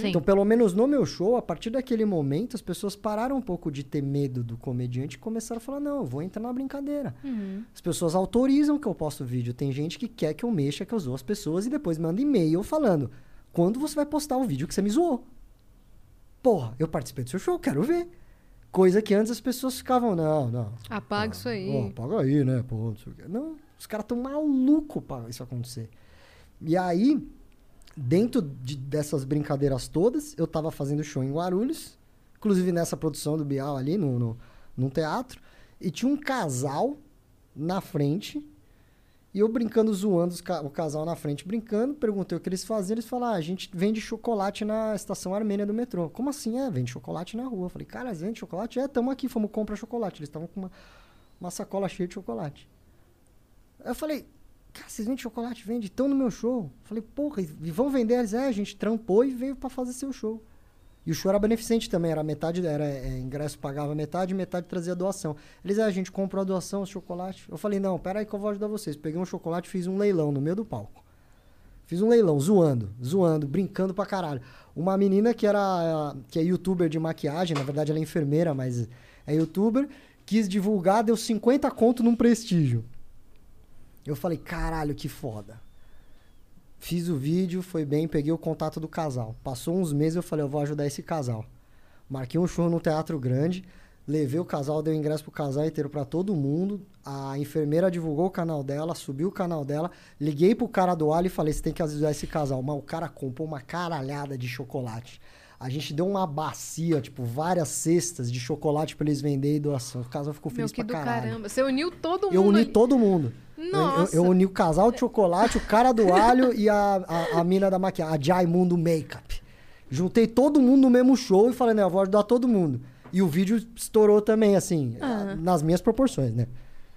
Sim. Então, pelo menos no meu show, a partir daquele momento, as pessoas pararam um pouco de ter medo do comediante e começaram a falar: não, eu vou entrar na brincadeira. As pessoas autorizam que eu posto vídeo. Tem gente que quer que eu mexa, que eu zoo as pessoas e depois manda e-mail falando: quando você vai postar o vídeo que você me zoou? Porra, eu participei do seu show, quero ver. Coisa que antes as pessoas ficavam: não, não. Apaga isso aí. Pô, paga aí, né? Pô, não, sei o quê. não, os caras tão malucos pra isso acontecer. E aí, dentro de- dessas brincadeiras todas, eu tava fazendo show em Guarulhos, inclusive nessa produção do Bial ali, no, no, num teatro, e tinha um casal na frente, e eu brincando, zoando ca- o casal na frente, brincando, perguntei o que eles faziam, eles falaram, ah, a gente vende chocolate na estação armênia do metrô. Como assim? É, vende chocolate na rua. Eu falei, cara, vende chocolate? É, tamo aqui, fomos comprar chocolate. Eles estavam com uma, uma sacola cheia de chocolate. Eu falei, cara, vocês vendem chocolate? Vende, estão no meu show. Eu falei, porra, e vão vender? Eles, é, a gente trampou e veio pra fazer seu show. E o show era beneficente também, era metade, era é, ingresso pagava metade, metade trazia doação. Eles, é, a gente comprou a doação, o chocolate. Eu falei, não, pera aí que eu vou ajudar vocês. Peguei um chocolate fiz um leilão no meio do palco. Fiz um leilão, zoando, zoando, brincando pra caralho. Uma menina que era que é youtuber de maquiagem, na verdade ela é enfermeira, mas é youtuber, quis divulgar, deu 50 conto num prestígio. Eu falei, caralho, que foda. Fiz o vídeo, foi bem, peguei o contato do casal. Passou uns meses, eu falei, eu vou ajudar esse casal. Marquei um show no Teatro Grande, levei o casal, dei o ingresso pro casal inteiro pra todo mundo. A enfermeira divulgou o canal dela, subiu o canal dela. Liguei pro cara do alho e falei, você tem que ajudar esse casal. Mas o cara comprou uma caralhada de chocolate. A gente deu uma bacia, tipo, várias cestas de chocolate pra eles venderem e doação. O casal ficou Meu, feliz que pra do caralho. caramba. Você uniu todo mundo. Eu uni ali. todo mundo. Eu- Eu, Nossa. eu uni o casal de chocolate, o cara do alho e a, a, a mina da maquiagem, a Jai Mundo Makeup. Juntei todo mundo no mesmo show e falei, né, eu vou ajudar todo mundo. E o vídeo estourou também, assim, nas minhas proporções, né?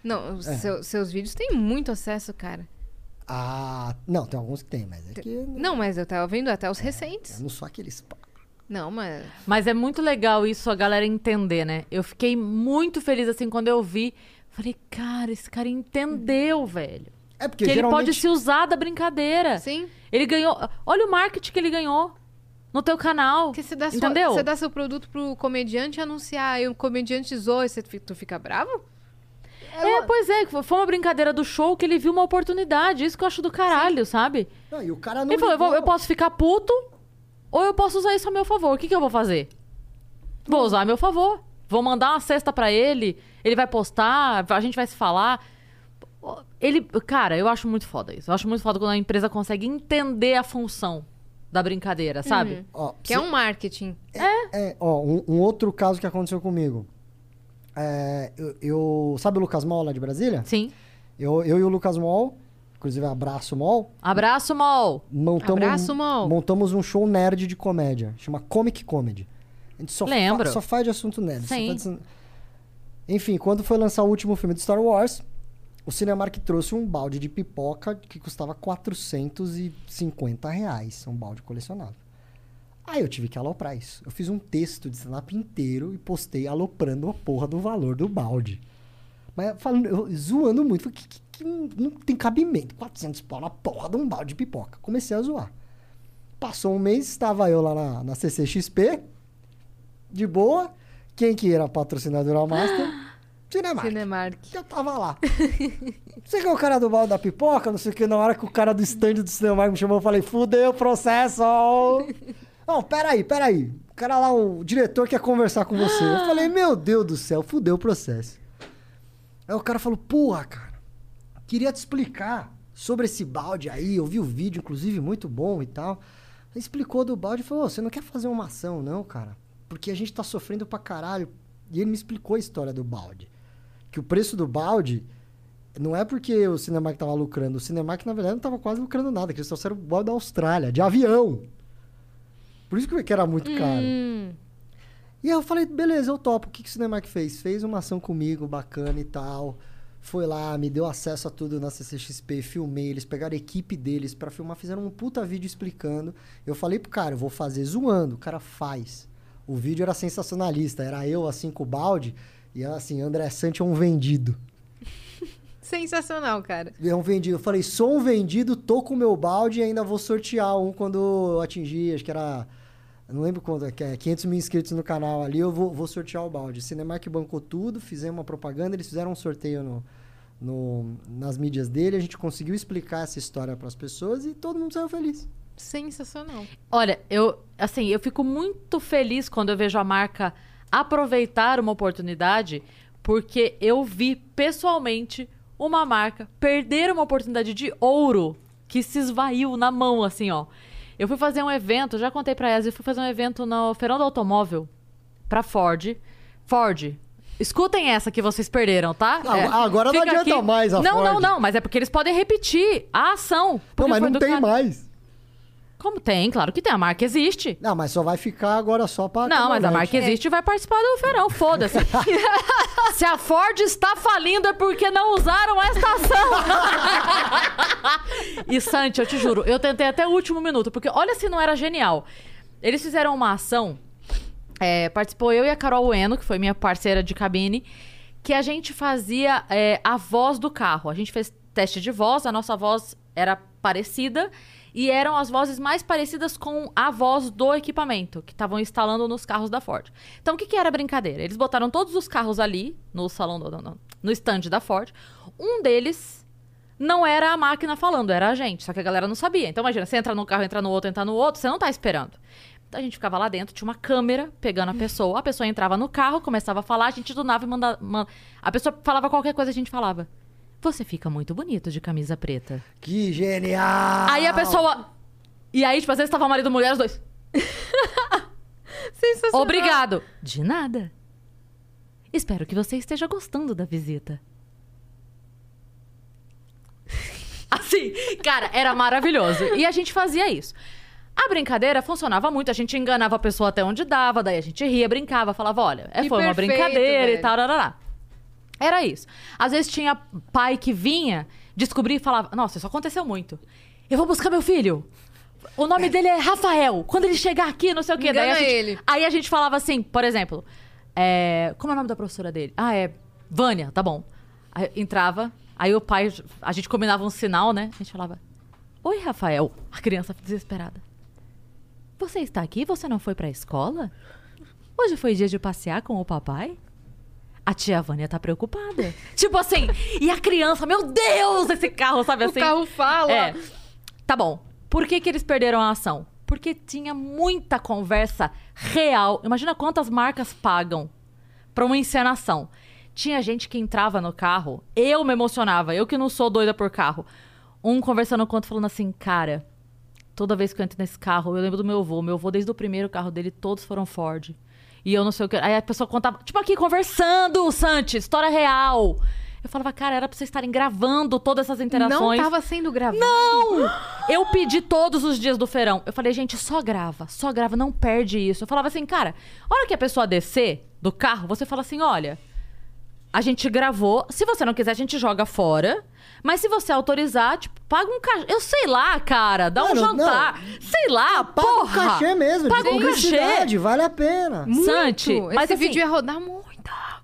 Não, os É. seu- seus vídeos têm muito acesso, cara. Ah, não, tem alguns que tem, mas é que Não, mas eu tava vendo até os recentes. não sou aqueles... Não, mas. Mas é muito legal isso, a galera entender, né? Eu fiquei muito feliz, assim, quando eu vi. Falei, cara, esse cara entendeu, velho. É porque Que ele geralmente... pode se usar da brincadeira. Sim. Ele ganhou. Olha o marketing que ele ganhou no teu canal. Porque você dá, sua- Entendeu? você dá seu produto pro comediante anunciar e o comediante zoa e você, tu fica bravo? É, pois é, foi uma brincadeira do show que ele viu uma oportunidade. Isso que eu acho do caralho, sabe? Não, e o cara não Ele falou: eu, eu posso ficar puto ou eu posso usar isso a meu favor. O que, que eu vou fazer? Vou usar a meu favor. Vou mandar uma cesta pra ele, ele vai postar, a gente vai se falar. Ele, cara, eu acho muito foda isso. Eu acho muito foda quando a empresa consegue entender a função da brincadeira, sabe? Ó, Que é um marketing. É, ó, um, um outro caso que aconteceu comigo. É, eu, eu- Sabe o Lucas Mol lá de Brasília? Sim. Eu, eu e o Lucas Mol, inclusive abraço Mol, Abraço, Mol. montamos, Abraço, Mol. montamos um show nerd de comédia. Chama Comic Comedy. A gente só, Lembro. fa- só faz de assunto nerd. Sim. de- Enfim, quando foi lançar o último filme de Star Wars, o Cinemark trouxe um balde de pipoca que custava 450 reais. Um balde colecionável. Aí eu tive que aloprar isso. Eu fiz um texto de stand-up inteiro e postei aloprando a porra do valor do balde. Mas falando, eu- zoando muito. Falei, que, que- que não, não tem cabimento. 400 pau na porra de um balde de pipoca. Comecei a zoar. Passou um mês, estava eu lá na, na CCXP, de boa. Quem que era patrocinadora master? Cinemark. Cinemark. Eu tava lá. Você que é o cara do balde da pipoca, não sei o que. Na hora que o cara do stand do Cinemark me chamou, eu falei, fudeu o processo. Não, peraí, peraí. O cara lá, o diretor quer conversar com você. Eu falei, meu Deus do céu, fudeu o processo. Aí o cara falou, porra, cara, queria te explicar sobre esse balde aí. Eu vi o vídeo, inclusive, muito bom e tal. Ele explicou do balde e falou, "Ô, você não quer fazer uma ação, não, cara? Porque a gente tá sofrendo pra caralho. E ele me explicou a história do balde. Que o preço do balde não é porque o Cinemark tava lucrando. O Cinemark, na verdade, não tava quase lucrando nada. Que eles trouxeram o balde da Austrália, de avião. Por isso que que era muito caro. Hum, E aí eu falei, beleza, eu topo. O que, que o Cinemark fez? Fez uma ação comigo, bacana e tal. Foi lá, me deu acesso a tudo na CCXP, filmei. Eles pegaram a equipe deles pra filmar, fizeram um puta vídeo explicando. Eu falei pro cara, eu vou fazer zoando. O cara faz. O vídeo era sensacionalista. Era eu, assim, com o balde. E assim, André Sante é um vendido. sensacional, cara. É um vendido. Eu falei, sou um vendido, tô com o meu balde e ainda vou sortear um quando eu atingir, acho que era. Não lembro quanto, que é 500 mil inscritos no canal ali, eu vou, vou sortear o balde. Cinemark bancou tudo, fizemos uma propaganda, eles fizeram um sorteio no, no- nas mídias dele, a gente conseguiu explicar essa história para as pessoas e todo mundo saiu feliz. Sensacional. Olha, eu assim, eu fico muito feliz quando eu vejo a marca aproveitar uma oportunidade, porque eu vi pessoalmente uma marca perder uma oportunidade de ouro que se esvaiu na mão, assim, ó. Eu fui fazer um evento, já contei pra elas, eu fui fazer um evento no Feirão do Automóvel pra Ford. Ford. Escutem essa que vocês perderam, tá? Ah, agora não adianta mais a Não, não, Ford. não, mas é porque eles podem repetir a ação. Não, mas não tem cara- mais. Como tem? Claro que tem. A marca existe. Não, mas só vai ficar agora só para Não, mas a marca existe e vai participar do feirão, foda-se. Se a Ford está falindo é porque não usaram a estação. e Santi, eu te juro, eu tentei até o último minuto, porque olha se não era genial. Eles fizeram uma ação, é, participou eu e a Carol Ueno, que foi minha parceira de cabine, que a gente fazia é, a voz do carro. A gente fez teste de voz, a nossa voz era parecida e eram as vozes mais parecidas com a voz do equipamento que estavam instalando nos carros da Ford. Então, o que, que era a brincadeira? Eles botaram todos os carros ali no salão, do, no, no stand da Ford. Um deles não era a máquina falando, era a gente. Só que a galera não sabia. Então, imagina, você entra num carro, entra no outro, entra no outro, você não tá esperando. Então, a gente ficava lá dentro, tinha uma câmera pegando a pessoa. A pessoa entrava no carro, começava a falar, a gente do nave mandava. man- A pessoa falava qualquer coisa, a gente falava. Você fica muito bonito de camisa preta. Que genial! Aí a pessoa. E aí, tipo, às vezes tava marido e mulher, os dois. Sensacional. Obrigado. De nada. Espero que você esteja gostando da visita. Sim, cara, era maravilhoso. E a gente fazia isso. A brincadeira funcionava muito, a gente enganava a pessoa até onde dava, daí a gente ria, brincava, falava, olha, é, foi uma brincadeira e velho. tal, rarará. Era isso. Às vezes tinha pai que vinha, descobria e falava, nossa, isso aconteceu muito. Eu vou buscar meu filho. O nome dele é Rafael. Quando ele chegar aqui, não sei o quê. Daí a gente, ele. Aí a gente falava assim, por exemplo, é, como é o nome da professora dele? Ah, é Vânia, tá bom. Aí entrava, aí o pai, a gente combinava um sinal, né? A gente falava, Oi, Rafael. A criança desesperada. Você está aqui? Você não foi pra escola? Hoje foi dia de passear com o papai? A tia Vânia tá preocupada. tipo assim, e a criança, meu Deus, esse carro, sabe O assim? carro fala. É. Tá bom. Por que, que eles perderam a ação? Porque tinha muita conversa real. Imagina quantas marcas pagam pra uma encenação. Tinha gente que entrava no carro, eu me emocionava, eu que não sou doida por carro. Um conversando com o outro falando assim, cara, toda vez que eu entro nesse carro, eu lembro do meu avô. Meu avô, desde o primeiro carro dele, todos foram Ford. E eu não sei o que. Aí a pessoa contava, tipo aqui, conversando, Santi, história real. Eu falava, cara, era pra vocês estarem gravando todas essas Não interações. tava sendo gravado. Não! Eu pedi todos os dias do feirão. Eu falei, gente, só grava, só grava, não perde isso. Eu falava assim, cara, a hora que a pessoa descer do carro, você fala assim: olha, a gente gravou. Se você não quiser, a gente joga fora. Mas se você autorizar, tipo, paga um cachê. Eu sei lá, cara, dá um Mano, jantar. Sei lá, Paga porra. um cachê mesmo, Paga um cachê. vale a pena. Muito. Santi, mas Esse assim- vídeo ia rodar muito.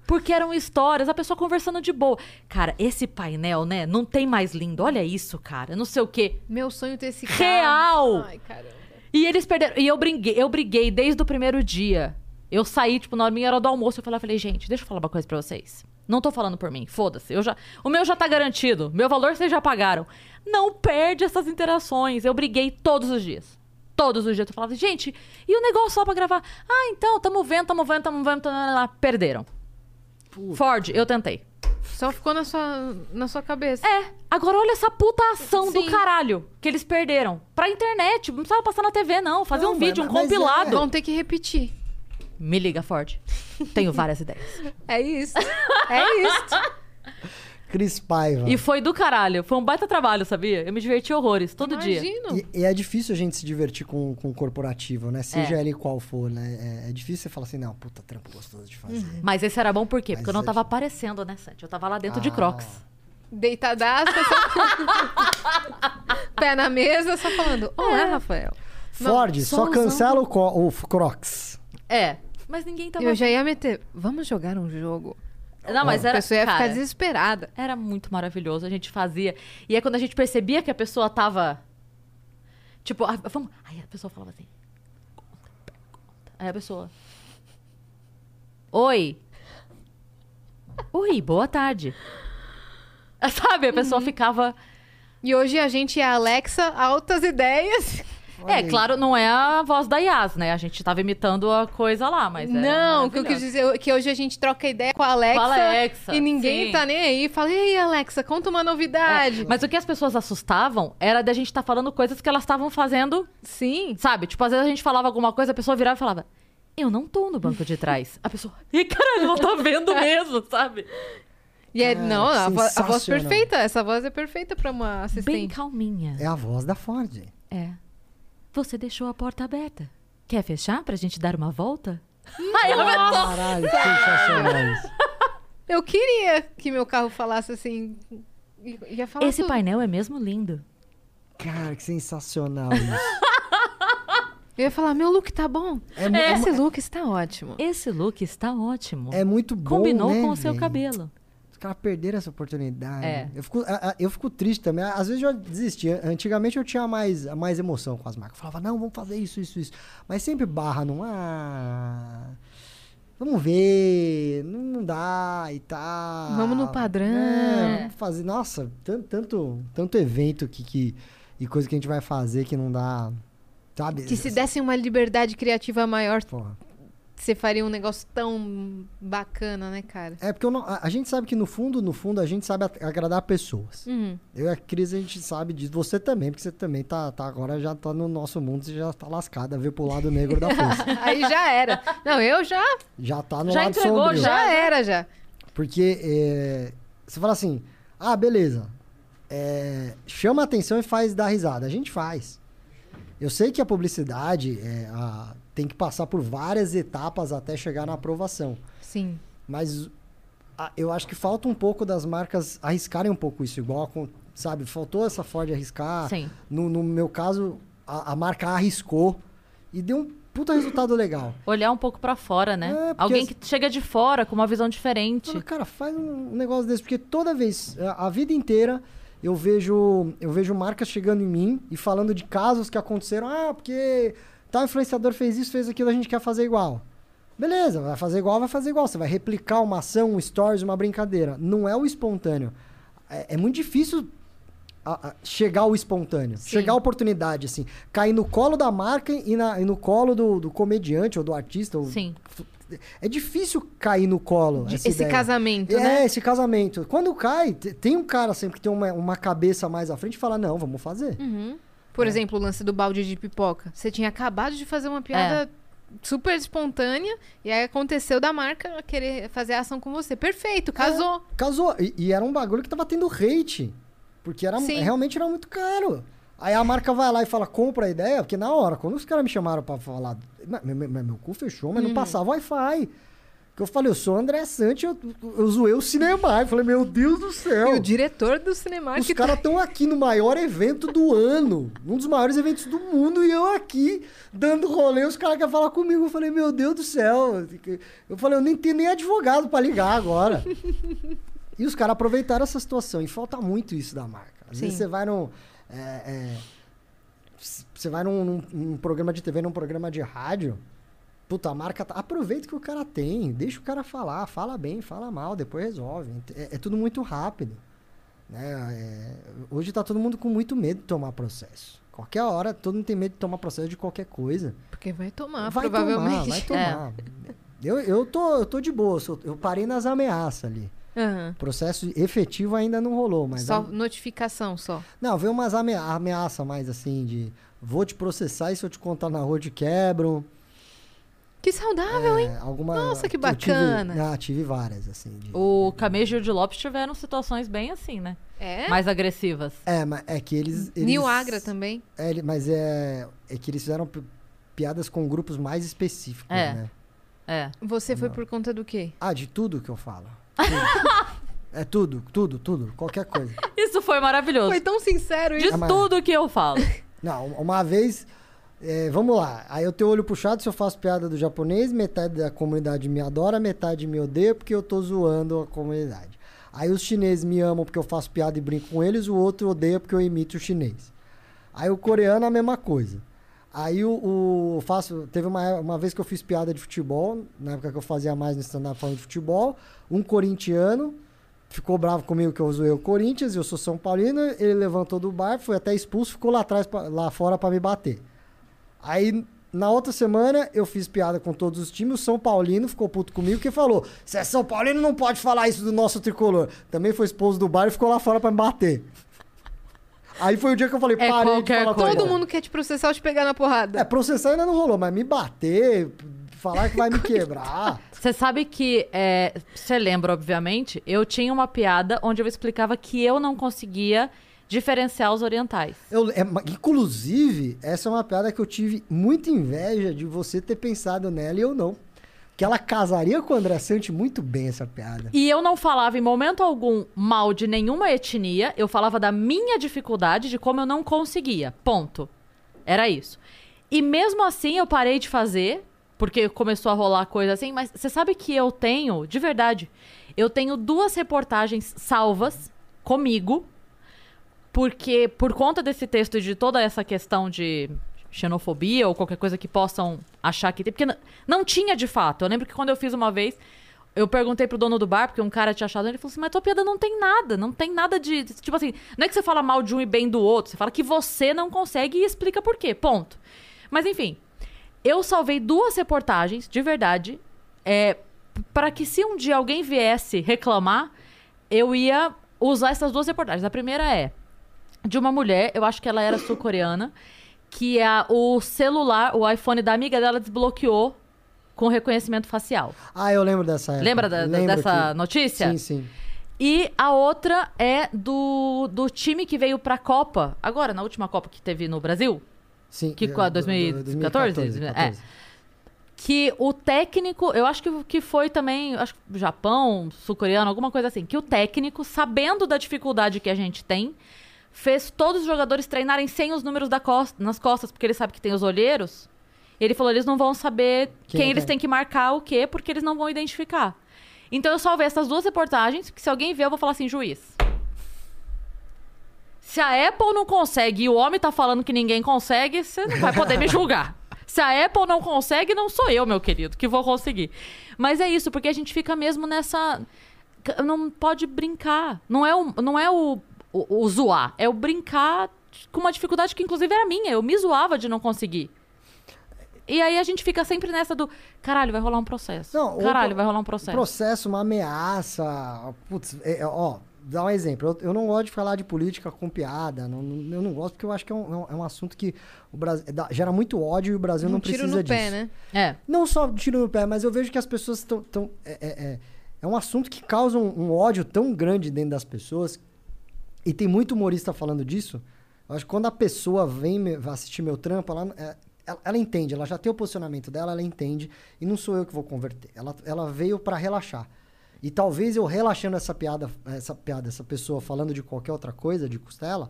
Porque eram histórias, a pessoa conversando de boa. Cara, esse painel, né? Não tem mais lindo. Olha isso, cara. Não sei o quê. Meu sonho é ter esse carro. Real! Ai, caramba. E eles perderam. E eu briguei, eu briguei desde o primeiro dia. Eu saí, tipo, na minha hora do almoço, eu falei, eu falei, gente, deixa eu falar uma coisa pra vocês. Não tô falando por mim, foda-se. Eu já, o meu já tá garantido. Meu valor vocês já pagaram. Não perde essas interações. Eu briguei todos os dias. Todos os dias. Eu falava, gente, e o negócio só pra gravar? Ah, então, tamo vendo, tamo vendo, tamo vendo. Tamo vendo. Perderam. Ford, eu tentei. Só ficou na sua, na sua cabeça. É, agora olha essa puta ação do Sim. caralho que eles perderam. Pra internet, não precisava passar na TV, não. Fazer Não, um mas- vídeo, um mas é- compilado. Vão ter que repetir. Me liga, Ford. Tenho várias ideias. É isso. É isso. Cris Paiva. E foi do caralho. Foi um baita trabalho, sabia? Eu me diverti horrores, todo dia. Imagino. E, é difícil a gente se divertir com, com o corporativo, né? Seja É. ele qual for, né? É, é difícil você falar assim, não, puta, trampo gostoso de fazer. Mas esse era bom por quê? Mas Porque eu não é tava de- aparecendo, né, Santi? Eu tava lá dentro de Ah. Crocs. Deitadaça, só... pé na mesa, só falando. Olá, Rafael. Ford, só só cancela o, o Crocs. É. Mas ninguém tava. Eu já ia meter. Vamos jogar um jogo. Não, mas a era. pessoa ia cara, ficar desesperada. Era muito maravilhoso. A gente fazia. E aí, quando a gente percebia que a pessoa tava. Tipo, ah, vamos. Aí a pessoa falava assim. Aí a pessoa. Oi. Oi, boa tarde. Sabe? A pessoa ficava. E hoje a gente é a Alexa, altas ideias. Olha é, aí. claro, não é a voz da Yas, né? A gente tava imitando a coisa lá, mas. era Não, o que eu quis dizer é que hoje a gente troca ideia com a Alexa. Com a Alexa, E ninguém sim. tá nem aí. Fala, ei, Alexa, conta uma novidade. É, mas o que as pessoas assustavam era da gente estar falando coisas que elas estavam fazendo Sim. Sabe? Tipo, às vezes a gente falava alguma coisa, a pessoa virava e falava: Eu não tô no banco de trás. A pessoa, ih, caralho, não tá vendo mesmo, sabe? E é, Cara, não, a, vo- a voz perfeita. Essa voz é perfeita pra uma Bem assistente. calminha. É a voz da Ford. É. Você deixou a porta aberta. Quer fechar pra gente dar uma volta? Ai, Caralho, que sensacional isso. Eu queria que meu carro falasse assim. Ia falar Esse tudo. painel é mesmo lindo. Cara, que sensacional isso. Eu ia falar, meu look tá bom. É, mu- é Esse look está ótimo. Esse look está ótimo. é muito bom, Combinou né, com o seu cabelo. Os caras perderam essa oportunidade. É. Eu, fico, a- a- eu fico triste também. Às vezes eu já desisti. Antigamente eu tinha mais, mais emoção com as marcas. Eu falava, não, vamos fazer isso, isso, isso. Mas sempre barra num. Ah, vamos ver. Não, não dá e tal. Vamos no padrão. É, vamos fazer. Nossa, tanto, tanto, tanto evento que, que, e coisa que a gente vai fazer que não dá. Sabe? Que se dessem uma liberdade criativa maior, Porra. Você faria um negócio tão bacana, né, cara? É porque eu não- a, a gente sabe que no fundo, no fundo, a gente sabe agradar pessoas. Uhum. Eu e a Cris, a gente sabe disso. Você também, porque você também tá, tá agora já tá no nosso mundo, você já tá lascada, veio pro lado negro da força. Aí já era. Não, eu já, já tá no Já lado entregou, sombrio. já Já, era, já. Porque é, você fala assim, ah, beleza. é, chama a atenção e faz dar risada. A gente faz. Eu sei que a publicidade é, a- tem que passar por várias etapas até chegar na aprovação. Sim. Mas a- eu acho que falta um pouco das marcas arriscarem um pouco isso, igual, sabe? Faltou essa Ford arriscar. Sim. No, no meu caso, a, a marca arriscou e deu um puta resultado legal. Olhar um pouco pra fora, né? É, Alguém as- que chega de fora com uma visão diferente. Fala, cara, faz um negócio desse, porque toda vez, a, a vida inteira, eu vejo, eu vejo marcas chegando em mim e falando de casos que aconteceram. Ah, porque tal influenciador fez isso, fez aquilo, a gente quer fazer igual. Beleza, vai fazer igual, vai fazer igual. Você vai replicar uma ação, um stories, uma brincadeira. Não é o espontâneo. É, é muito difícil a- a- chegar ao espontâneo. Sim. Chegar à oportunidade, assim. Cair no colo da marca e, na- e no colo do, do comediante ou do artista. ou- Sim. É difícil cair no colo. De- esse ideia. casamento, É, né? esse casamento. Quando cai, te- tem um cara sempre que tem uma, uma cabeça mais à frente e fala, não, vamos fazer. Uhum. É. Por exemplo, o lance do balde de pipoca. Você tinha acabado de fazer uma piada É. super espontânea e aí aconteceu da marca querer fazer a ação com você. Perfeito, casou. Casou. E, e era um bagulho que tava tendo hate. Porque era, Sim. realmente era muito caro. Aí a marca vai lá e fala, compra a ideia, porque na hora, quando os caras me chamaram pra falar, meu, meu, meu- meu cu fechou, mas Uhum. não passava Wi-Fi. Que eu falei, eu sou o André Sante, eu, eu zoei o cinema. Eu falei, meu Deus do céu. E o diretor do cinema Os caras estão aqui no maior evento do ano, um dos maiores eventos do mundo, e eu aqui dando rolê, os caras querem falar comigo. Eu falei, meu Deus do céu. Eu falei, eu nem tenho nem advogado pra ligar agora. e os caras aproveitaram essa situação, e falta muito isso da marca. Às vezes Sim. você vai num. é, é, você vai num, num- num programa de TV, num programa de rádio. Puta, a marca tá. Aproveita o que o cara tem, deixa o cara falar, fala bem, fala mal, depois resolve. É, é tudo muito rápido. Né? É, hoje tá todo mundo com muito medo de tomar processo. Qualquer hora, todo mundo tem medo de tomar processo de qualquer coisa. Porque vai tomar, vai provavelmente. tomar, vai tomar. Eu, eu, tô, eu tô de boa, eu parei nas ameaças ali. Aham. Processo efetivo ainda não rolou, mas. Só a- notificação, só. não, veio umas ame ameaças mais assim de vou te processar e se eu te contar na rua te quebro. Que saudável, hein? É, alguma, Nossa, que eu tive- bacana. ah, tive várias, assim. de- O Camejo e o de Lopes tiveram situações bem assim, né? É? Mais agressivas. É, mas é que eles. eles Nil Agra também. É, ele- mas é, é que eles fizeram pi- piadas com grupos mais específicos, É. né? É. Você foi por conta do quê? Ah, de tudo que eu falo. É tudo, tudo, tudo. Qualquer coisa. Isso foi maravilhoso. Foi tão sincero De isso. Ah, mas- tudo que eu falo. Não, uma vez. É, vamos lá. Aí eu tenho olho puxado se eu faço piada do japonês, metade da comunidade me adora, metade me odeia porque eu tô zoando a comunidade. Aí os chineses me amam porque eu faço piada e brinco com eles, o outro odeia porque eu imito o chinês. Aí o coreano a mesma coisa. Aí o, o- faço, teve uma, uma vez que eu fiz piada de futebol, na época que eu fazia mais no stand-up falando de futebol, um corintiano ficou bravo comigo que eu zoei o Corinthians, eu sou São Paulino, ele levantou do bar, foi até expulso, ficou lá atrás, lá fora pra me bater. Aí, na outra semana, eu fiz piada com todos os times, o São Paulino ficou puto comigo, que falou, se é São Paulino não pode falar isso do nosso tricolor. Também foi expulso do bar e ficou lá fora pra me bater. Aí foi o dia que eu falei, É parei de qualquer falar com coisa. Todo mundo quer te processar ou te pegar na porrada. É, processar ainda não rolou, mas me bater, falar que vai me quebrar. Você sabe que, é, você lembra, obviamente, eu tinha uma piada onde eu explicava que eu não conseguia diferenciar os orientais. Eu, é, inclusive, essa é uma piada que eu tive muita inveja de você ter pensado nela e eu não. Que ela casaria com o André Sante muito bem, essa piada. E eu não falava em momento algum mal de nenhuma etnia, eu falava da minha dificuldade, de como eu não conseguia. Ponto. Era isso. E mesmo assim eu parei de fazer, porque começou a rolar coisa assim, mas você sabe que eu tenho, de verdade, eu tenho duas reportagens salvas comigo, porque por conta desse texto e de toda essa questão de xenofobia ou qualquer coisa que possam achar que tem, porque não tinha de fato. Eu lembro que quando eu fiz uma vez, eu perguntei pro dono do bar, porque um cara tinha achado, ele falou assim: "Mas tua piada não tem nada, não tem nada de, tipo assim, não é que você fala mal de um e bem do outro, você fala que você não consegue e explica por quê". Ponto. Mas enfim, eu salvei duas reportagens, de verdade, é, para que se um dia alguém viesse reclamar, eu ia usar essas duas reportagens. A primeira é de uma mulher, eu acho que ela era sul-coreana, que a, o celular, o iPhone da amiga dela desbloqueou com reconhecimento facial. Ah, eu lembro dessa época. Lembra da- dessa que- notícia? Sim, sim. E a outra é do, do time que veio pra Copa, agora, na última Copa que teve no Brasil, Sim. Que é, do- do- 2014? 2014, É. 14. que o técnico, eu acho que, que foi também, acho que Japão, sul-coreano, alguma coisa assim, que o técnico, sabendo da dificuldade que a gente tem, fez todos os jogadores treinarem sem os números costa, nas costas, porque ele sabe que tem os olheiros. Ele falou, eles não vão saber Quem quem, é eles têm que marcar o quê, porque eles não vão identificar. Então eu só vi essas duas reportagens, que se alguém ver, eu vou falar assim, juiz. Se a Apple não consegue e o homem tá falando que ninguém consegue, você não vai poder me julgar. Se a Apple não consegue, não sou eu, meu querido, que vou conseguir. Mas é isso, porque a gente fica mesmo nessa. Não pode brincar. Não é o, não é o, o, o zoar, é o brincar com uma dificuldade que, inclusive, era minha. Eu me zoava de não conseguir. E aí a gente fica sempre nessa do caralho, vai rolar um processo. Não, caralho, vai rolar um processo. Processo, uma ameaça. Putz, é, é, ó, dá um exemplo. Eu, eu não gosto de falar de política com piada. Não, não- eu não gosto porque eu acho que é um, é um- é um assunto que o Brasil, dá- gera muito ódio e o Brasil não Um tiro precisa no disso. pé, né? É. Não só tiro no pé, mas eu vejo que as pessoas estão. Tão, é, é, é, é um assunto que causa um, um ódio tão grande dentro das pessoas. E tem muito humorista falando disso. Eu acho que quando a pessoa vem assistir meu trampo, ela, é, ela, ela entende, ela já tem o posicionamento dela, ela entende. E não sou eu que vou converter. Ela, ela veio pra relaxar. E talvez eu relaxando essa piada, essa piada, essa pessoa falando de qualquer outra coisa, de costela,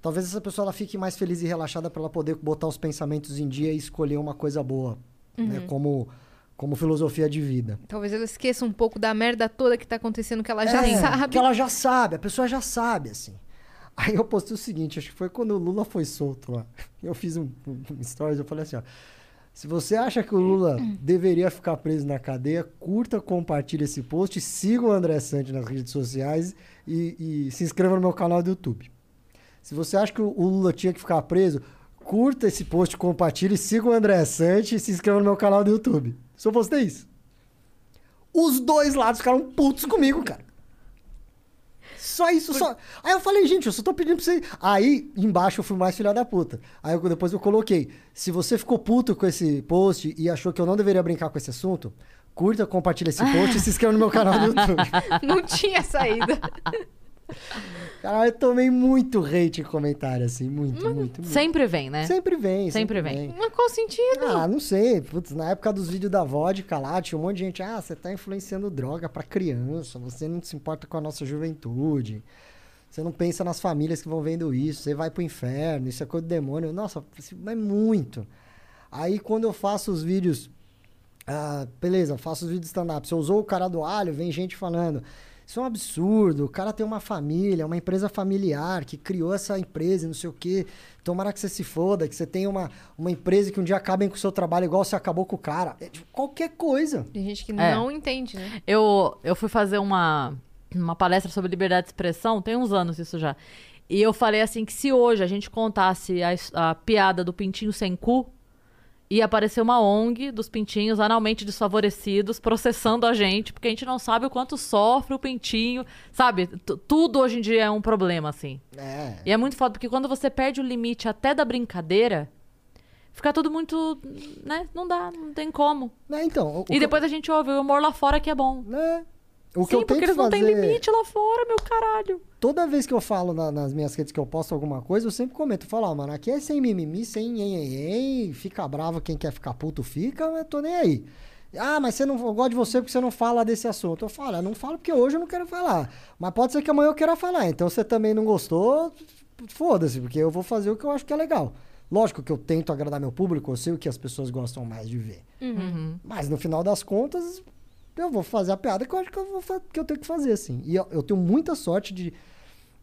talvez essa pessoa ela fique mais feliz e relaxada para ela poder botar os pensamentos em dia e escolher uma coisa boa, né? Como, como filosofia de vida. Talvez ela esqueça um pouco da merda toda que tá acontecendo, que ela já É, sabe. Que ela já sabe, a pessoa já sabe, assim. Aí eu postei o seguinte, acho que foi quando o Lula foi solto lá. Eu fiz um, um, stories, eu falei assim, ó. Se você acha que o Lula deveria ficar preso na cadeia, curta, compartilhe esse post, siga o André Sante nas redes sociais e, e se inscreva no meu canal do YouTube. Se você acha que o o Lula tinha que ficar preso, curta esse post, compartilhe, siga o André Sante e se inscreva no meu canal do YouTube. Só postei isso. Os dois lados ficaram putos comigo, cara. Só isso, só. Aí eu falei, gente, eu só tô pedindo pra você. Aí embaixo eu fui mais filha da puta. Aí eu- depois eu coloquei: se você ficou puto com esse post e achou que eu não deveria brincar com esse assunto, curta, compartilha esse post e se inscreva no meu canal do YouTube. Não tinha saída. Cara, eu tomei muito hate em comentário, assim, muito, muito, muito. Sempre vem, né? Sempre vem, Sempre vem. Mas qual sentido? Ah, não sei. Putz, na época dos vídeos da vodka lá, tinha um monte de gente. Ah, você tá influenciando droga pra criança. Você não se importa com a nossa juventude. Você não pensa nas famílias que vão vendo isso. Você vai pro inferno. Isso é coisa do demônio. Nossa, é muito. Aí quando eu faço os vídeos. Ah, beleza, faço os vídeos de stand-up. Você usou o cara do alho, vem gente falando. Isso é um absurdo. O cara tem uma família, uma empresa familiar que criou essa empresa, e não sei o quê. Tomara que você se foda, que você tenha uma, uma empresa que um dia acabem com o seu trabalho igual você acabou com o cara. É, tipo, qualquer coisa. Tem gente que É. não entende, né? Eu, eu fui fazer uma, uma palestra sobre liberdade de expressão, tem uns anos isso já. E eu falei assim que se hoje a gente contasse a, a piada do pintinho sem cu, ia aparecer uma ONG dos pintinhos analmente desfavorecidos processando a gente, porque a gente não sabe o quanto sofre o pintinho, sabe? T- tudo hoje em dia é um problema, assim. É. E é muito foda, porque quando você perde o limite até da brincadeira, fica tudo muito, né? Não dá, não tem como. Né, então. o- E depois a gente ouve o humor lá fora que é bom. eu- O que Sim, eu porque tento eles não têm fazer- limite lá fora, meu caralho. Toda vez que eu falo na- nas minhas redes que eu posto alguma coisa, eu sempre comento. Eu falo, ó, mano, aqui é sem mimimi, sem nhenhenhen, fica bravo quem quer ficar puto fica, eu tô nem aí. Ah, mas você não, eu gosto de você porque você não fala desse assunto. Eu falo, eu não falo porque hoje eu não quero falar. Mas pode ser que amanhã eu queira falar. Então você também não gostou, foda-se, porque eu vou fazer o que eu acho que é legal. Lógico que eu tento agradar meu público, eu sei o que as pessoas gostam mais de ver. Mas no final das contas, eu vou fazer a piada que eu acho que eu, vou que eu tenho que fazer, assim. E eu, eu tenho muita sorte de,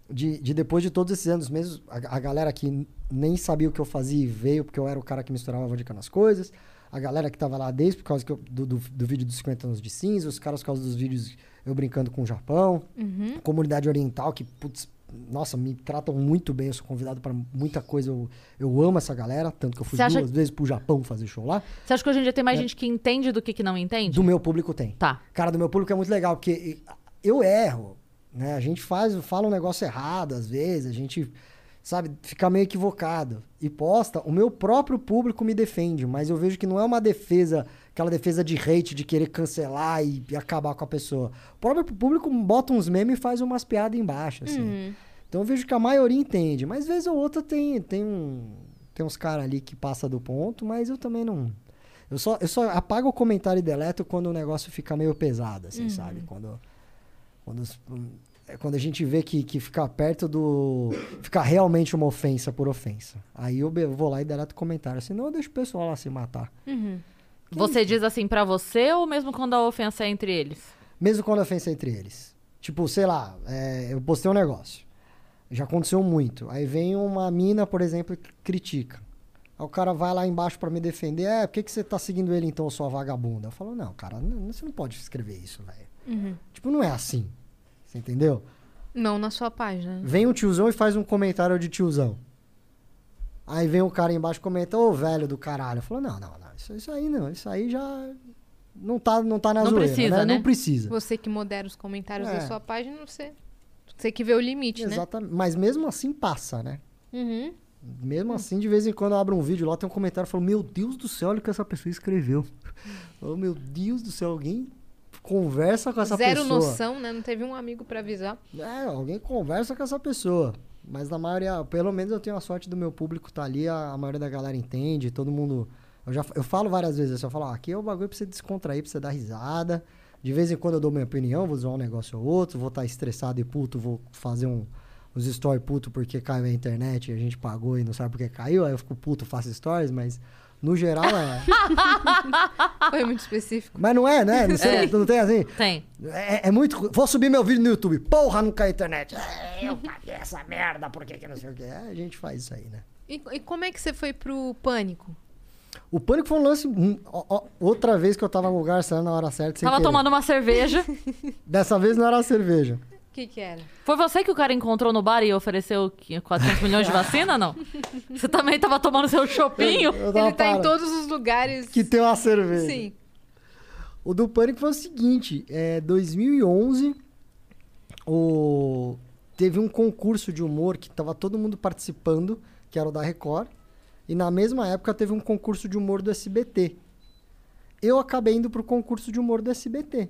de, de depois de todos esses anos mesmo, a, a galera que nem sabia o que eu fazia e veio, porque eu era o cara que misturava vodka nas coisas. A galera que tava lá desde por causa eu- do, do, do vídeo dos 50 anos de cinza, os caras por causa dos vídeos eu brincando com o Japão. Comunidade oriental, que, putz, nossa, me tratam muito bem. Eu sou convidado para muita coisa. Eu, eu amo essa galera, tanto que eu fui Você duas vezes pro Japão fazer show lá. Você acha que hoje em dia tem mais gente que entende do que que não entende? Do meu público tem. Tá. Cara, do meu público é muito legal, porque eu erro, né? A gente faz, fala um negócio errado às vezes, a gente sabe, fica meio equivocado e posta, o meu próprio público me defende, mas eu vejo que não é uma defesa, aquela defesa de hate, de querer cancelar e, e acabar com a pessoa. O próprio público bota uns memes e faz umas piadas embaixo, assim. Uhum. Então eu vejo que a maioria entende, mas vez ou outra tem, tem, um, tem uns caras ali que passa do ponto, mas eu também não. Eu só, eu só apago o comentário e deleto quando o negócio fica meio pesado, assim, sabe? Quando, quando, os- é quando a gente vê que, que fica perto do. Fica realmente uma ofensa por ofensa. Aí eu vou lá e deleto o comentário. Senão eu deixo o pessoal lá se matar. Uhum. Você diz assim pra você ou mesmo quando a ofensa é entre eles? Mesmo quando a ofensa é entre eles. Tipo, sei lá, é, eu postei um negócio. Já aconteceu muito. Aí vem uma mina, por exemplo, que critica. Aí o cara vai lá embaixo pra me defender. É, por que, que você tá seguindo ele então, sua vagabunda? Eu falo, não, cara, n- você não pode escrever isso, velho. Uhum. Tipo, não é assim. Você entendeu? Não na sua página. Vem um tiozão e faz um comentário de tiozão. Aí vem o cara embaixo e comenta, ô velho do caralho. Eu falo, não, não, não. Isso, isso aí não. Isso aí já. Não tá, não tá na Não zoeira, precisa, né? né? Não precisa. Você que modera os comentários É. da sua página, você, você que vê o limite, né? Exatamente. Mas mesmo assim passa, né? Uhum. Mesmo assim, de vez em quando eu abro um vídeo lá, tem um comentário falando, meu Deus do céu, olha o que essa pessoa escreveu. oh, meu Deus do céu, alguém conversa com essa Zero pessoa. noção, né? Não teve um amigo pra avisar. É, alguém conversa com essa pessoa. Mas na maioria, pelo menos eu tenho a sorte do meu público tá ali, a, a maioria da galera entende, todo mundo. Eu já eu falo várias vezes, assim, eu falo, ó, aqui é o bagulho pra você descontrair, pra você dar risada. De vez em quando eu dou minha opinião, vou zoar um negócio ou outro, vou estar estressado e puto, vou fazer um, uns story puto porque caiu a internet e a gente pagou e não sabe porque caiu, aí eu fico puto, faço stories, mas no geral é. Foi muito específico. mas não é, né? Não, sei, não tem assim. Tem. É, é muito. Vou subir meu vídeo no YouTube. Porra, não cai a internet. É, eu caguei essa merda, por que que não sei o que? É, a gente faz isso aí, né? E, e como é que você foi pro pânico? O pânico foi um lance. hum, outra vez que eu tava no lugar certo na hora certa. Sem Tava querer. tomando uma cerveja. Dessa vez não era a cerveja. O que que era? Foi você que o cara encontrou no bar e ofereceu que- 400 milhões de vacina, não? Você também tava tomando seu chopinho? Eu Ele tá em todos os lugares. Que tem uma cerveja. Sim. O do Pânico foi o seguinte: é 2011, o... teve um concurso de humor que tava todo mundo participando, que era o da Record, e na mesma época teve um concurso de humor do SBT. Eu acabei indo pro concurso de humor do SBT.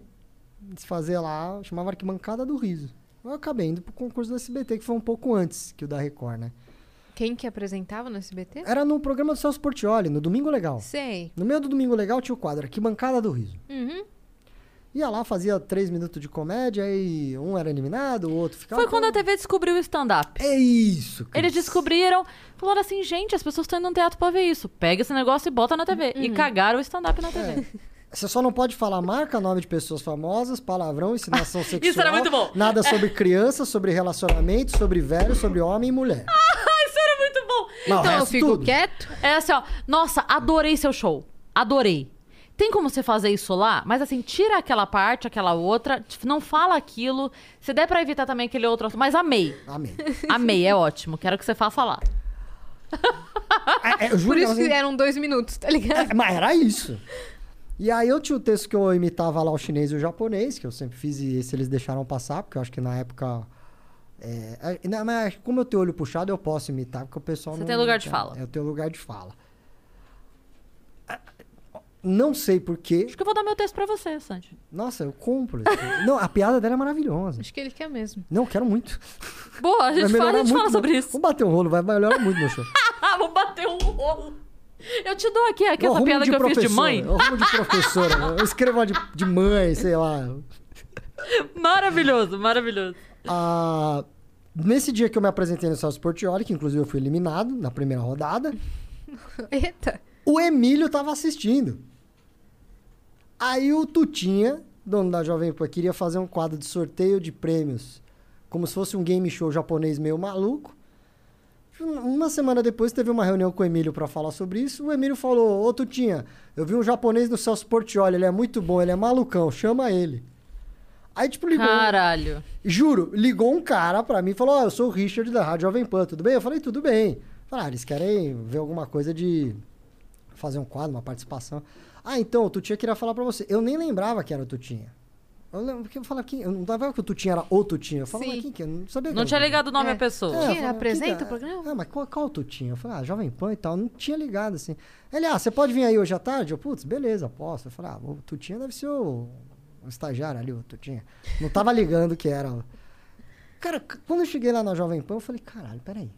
Se fazer lá, chamava Arquibancada do Riso. Eu acabei indo pro concurso do SBT, que foi um pouco antes que o da Record, né? Quem que apresentava no SBT? Era no programa do Celso Portioli, no Domingo Legal. Sei. No meio do Domingo Legal tinha o quadro Arquibancada do Riso. Uhum. Ia lá, fazia três minutos de comédia e um era eliminado, o outro ficava. Foi quando a TV descobriu o stand-up. É isso, Cris. Eles descobriram, falaram assim, gente, as pessoas estão indo no teatro pra ver isso. Pega esse negócio e bota na TV. E cagaram o stand-up na TV. Você só não pode falar marca, nome de pessoas famosas, palavrão, ensinação sexual. Isso era muito bom. Nada sobre criança, sobre relacionamento, sobre velho, sobre homem e mulher. Isso era muito bom. Não, Então eu fico tudo. quieto. É assim, ó. Nossa, adorei seu show. Adorei. Tem como você fazer isso lá? Mas assim, tira aquela parte, aquela outra. Não fala aquilo. Se der pra evitar também aquele outro. Mas amei. Amém. Amei, é ótimo. Quero que você faça lá. É, é, Por isso que eram dois minutos, tá ligado? É, mas era isso. E aí eu tinha o texto que eu imitava lá o chinês e o japonês, que eu sempre fiz e esse eles deixaram passar, porque eu acho que na época. É, é, não, mas como eu tenho olho puxado, eu posso imitar, porque o pessoal Você não. tem lugar de é, fala. Eu tenho lugar de fala. Ah, Não sei porquê. Acho que eu vou dar meu texto pra você, Sandy. Nossa, eu compro. não, a piada dela é maravilhosa. Acho que ele quer mesmo. Não, quero muito. Boa, a gente fala, a gente fala meu- sobre isso. Vamos bater um rolo, vai melhorar muito meu show. Vou bater um rolo. Eu te dou aqui, aqui Eu essa arrumo piada que eu fiz de mãe. Eu arrumo de professora. eu escrevo de, de mãe, sei lá. Maravilhoso, maravilhoso. Ah, nesse dia que eu me apresentei no Celso Portioli, que inclusive eu fui eliminado na primeira rodada, Eita. o Emílio tava assistindo. Aí o Tutinha, dono da Jovem Pan, queria fazer um quadro de sorteio de prêmios, como se fosse um game show japonês meio maluco. Uma semana depois teve uma reunião com o Emílio pra falar sobre isso. O Emílio falou: Ô Tutinha, eu vi um japonês no Celso Portioli, ele é muito bom, ele é malucão, chama ele. Aí, tipo, ligou. Caralho. Juro, ligou um cara pra mim e falou: Ó, eu sou o Richard da Rádio Jovem Pan, tudo bem? Eu falei: tudo bem. Falaram, ah, eles querem ver alguma coisa de fazer um quadro, uma participação. Ah, então, o Tutinha queria falar pra você. Eu nem lembrava que era o Tutinha. Eu lembro que eu falava quem. Eu não tava que o Tutinha era o Tutinha. Eu falava, Sim. mas quem que é? Eu não sabia que Não o tinha ligado o nome É. à pessoa. É, eu Quem falava, apresenta que- o programa? Ah, mas qual, qual Tutinha? Eu falei, ah, Jovem Pan e tal. Não tinha ligado, assim. Ele, ah, você pode vir aí hoje à tarde? Eu, putz, beleza, posso. Eu falei, ah, o Tutinha deve ser o, o estagiário ali, o Tutinha. Não tava ligando que era. o- Cara, quando eu cheguei lá na Jovem Pan, eu falei, caralho, peraí.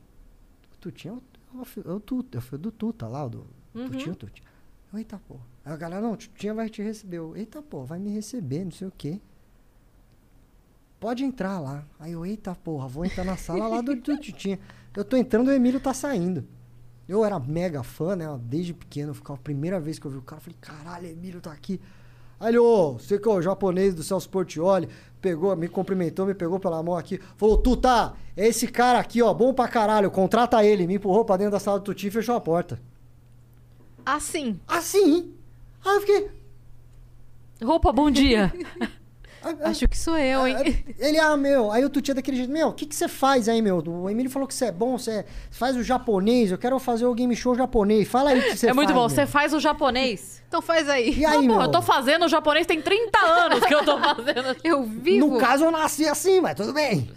O Tutinha é o, é o, é o Tuta, é o do Tuta lá, o do Uhum. Tutinha, o Tutinha. Eita, pô. Aí a galera, não, o Tutinha vai te receber. Eu, eita, pô, vai me receber, não sei o quê. Pode entrar lá. Aí eu, eita porra, vou entrar na sala lá do, do Tutinha. Eu tô entrando, o Emílio tá saindo. Eu era mega fã, né? Desde pequeno, ficava a primeira vez que eu vi o cara, eu falei, caralho, Emílio tá aqui. Aí ele, ô, você que é o japonês do Celso Portioli, pegou, me cumprimentou, me pegou pela mão aqui, falou, tu tá, é esse cara aqui, ó, bom pra caralho, contrata ele, me empurrou pra dentro da sala do Tutinha e fechou a porta. Assim. Assim? Aí eu fiquei. Roupa, bom dia. ah, ah, Acho que sou eu, hein? Ele, ah, meu, aí o Tutinha daquele jeito, meu, o que que você faz aí, meu? O Emílio falou que você é bom, você faz o japonês, eu quero fazer o game show japonês. Fala aí o que você é muito faz, bom. Você faz o japonês. Então faz aí. E aí, Pô, meu? eu tô fazendo o japonês tem 30 anos que eu tô fazendo. Eu vivo. No caso, eu nasci assim, mas tudo bem.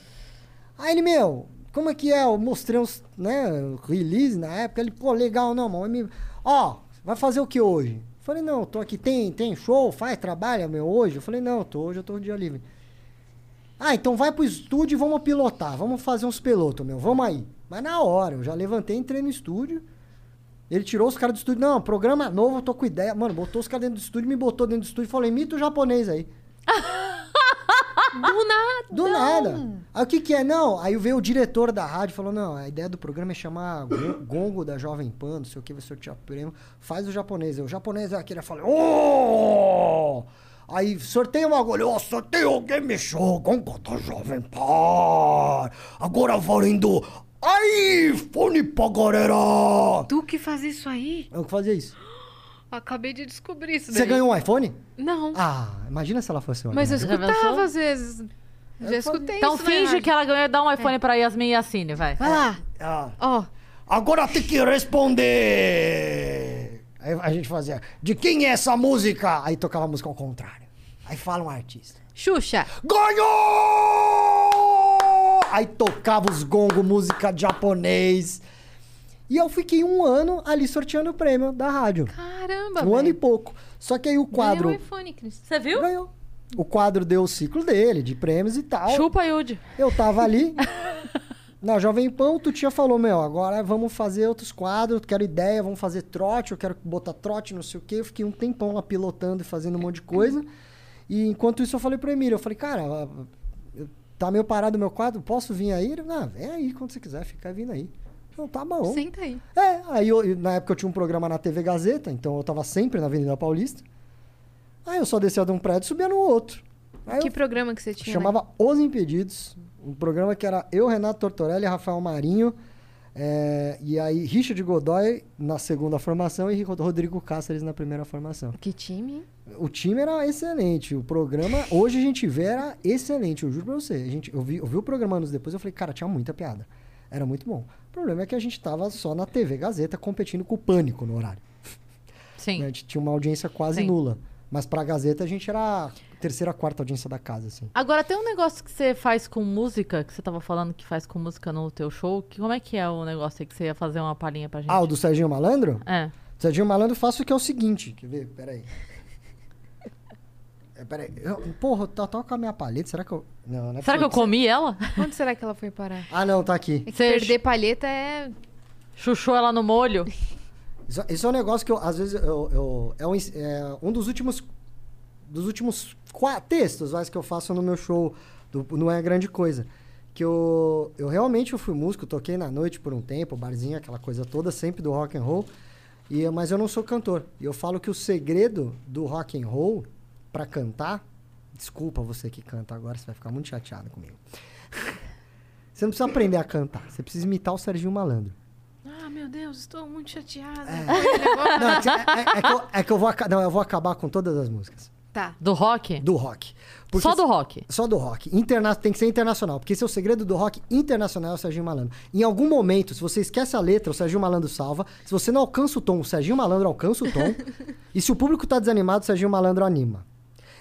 Aí ele, meu, como é que é? Eu mostrei uns, né, release na época. Ele, pô, legal, não, mano. Ó, vai fazer o que hoje? Falei, não, tô aqui, tem, tem show, faz, trabalha, meu, hoje? Eu falei, não, tô, hoje eu tô no dia livre. Ah, então vai pro estúdio e vamos pilotar, vamos fazer uns pilotos, meu, vamos aí. Mas na hora, eu já levantei, entrei no estúdio. Ele tirou os caras do estúdio. Não, programa novo, tô com ideia. Mano, botou os caras dentro do estúdio, me botou dentro do estúdio falou, imita o japonês aí. Do nada. Do nada. Aí o que que é? Não, aí veio o diretor da rádio e falou, não, a ideia do programa é chamar Gon- Gongo da Jovem Pan, não sei o que, vai sortear prêmio. Faz o japonês. Aí O japonês é aquele, fala, oh! Aí sorteia uma agulha, oh, sorteio o game show, Gongo da Jovem Pan. Agora valendo iPhone pra galera. Tu que faz isso aí? Eu que fazia isso. Acabei de descobrir isso Você daí. ganhou um iPhone? Não. Ah, imagina se ela fosse uma. Mas eu escutava às vezes. Já Eu escutei Então isso na finge rádio. que ela ganhou e dá um iPhone pra Yasmin e Yassine, vai. Vai lá. Ah. Ó. Agora tem que responder. Aí a gente fazia, de quem é essa música? Aí tocava a música ao contrário. Aí fala um artista. Xuxa. Ganhou! Aí tocava os gongo, música de japonês. E eu fiquei um ano ali sorteando o prêmio da rádio. Caramba, Um ano e pouco. Só que aí o quadro Ganhou um iPhone, Cris. Você viu? ganhou. O quadro deu o ciclo dele, de prêmios e tal. Chupa, Yudi. Eu tava ali. Na Jovem Pan, o Tutinha falou, meu, agora vamos fazer outros quadros, quero ideia, vamos fazer trote, eu quero botar trote, não sei o quê. Eu fiquei um tempão lá pilotando e fazendo um monte de coisa. E enquanto isso eu falei pro Emílio, eu falei, cara, tá meio parado o meu quadro, posso vir aí? Ele, ah, vem aí quando você quiser, fica vindo aí. Então tá bom. Senta aí. É, aí eu- na época eu tinha um programa na TV Gazeta, então eu tava sempre na Avenida Paulista. Aí eu só descia de um prédio e subia no outro. Aí que eu programa que você tinha? né? chamava Os Impedidos, um programa que era eu, Renato Tortorelli, Rafael Marinho, é, e aí Richard Godoy na segunda formação e Rod- Rodrigo Cáceres na primeira formação. Que time? O time era excelente, o programa, hoje a gente vê, era excelente, eu juro pra você. A gente, eu, vi, eu vi o programa anos depois, eu falei, cara, tinha muita piada. Era muito bom. O problema é que a gente tava só na TV Gazeta competindo com o Pânico no horário. Sim. A gente tinha uma audiência quase Sim. nula. Mas pra Gazeta a gente era a terceira, quarta audiência da casa, assim. Agora, tem um negócio que você faz com música, que você tava falando que faz com música no teu show. Que, como é que é o negócio aí que você ia fazer uma palhinha pra gente? Ah, o do Serginho Malandro? É. Serginho Malandro eu faço o que é o seguinte, quer ver? Peraí. É, peraí. Eu, porra, eu tava com a minha palheta, será que eu... Não, não é Será que eu comi ela? Onde será que ela foi parar? Ah, não, tá aqui. É Você- perder palheta é. Chuchou ela no molho? Isso, isso é um negócio que eu, às vezes, eu, eu- é, um, é um dos últimos dos últimos qua- textos vai, que eu faço no meu show, do, não é grande coisa. Que eu, eu realmente eu fui músico, toquei na noite por um tempo, barzinho, aquela coisa toda, sempre do rock and roll. E, mas eu não sou cantor. E eu falo que o segredo do rock and roll para cantar, desculpa você que canta agora, você vai ficar muito chateado comigo. você não precisa aprender a cantar, você precisa imitar o Serginho Malandro. Ah, meu Deus, estou muito chateada. Não, é, que- é- é que eu, é que eu vou, não, eu vou acabar com todas as músicas Tá. Do rock? do rock. Porque Só do rock. Só do rock. Interna tem que ser internacional, porque esse é o segredo do rock internacional, é o Serginho Malandro. Em algum momento, se você esquece a letra, o Serginho Malandro salva. Se você não alcança o tom, o Serginho Malandro alcança o tom. e se o público tá desanimado, o Serginho Malandro anima.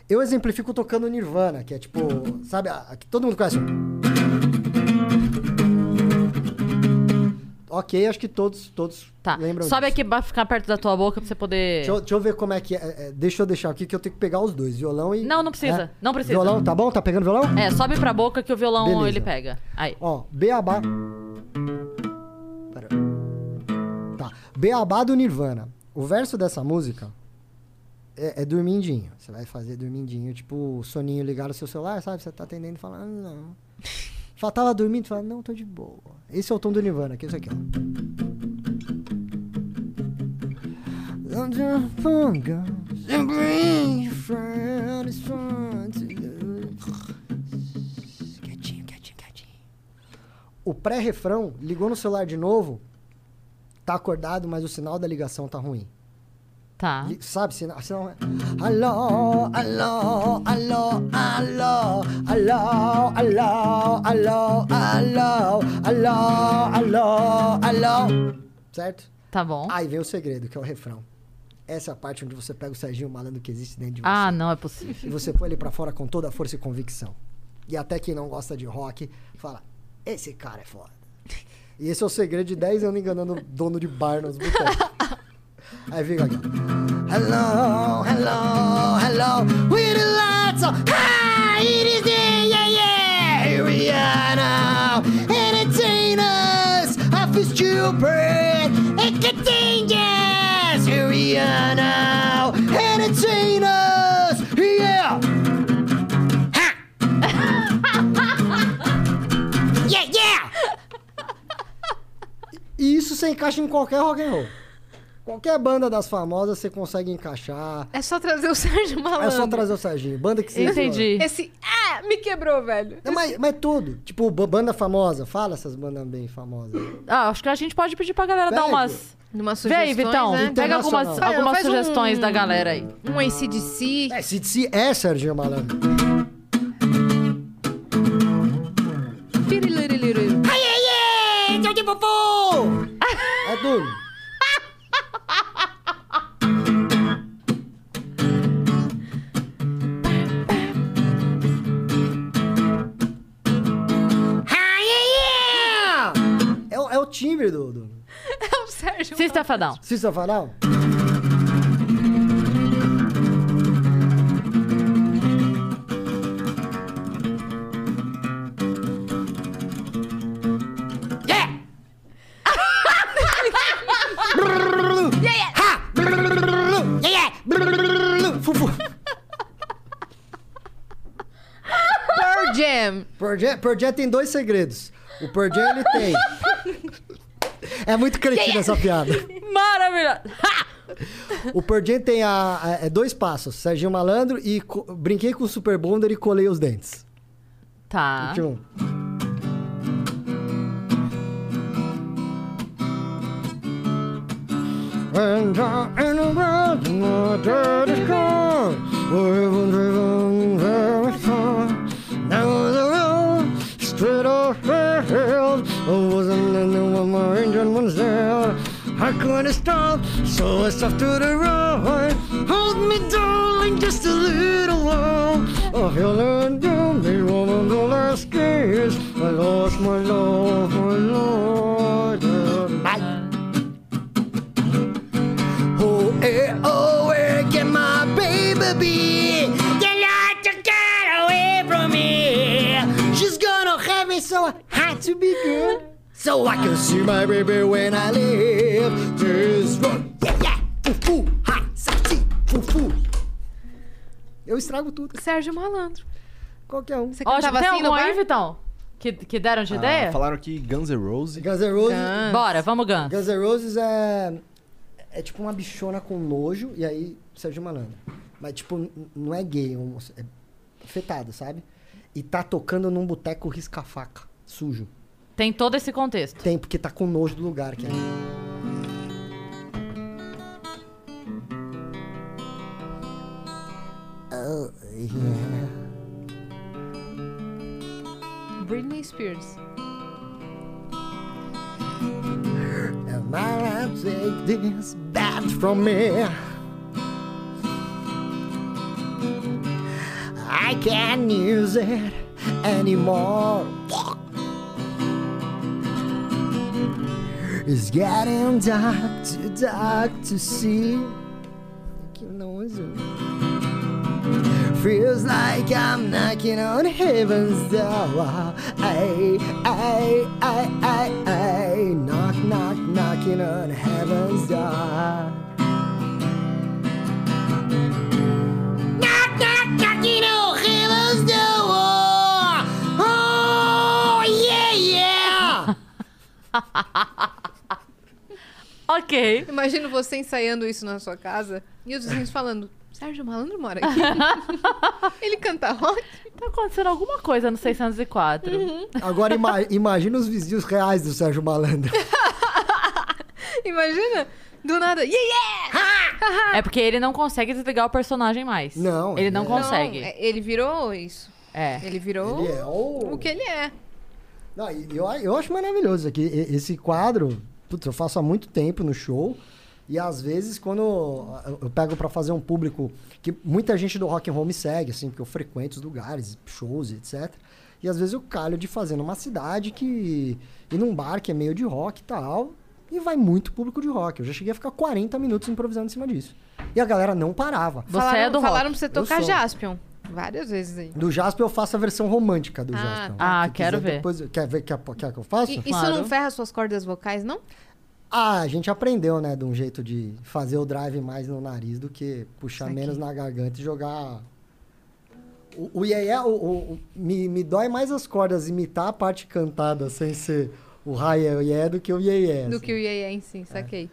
Eu exemplifico tocando Nirvana, que é tipo, sabe, a, a que todo mundo conhece. Ok, acho que todos, todos Tá. lembram Sobe disso. aqui pra ficar perto da tua boca pra você poder. Deixa eu, deixa eu ver como é que é. é. Deixa eu deixar aqui que eu tenho que pegar os dois, violão e... Não, não precisa. É? Não precisa. Violão, tá bom? Tá pegando violão? É, sobe pra boca que o violão Beleza. ele pega. Aí. Ó, Beabá. Pera. Tá. Beabá do Nirvana. O verso dessa música é, é dormindinho. Você vai fazer dormindinho, tipo, soninho ligar no seu celular, sabe? Você tá atendendo e fala, ah, não. Fala, tava dormindo, fala, não, tô de boa. Esse é o tom do Nirvana, que é isso aqui, ó. Quietinho, quietinho, quietinho. O pré-refrão ligou no celular de novo, tá acordado, mas o sinal da ligação tá ruim. Tá. Li- Sabe, sinal é... Alô, alô, alô, alô, alô, alô, alô, alô, alô, alô, alô. Certo? Tá bom. Aí vem o segredo, que é o refrão. Essa é a parte onde você pega o Serginho Malandro que existe dentro de você. Ah, não é possível. E você põe ele pra fora com toda a força e convicção. E até quem não gosta de rock fala: esse cara é foda. E esse é o segredo de 10 anos enganando dono de bar nos botecos. Aí fica aqui. Hello, hello, hello. With the lights on high, it is the, yeah, yeah. Here we are now. Entertain us. I feel stupid. It contagious. Here we are now. Entertain us. Yeah. yeah, yeah. E isso você encaixa em qualquer rock and roll. Qualquer banda das famosas você consegue encaixar. É só trazer o Sérgio Malandro. É só trazer o Serginho. Banda que você. Entendi. Esse. Ah, me quebrou, velho. Não, mas, mas tudo. Tipo, ba- banda famosa. Fala essas bandas bem famosas. Ah, acho que a gente pode pedir pra galera dar Pede. umas. Numa Vê sugestões, aí, Vitão. né? Pega algumas, algumas Faz um- sugestões da galera aí. Um ACDC. É, se é Serginho Malandro. Timbre do, do É o Sérgio System of a Down. Cícero Farol. Yeah! Ha! Yeah, yeah! Fufu. Pearl Jam. Pearl Jam, Pearl Jam tem dois segredos. O Pearl Jam, ele tem... É muito cretino essa piada. Maravilhoso. Ha! O Pearl Jam tem a, a- é dois passos. Serginho Malandro e co- brinquei com o Super Bonder e colei os dentes. Tá. Tipo, And I my gone. Was there. I stop, so I stopped to the right. Hold me, darling, just a little while. I feel it down me woman the last kiss. I lost my love, my lord. Bye. Oh, eh, oh, where can my baby be? You like to get away from me. She's gonna have me, so I had to be good. So I can see my baby when I this. Yeah, yeah. Fufu, ha, sexy, fufu. Eu estrago tudo, Sérgio Malandro. qualquer um. Você Ó, cantava tem assim no algum aí, bar? Vitão? Que, que deram de Ah, ideia? falaram aqui Guns N' Roses. Guns N' Roses. Guns. Bora, vamos, Guns. Guns N' Roses é. É tipo uma bichona com nojo, e aí Sérgio Malandro. Mas, tipo, n- não é gay, é é afetado, sabe? E tá tocando num boteco risca-faca, sujo. Tem todo esse contexto. Tem, porque tá com nojo do lugar. Que é... Oh, yeah. Britney Spears. And I'll take this bat from me. I can't use it anymore. It's getting dark, too dark to see. Feels like I'm knocking on heaven's door. I, I, I, I, I, knock, knock, knocking on heaven's door. Knock, knock, knocking on heaven's door. Oh, yeah, yeah. Ok. Imagino você ensaiando isso na sua casa e os vizinhos falando: Sérgio Malandro mora aqui. Ele canta rock. Tá acontecendo alguma coisa no 604. Agora ima imagina os vizinhos reais do Sérgio Malandro. Imagina, do nada. Yeah, yeah! É porque ele não consegue desligar o personagem mais. Não, Ele não é- consegue. Não, é- ele virou isso. É. Ele virou Ele é o... o que ele é. Não, eu, eu acho maravilhoso aqui. Esse quadro, putz, eu faço há muito tempo no show. E às vezes, quando eu- eu pego pra fazer um público que muita gente do rock and roll me segue, assim, porque eu frequento os lugares, shows, etc. E às vezes eu calho de fazer numa cidade que. e num bar que é meio de rock e tal. E vai muito público de rock. Eu já cheguei a ficar 40 minutos improvisando em cima disso. E a galera não parava. Você falaram, é do rock. Falaram pra você tocar. Jaspion. Várias vezes aí. Do Jasper eu faço a versão romântica do Ah, Jasper. tá. Ah, Se quero quiser ver. Depois, quer ver quer, quer que eu faça? E isso Claro. não ferra suas cordas vocais, não? Ah, a gente aprendeu, né, de um jeito de fazer o drive mais no nariz do que puxar menos na garganta e jogar. O, o iê-iê, o, o- o- me, me dói mais as cordas imitar a parte cantada sem ser o raia iê do que o iê Do que o Iê em si, saquei.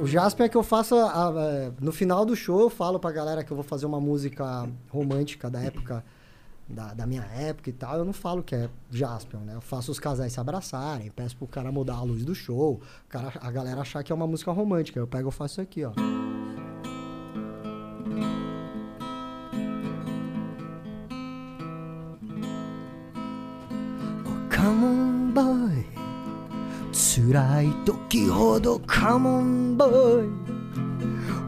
O Jasper é que eu faço. a- a- no final do show, eu falo pra galera que eu vou fazer uma música romântica da época. Da, da minha época e tal, eu não falo que é Jasper, né? Eu faço os casais se abraçarem, peço pro cara mudar a luz do show, cara, a galera achar que é uma música romântica. Eu pego e faço isso aqui, ó. Oh, come on, boy. 辛い時ほどカモンボーイ。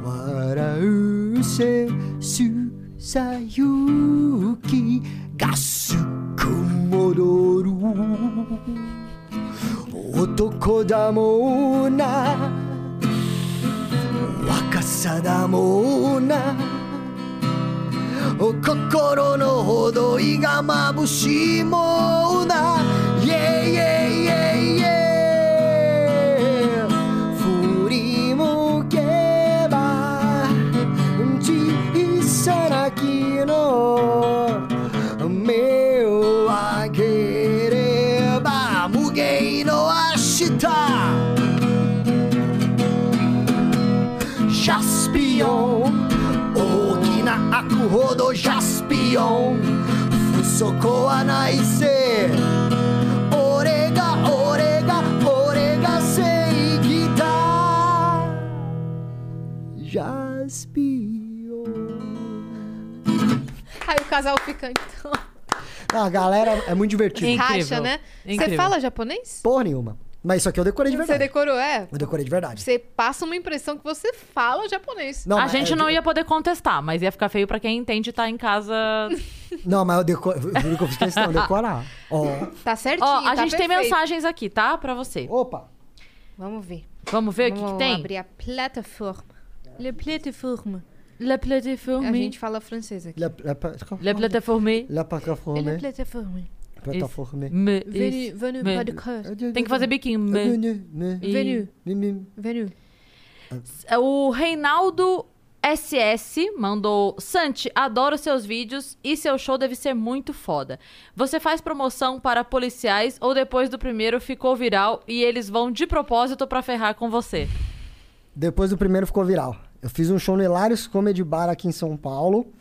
笑うせすさゆきがすく戻る。男だもんな。若さだもんな。心のほどいが眩しいもんな。Yeah, 不足はないせ俺が俺が俺が正義だジャスピオン Aí o casal fica, então. A galera é muito divertido. Incrível. Racha, né? Você Incrível. fala japonês? Porra nenhuma. Mas isso aqui eu decorei de Você verdade. decorou, é? Eu decorei de verdade. Você passa uma impressão que você fala japonês. Não, a mas gente eu- não ia poder contestar, mas ia ficar feio pra quem entende e tá em casa. Não, mas eu decorei. Eu juro que eu fiz questão de decorar. Ó. Tá certinho, Ó, a tá gente tem perfeito. mensagens aqui, tá? Pra você. Opa! Vamos ver. Vamos ver o que, Vamos que tem? abrir a plataforma. Le plataforma. Le plateforme. A gente fala francês aqui. La, la, Le plateforme. La plataforme. Le plataforma. Plataforme. Me, Venu, isso. venu, Me. pas de cœur. Tem que fazer biquinho. Me. Venu, me, E- Venu, me, me. venu. O Reinaldo SS mandou: Santi, adoro seus vídeos e seu show deve ser muito foda. Você faz promoção para policiais ou depois do primeiro ficou viral e eles vão de propósito pra ferrar com você? Depois do primeiro ficou viral. Eu fiz um show no Hilários Comedy Bar aqui em São Paulo.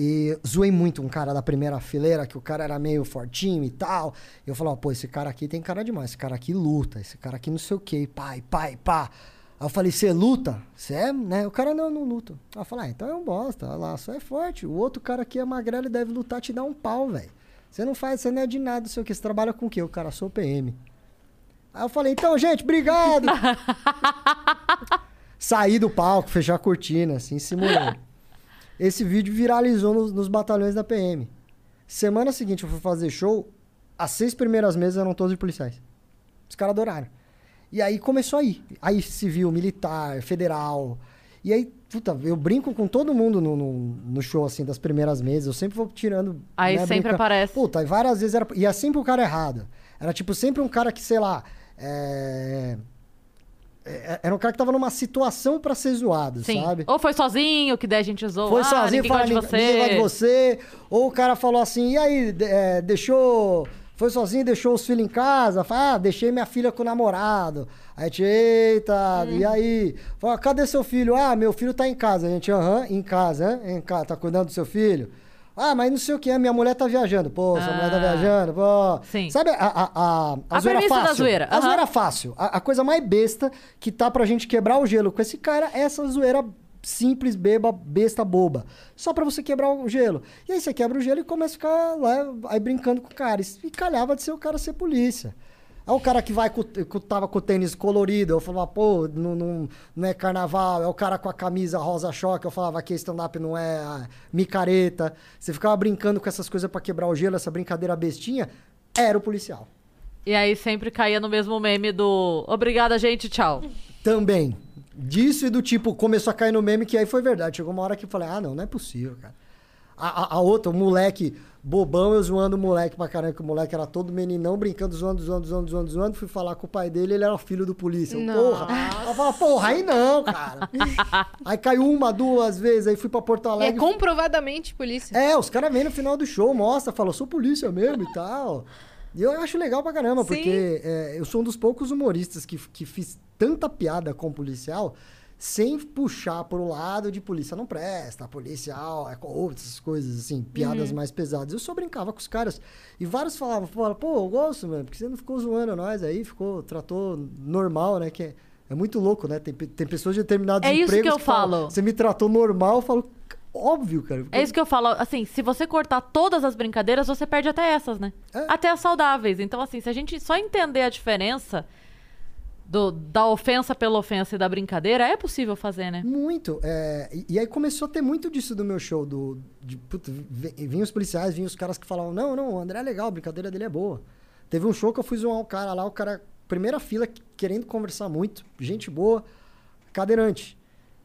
E zoei muito um cara da primeira fileira, que o cara era meio fortinho e tal. E eu falava, pô, esse cara aqui tem cara demais. Esse cara aqui luta. Esse cara aqui não sei o quê. Pai, pai, pá. Aí eu falei, você luta? Você é, né? O cara, não, não luta. Aí eu falei, ah, então é um bosta. Olha lá, só é forte. O outro cara aqui é magrelo e deve lutar, te dar um pau, velho. Você não faz, você não é de nada, não sei o que. Você trabalha com o quê? O cara, sou PM. Aí eu falei, então, gente, obrigado. Saí do palco, fechar a cortina, assim, simulando. Esse vídeo viralizou nos, nos batalhões da PM. Semana seguinte eu fui fazer show, as seis primeiras mesas eram todos de policiais. Os caras adoraram. E aí começou aí. Aí civil, militar, federal. E aí, puta, eu brinco com todo mundo no, no, no show, assim, das primeiras mesas. Eu sempre vou tirando. Aí né, sempre aparece. Puta, e várias vezes era. E é sempre o cara errado. Era tipo sempre um cara que, sei lá. É... é- Era um cara que tava numa situação pra ser zoado, Sim. sabe? Ou foi sozinho, que daí a gente zoou. Foi ah, sozinho, ninguém fala gosta de "Ninguém- ninguém gosta de você. você. Ou o cara falou assim, e aí, é, deixou. Foi sozinho, deixou os filhos em casa. Fala, ah, deixei minha filha com o namorado. Aí a gente, eita, e aí? Fala, cadê seu filho? Ah, meu filho tá em casa. A gente, aham, em casa, hein? Em casa, tá cuidando do seu filho? Ah, mas não sei o que é, minha mulher tá viajando. Pô, sua mulher tá Ah. viajando, pô. Sim. Sabe a, a, a, A zoeira premissa da fácil? zoeira, A aham. zoeira fácil. A, a coisa mais besta que tá pra gente quebrar o gelo com esse cara é essa zoeira simples, beba, besta, boba. Só pra você quebrar o gelo. E aí você quebra o gelo e começa a ficar lá, aí brincando com o cara. E calhava de ser o cara ser polícia. É o cara que vai com, tava com o tênis colorido, eu falava, pô, não, não, não é carnaval. É o cara com a camisa rosa choque, eu falava que stand-up não é ah, micareta. Você ficava brincando com essas coisas pra quebrar o gelo, essa brincadeira bestinha. Era o policial. E aí sempre caía no mesmo meme do obrigada, gente, tchau. Também. Disso e do tipo, começou a cair no meme, que aí foi verdade. Chegou uma hora que eu falei, ah, não, não é possível, cara. A, a- a outra, o moleque bobão, eu zoando o moleque pra caramba, que o moleque era todo meninão, brincando, zoando, zoando, zoando, zoando, zoando. Fui falar com o pai dele, ele era filho do polícia. Eu, porra! Falava, porra, aí não, cara. aí caiu uma, duas vezes, aí fui pra Porto é Alegre. comprovadamente polícia. É, os caras vêm no final do show, mostra, falam, sou polícia mesmo e tal. E eu acho legal pra caramba, Sim. porque é, eu sou um dos poucos humoristas que, que fiz tanta piada com policial sem puxar pro lado de polícia não presta, policial é corrupto, essas coisas assim, piadas mais pesadas. Eu só brincava com os caras. E vários falavam, falavam, pô, eu gosto, mano, porque você não ficou zoando nós aí, ficou, tratou normal, né? Que é, é muito louco, né? Tem, tem pessoas de determinados É isso empregos que eu falam, falo. Você me tratou normal, eu falo, óbvio, cara. É isso que eu falo, assim, se você cortar todas as brincadeiras, você perde até essas, né? É. Até as saudáveis. Então, assim, se a gente só entender a diferença do, da ofensa pela ofensa e da brincadeira, é possível fazer, né? Muito. é, e, e aí começou a ter muito disso do meu show. Do, de, puta, vi- vinham os policiais, vinham os caras que falavam: Não, não, o André é legal, a brincadeira dele é boa. Teve um show que eu fui zoar um cara lá, o cara, primeira fila, querendo conversar muito, gente boa, cadeirante.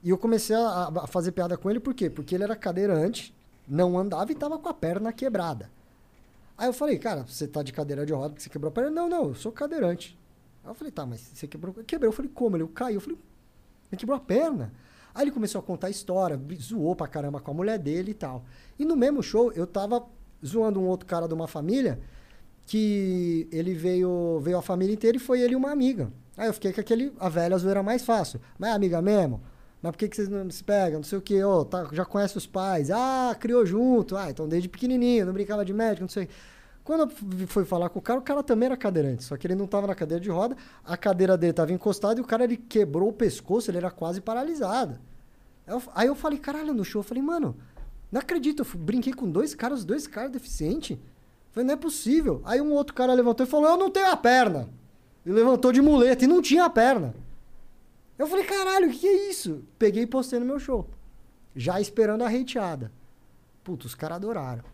E eu comecei a, a fazer piada com ele, por quê? Porque ele era cadeirante, não andava e tava com a perna quebrada. Aí eu falei, cara, você tá de cadeira de roda porque você quebrou a perna? Não, não, eu sou cadeirante. Eu falei, tá, mas você quebrou? Quebrei. Eu falei, como? Ele caiu. Eu falei, ele quebrou a perna. Aí ele começou a contar a história, zoou pra caramba com a mulher dele e tal. E no mesmo show, eu tava zoando um outro cara de uma família que ele veio, veio a família inteira e foi ele e uma amiga. Aí eu fiquei com aquele, a velha zoeira mais fácil. Mas é amiga mesmo? Mas por que, que vocês não se pegam? Não sei o que, ô, tá, já conhece os pais. Ah, criou junto. Ah, então desde pequenininho, não brincava de médico, não sei. Quando eu fui falar com o cara, o cara também era cadeirante, só que ele não tava na cadeira de roda, a cadeira dele tava encostada e o cara ele quebrou o pescoço, ele era quase paralisado. Aí eu, falei, caralho, no show, eu falei, mano, não acredito, eu brinquei com dois caras, dois caras deficientes. Falei, não é possível. Aí um outro cara levantou e falou, eu não tenho a perna. E levantou de muleta e não tinha a perna. Eu falei, caralho, o que é isso? Peguei e postei no meu show. Já esperando a hateada. Puta, os caras adoraram.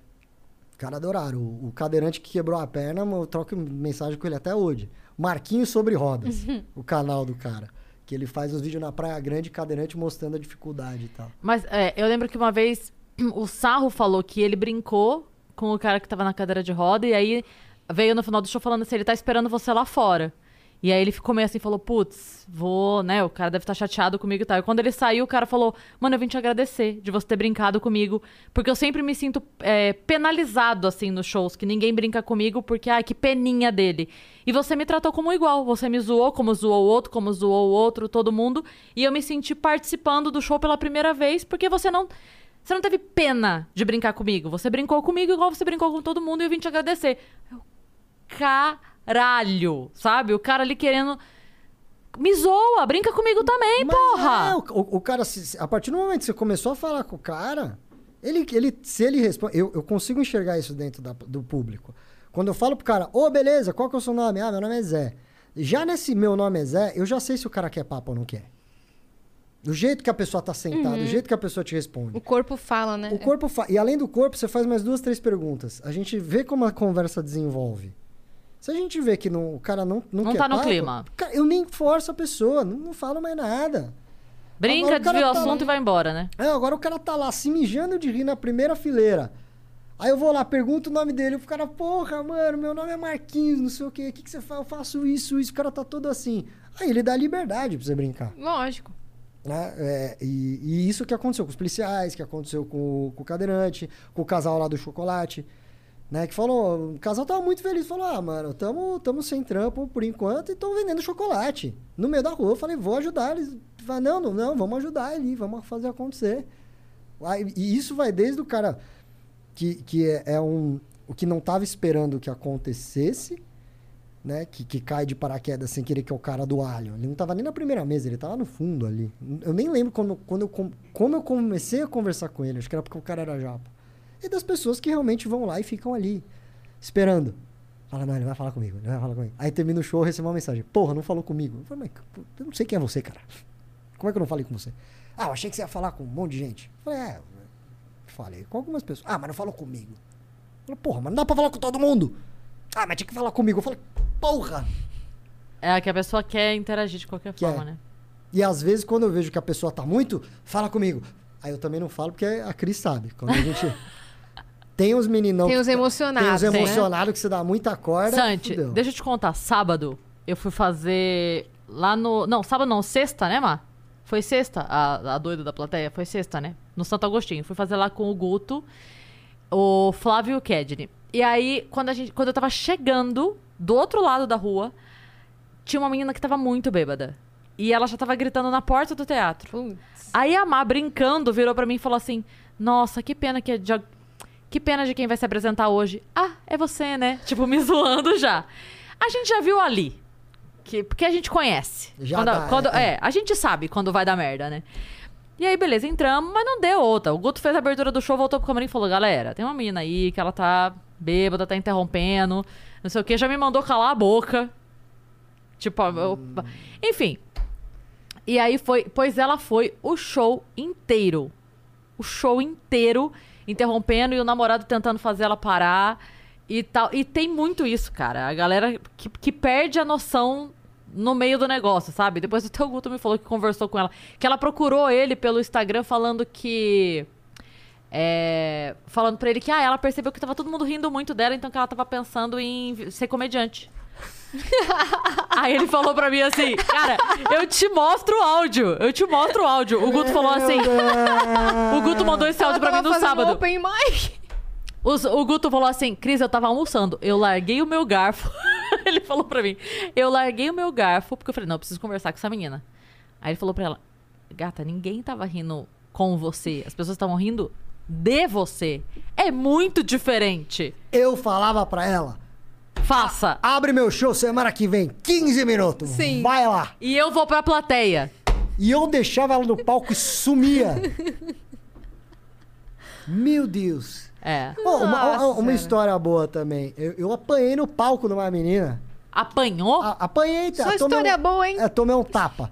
Os caras adoraram. O, o cadeirante que quebrou a perna, eu troco mensagem com ele até hoje. Marquinhos sobre rodas. o canal do cara. Que ele faz os vídeos na Praia Grande, cadeirante mostrando a dificuldade e tal. Mas é, eu lembro que uma vez o Sarro falou que ele brincou com o cara que tava na cadeira de roda e aí veio no final do show falando assim, ele tá esperando você lá fora. E aí ele ficou meio assim, falou, putz, vou, né, o cara deve estar chateado comigo e tal. E quando ele saiu, o cara falou, mano, eu vim te agradecer de você ter brincado comigo, porque eu sempre me sinto é, penalizado, assim, nos shows, que ninguém brinca comigo, porque, ai, que peninha dele. E você me tratou como igual, você me zoou como zoou o outro, como zoou o outro, todo mundo, e eu me senti participando do show pela primeira vez, porque você não... Você não teve pena de brincar comigo. Você brincou comigo igual você brincou com todo mundo e eu vim te agradecer. Eu, caralho, sabe? O cara ali querendo. Me zoa, brinca comigo também, Mas porra! é, o, o- cara, a partir do momento que você começou a falar com o cara, ele, ele, se ele responde. Eu, eu consigo enxergar isso dentro da- do público. Quando eu falo pro cara, ô, beleza, qual que é o seu nome? Ah, meu nome é Zé. Já nesse meu nome é Zé, eu já sei se o cara quer papo ou não quer. Do jeito que a pessoa tá sentada, do jeito que a pessoa te responde. O corpo fala, né? O corpo fa... E além do corpo, você faz mais duas, três perguntas. A gente vê como a conversa desenvolve. Se a gente vê que não- o cara não não, Não quer tá no papo, clima. cara, eu nem forço a pessoa, não, não falo mais nada. Brinca, Agora o cara desvia o tá assunto lá- e vai embora, né? É, agora o cara tá lá se mijando de rir na primeira fileira. Aí eu vou lá, pergunto o nome dele, o cara, porra, mano, meu nome é Marquinhos, não sei o quê, o que, que você faz? Eu faço isso, isso, o cara tá todo assim. Aí ele dá liberdade pra você brincar. Lógico. né? É, e, e isso que aconteceu com os policiais, que aconteceu com, o- com o cadeirante, com o casal lá do chocolate, né? Que falou, o casal tava muito feliz, falou, ah, mano, tamo, tamo sem trampo por enquanto e tão vendendo chocolate no meio da rua. Eu falei, vou ajudar eles. Falei, não, não, não, vamos ajudar ali, vamos fazer acontecer. E isso vai desde o cara que, que é, é um... O que não tava esperando que acontecesse, né? Que, que cai de paraquedas sem querer, que é o cara do alho. Ele não tava nem na primeira mesa, ele tava no fundo ali. Eu nem lembro quando, quando eu, com- como eu comecei a conversar com ele. Acho que era porque o cara era japa. E das pessoas que realmente vão lá e ficam ali, esperando. Fala, não, ele vai falar comigo, ele vai falar comigo. Aí termina o show, eu recebo uma mensagem. Porra, não falou comigo. Eu falei, mas eu não sei quem é você, cara. Como é que eu não falei com você? Ah, eu achei que você ia falar com um monte de gente. Eu falei, é, falei com algumas pessoas. Ah, mas não falou comigo. Eu falei, porra, mas não dá pra falar com todo mundo. Ah, mas tinha que falar comigo. Eu falei, porra. É que a pessoa quer interagir de qualquer Quer. forma, né? E às vezes, quando eu vejo que a pessoa tá muito, fala comigo. Aí eu também não falo, porque a Cris sabe. Quando a gente. tem os meninão. Tem os emocionados, Tem os né? emocionados que você dá muita corda. Santi, fudeu. deixa eu te contar. Sábado, eu fui fazer lá no. Não, sábado não, sexta, né, Má? Foi sexta, a, a doida da plateia? Foi sexta, né? No Santo Agostinho. Fui fazer lá com o Guto, o Flávio e o Kedney. E aí, quando, a gente, quando eu tava chegando do outro lado da rua, tinha uma menina que tava muito bêbada. E ela já tava gritando na porta do teatro. Putz. Aí a Má, brincando, virou pra mim e falou assim: Nossa, que pena que é de... Que pena de quem vai se apresentar hoje. Ah, é você, né? Tipo, me zoando já. A gente já viu ali. Que, porque a gente conhece. Já quando, dá, quando- é. é, a gente sabe quando vai dar merda, né? E aí, beleza, entramos, mas não deu outra. O Guto fez a abertura do show, voltou pro camarim e falou: Galera, tem uma menina aí que ela tá bêbada, tá interrompendo, não sei o que, já me mandou calar a boca. Tipo, eu- enfim. E aí foi, pois ela foi o show inteiro. O show inteiro interrompendo e o namorado tentando fazer ela parar e tal. E tem muito isso, cara. A galera que, que perde a noção no meio do negócio, sabe? Depois o teu Guto me falou que conversou com ela, que ela procurou ele pelo Instagram falando que é, falando pra ele que ah, ela percebeu que tava todo mundo rindo muito dela, então que ela tava pensando em ser comediante. Aí ele falou pra mim assim, cara, eu te mostro o áudio, eu te mostro o áudio. O Guto falou assim, o Guto mandou esse áudio pra mim no sábado. open mic. Os- o Guto falou assim, Cris, eu tava almoçando, eu larguei o meu garfo. ele falou pra mim, eu larguei o meu garfo, porque eu falei, não, eu preciso conversar com essa menina. Aí ele falou pra ela, gata, ninguém tava rindo com você, as pessoas estavam rindo de você. É muito diferente. Eu falava pra ela: Faça. abre meu show semana que vem, 15 minutos. Sim. Vai lá. E eu vou pra plateia. E eu deixava ela no palco e sumia. Meu Deus. É. Pô, uma, uma história boa também. Eu, eu apanhei no palco de uma menina. Apanhou? A- apanhei, tá? Sua história um, boa, hein? É, tomei um tapa.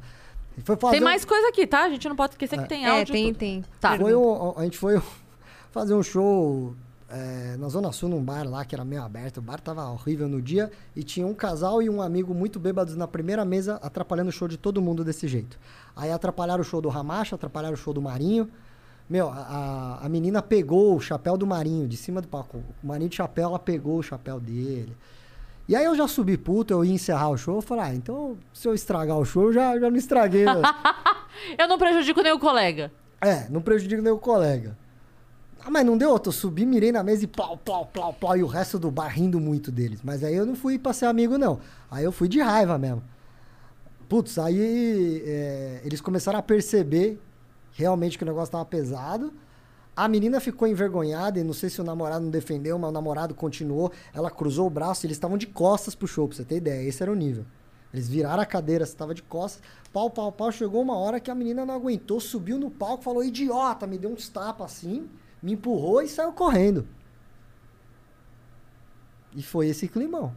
Foi fazer Tem um- mais coisa aqui, tá? A gente não pode esquecer que tem É, áudio. e tem, tudo. tem. Tá. Foi um- a gente foi fazer um show é, na Zona Sul, num bar lá que era meio aberto. O bar tava horrível no dia e tinha um casal e um amigo muito bêbados na primeira mesa, atrapalhando o show de todo mundo desse jeito. Aí atrapalharam o show do Ramacho, atrapalharam o show do Marinho. Meu, a, a- menina pegou o chapéu do Marinho de cima do palco. O Marinho de chapéu, ela pegou o chapéu dele. E aí eu já subi puto, eu ia encerrar o show. Eu falei, ah, então se eu estragar o show, eu já, já não estraguei. né? Eu não prejudico nem o colega. É, não prejudica nem o colega. Ah, mas não deu outro. Eu subi, mirei na mesa e plau, plau, plau, plau. E o resto do bar rindo muito deles. Mas aí eu não fui pra ser amigo, não. Aí eu fui de raiva mesmo. Putz, aí é, eles começaram a perceber realmente que o negócio tava pesado. A menina ficou envergonhada e não sei se o namorado não defendeu, mas o namorado continuou. Ela cruzou o braço e eles estavam de costas pro show, pra você ter ideia. Esse era o nível. Eles viraram a cadeira, você tava de costas. Pau, pau, pau. Chegou uma hora que a menina não aguentou, subiu no palco, falou idiota, me deu uns tapas assim, me empurrou e saiu correndo. E foi esse climão.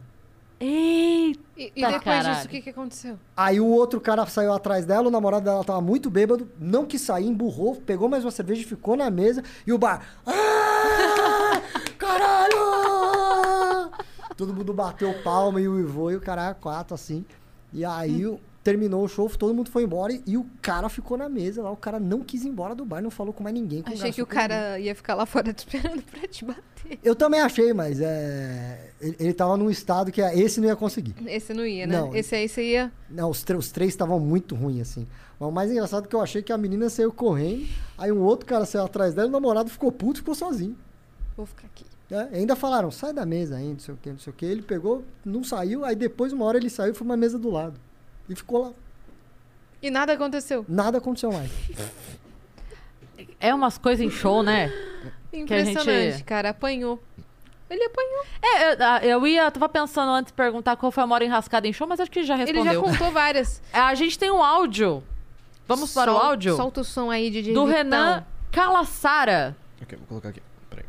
Eita! E, e depois caralho. disso, o que, que aconteceu? Aí o outro cara saiu atrás dela, o namorado dela tava muito bêbado, não quis sair, emburrou, pegou mais uma cerveja e ficou na mesa. E o bar. "Ah, caralho! Todo mundo bateu palma e o Ivo e o caralho, quatro assim. E aí o- terminou o show, todo mundo foi embora e, e o cara ficou na mesa lá. O cara não quis ir embora do bar, não falou com mais ninguém. Achei que o com ninguém. cara ia ficar lá fora esperando pra te bater. Eu também achei, mas é. Ele, ele tava num estado que é- esse não ia conseguir. Esse não ia, né? Não. Esse aí você ia. Não, os, os três estavam muito ruins, assim. Mas o mais engraçado é que eu achei que a menina saiu correndo, aí um outro cara saiu atrás dela, o namorado ficou puto e ficou sozinho. Vou ficar aqui. E ainda falaram, sai da mesa aí, não sei o que, não sei o que. Ele pegou, não saiu, aí depois, uma hora ele saiu e foi uma mesa do lado. E ficou lá. E nada aconteceu. Nada aconteceu mais. É umas coisas em show, né? Impressionante, gente- cara. Apanhou. Ele apanhou. É, eu, ah, eu ia, tava pensando antes de perguntar qual foi a maior enrascada em show, mas acho que já Ele já respondeu. contou várias. É, A gente tem um áudio. Vamos para o Sol- áudio? Solta o som aí, DJ do Vitão. Renan Calassara. Ok, vou colocar aqui. Peraí.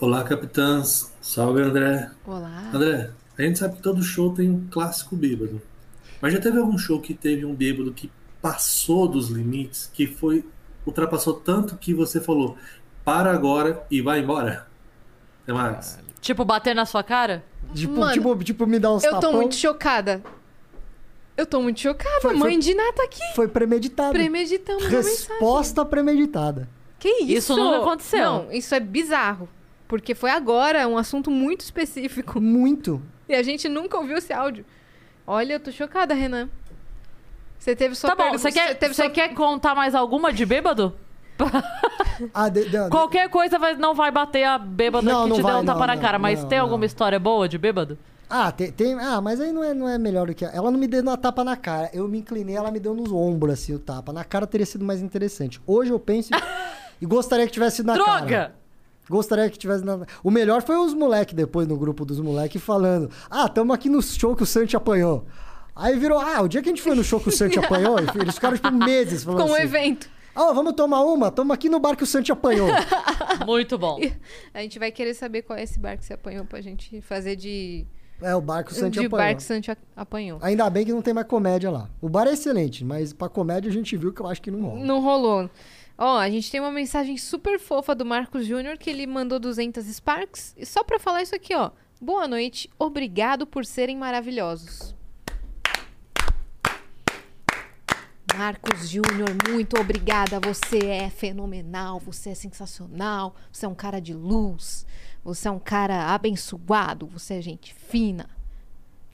Olá, capitãs. Salve, André. Olá. André, a gente sabe que todo show tem um clássico bêbado. Mas já teve algum show que teve um bêbado que passou dos limites, que foi ultrapassou tanto que você falou, para agora e vai embora? Até mais. Tipo, bater na sua cara? Tipo, Mano, tipo, tipo, me dá uns Eu tô tapão. muito chocada. Eu tô muito chocada. Foi- Mãe foi- de Nata aqui. Foi premeditado. Premeditamos. Resposta premeditada. Que isso? Isso nunca aconteceu. Não, isso é bizarro. Porque foi agora um assunto muito específico. Muito. E a gente nunca ouviu esse áudio. Olha, eu tô chocada, Renan. Você teve sua Tá bom, você quer, teve você sua- quer contar mais alguma de bêbado? Ah, de, de, de- Qualquer coisa vai- não vai bater a bêbada Não, que não te vai, deu um tapa não, na não, cara, mas não, tem não. alguma história boa de bêbado? Ah, tem, tem- Ah, mas aí não é, não é melhor do que. a- Ela não me deu uma tapa na cara. Eu me inclinei, ela me deu nos ombros, assim, o tapa. Na cara teria sido mais interessante. Hoje eu penso. e gostaria que tivesse sido na cara. Droga! Gostaria que tivesse na. O melhor foi os moleques depois no grupo dos moleques falando: Ah, tamo aqui no show que o Santi apanhou. Aí virou, ah, o dia que a gente foi no show que o Santi apanhou, eles ficaram tipo meses falando Com um assim. evento. Ó, vamos tomar uma? Tamo aqui no bar que o Santi apanhou. Muito bom. A gente vai querer saber qual é esse bar que você apanhou pra gente fazer de. é, o bar que o Santi de apanhou. bar que o Santi apanhou. Ainda bem que não tem mais comédia lá. O bar é excelente, mas pra comédia a gente viu que eu acho que não rola. Não rolou. Ó, a gente tem uma mensagem super fofa do Marcos Júnior que ele mandou 200 Sparks. E só pra falar isso aqui, ó. Boa noite, obrigado por serem maravilhosos. Marcos Júnior, muito obrigada. Você é fenomenal, você é sensacional, você é um cara de luz, você é um cara abençoado, você é gente fina.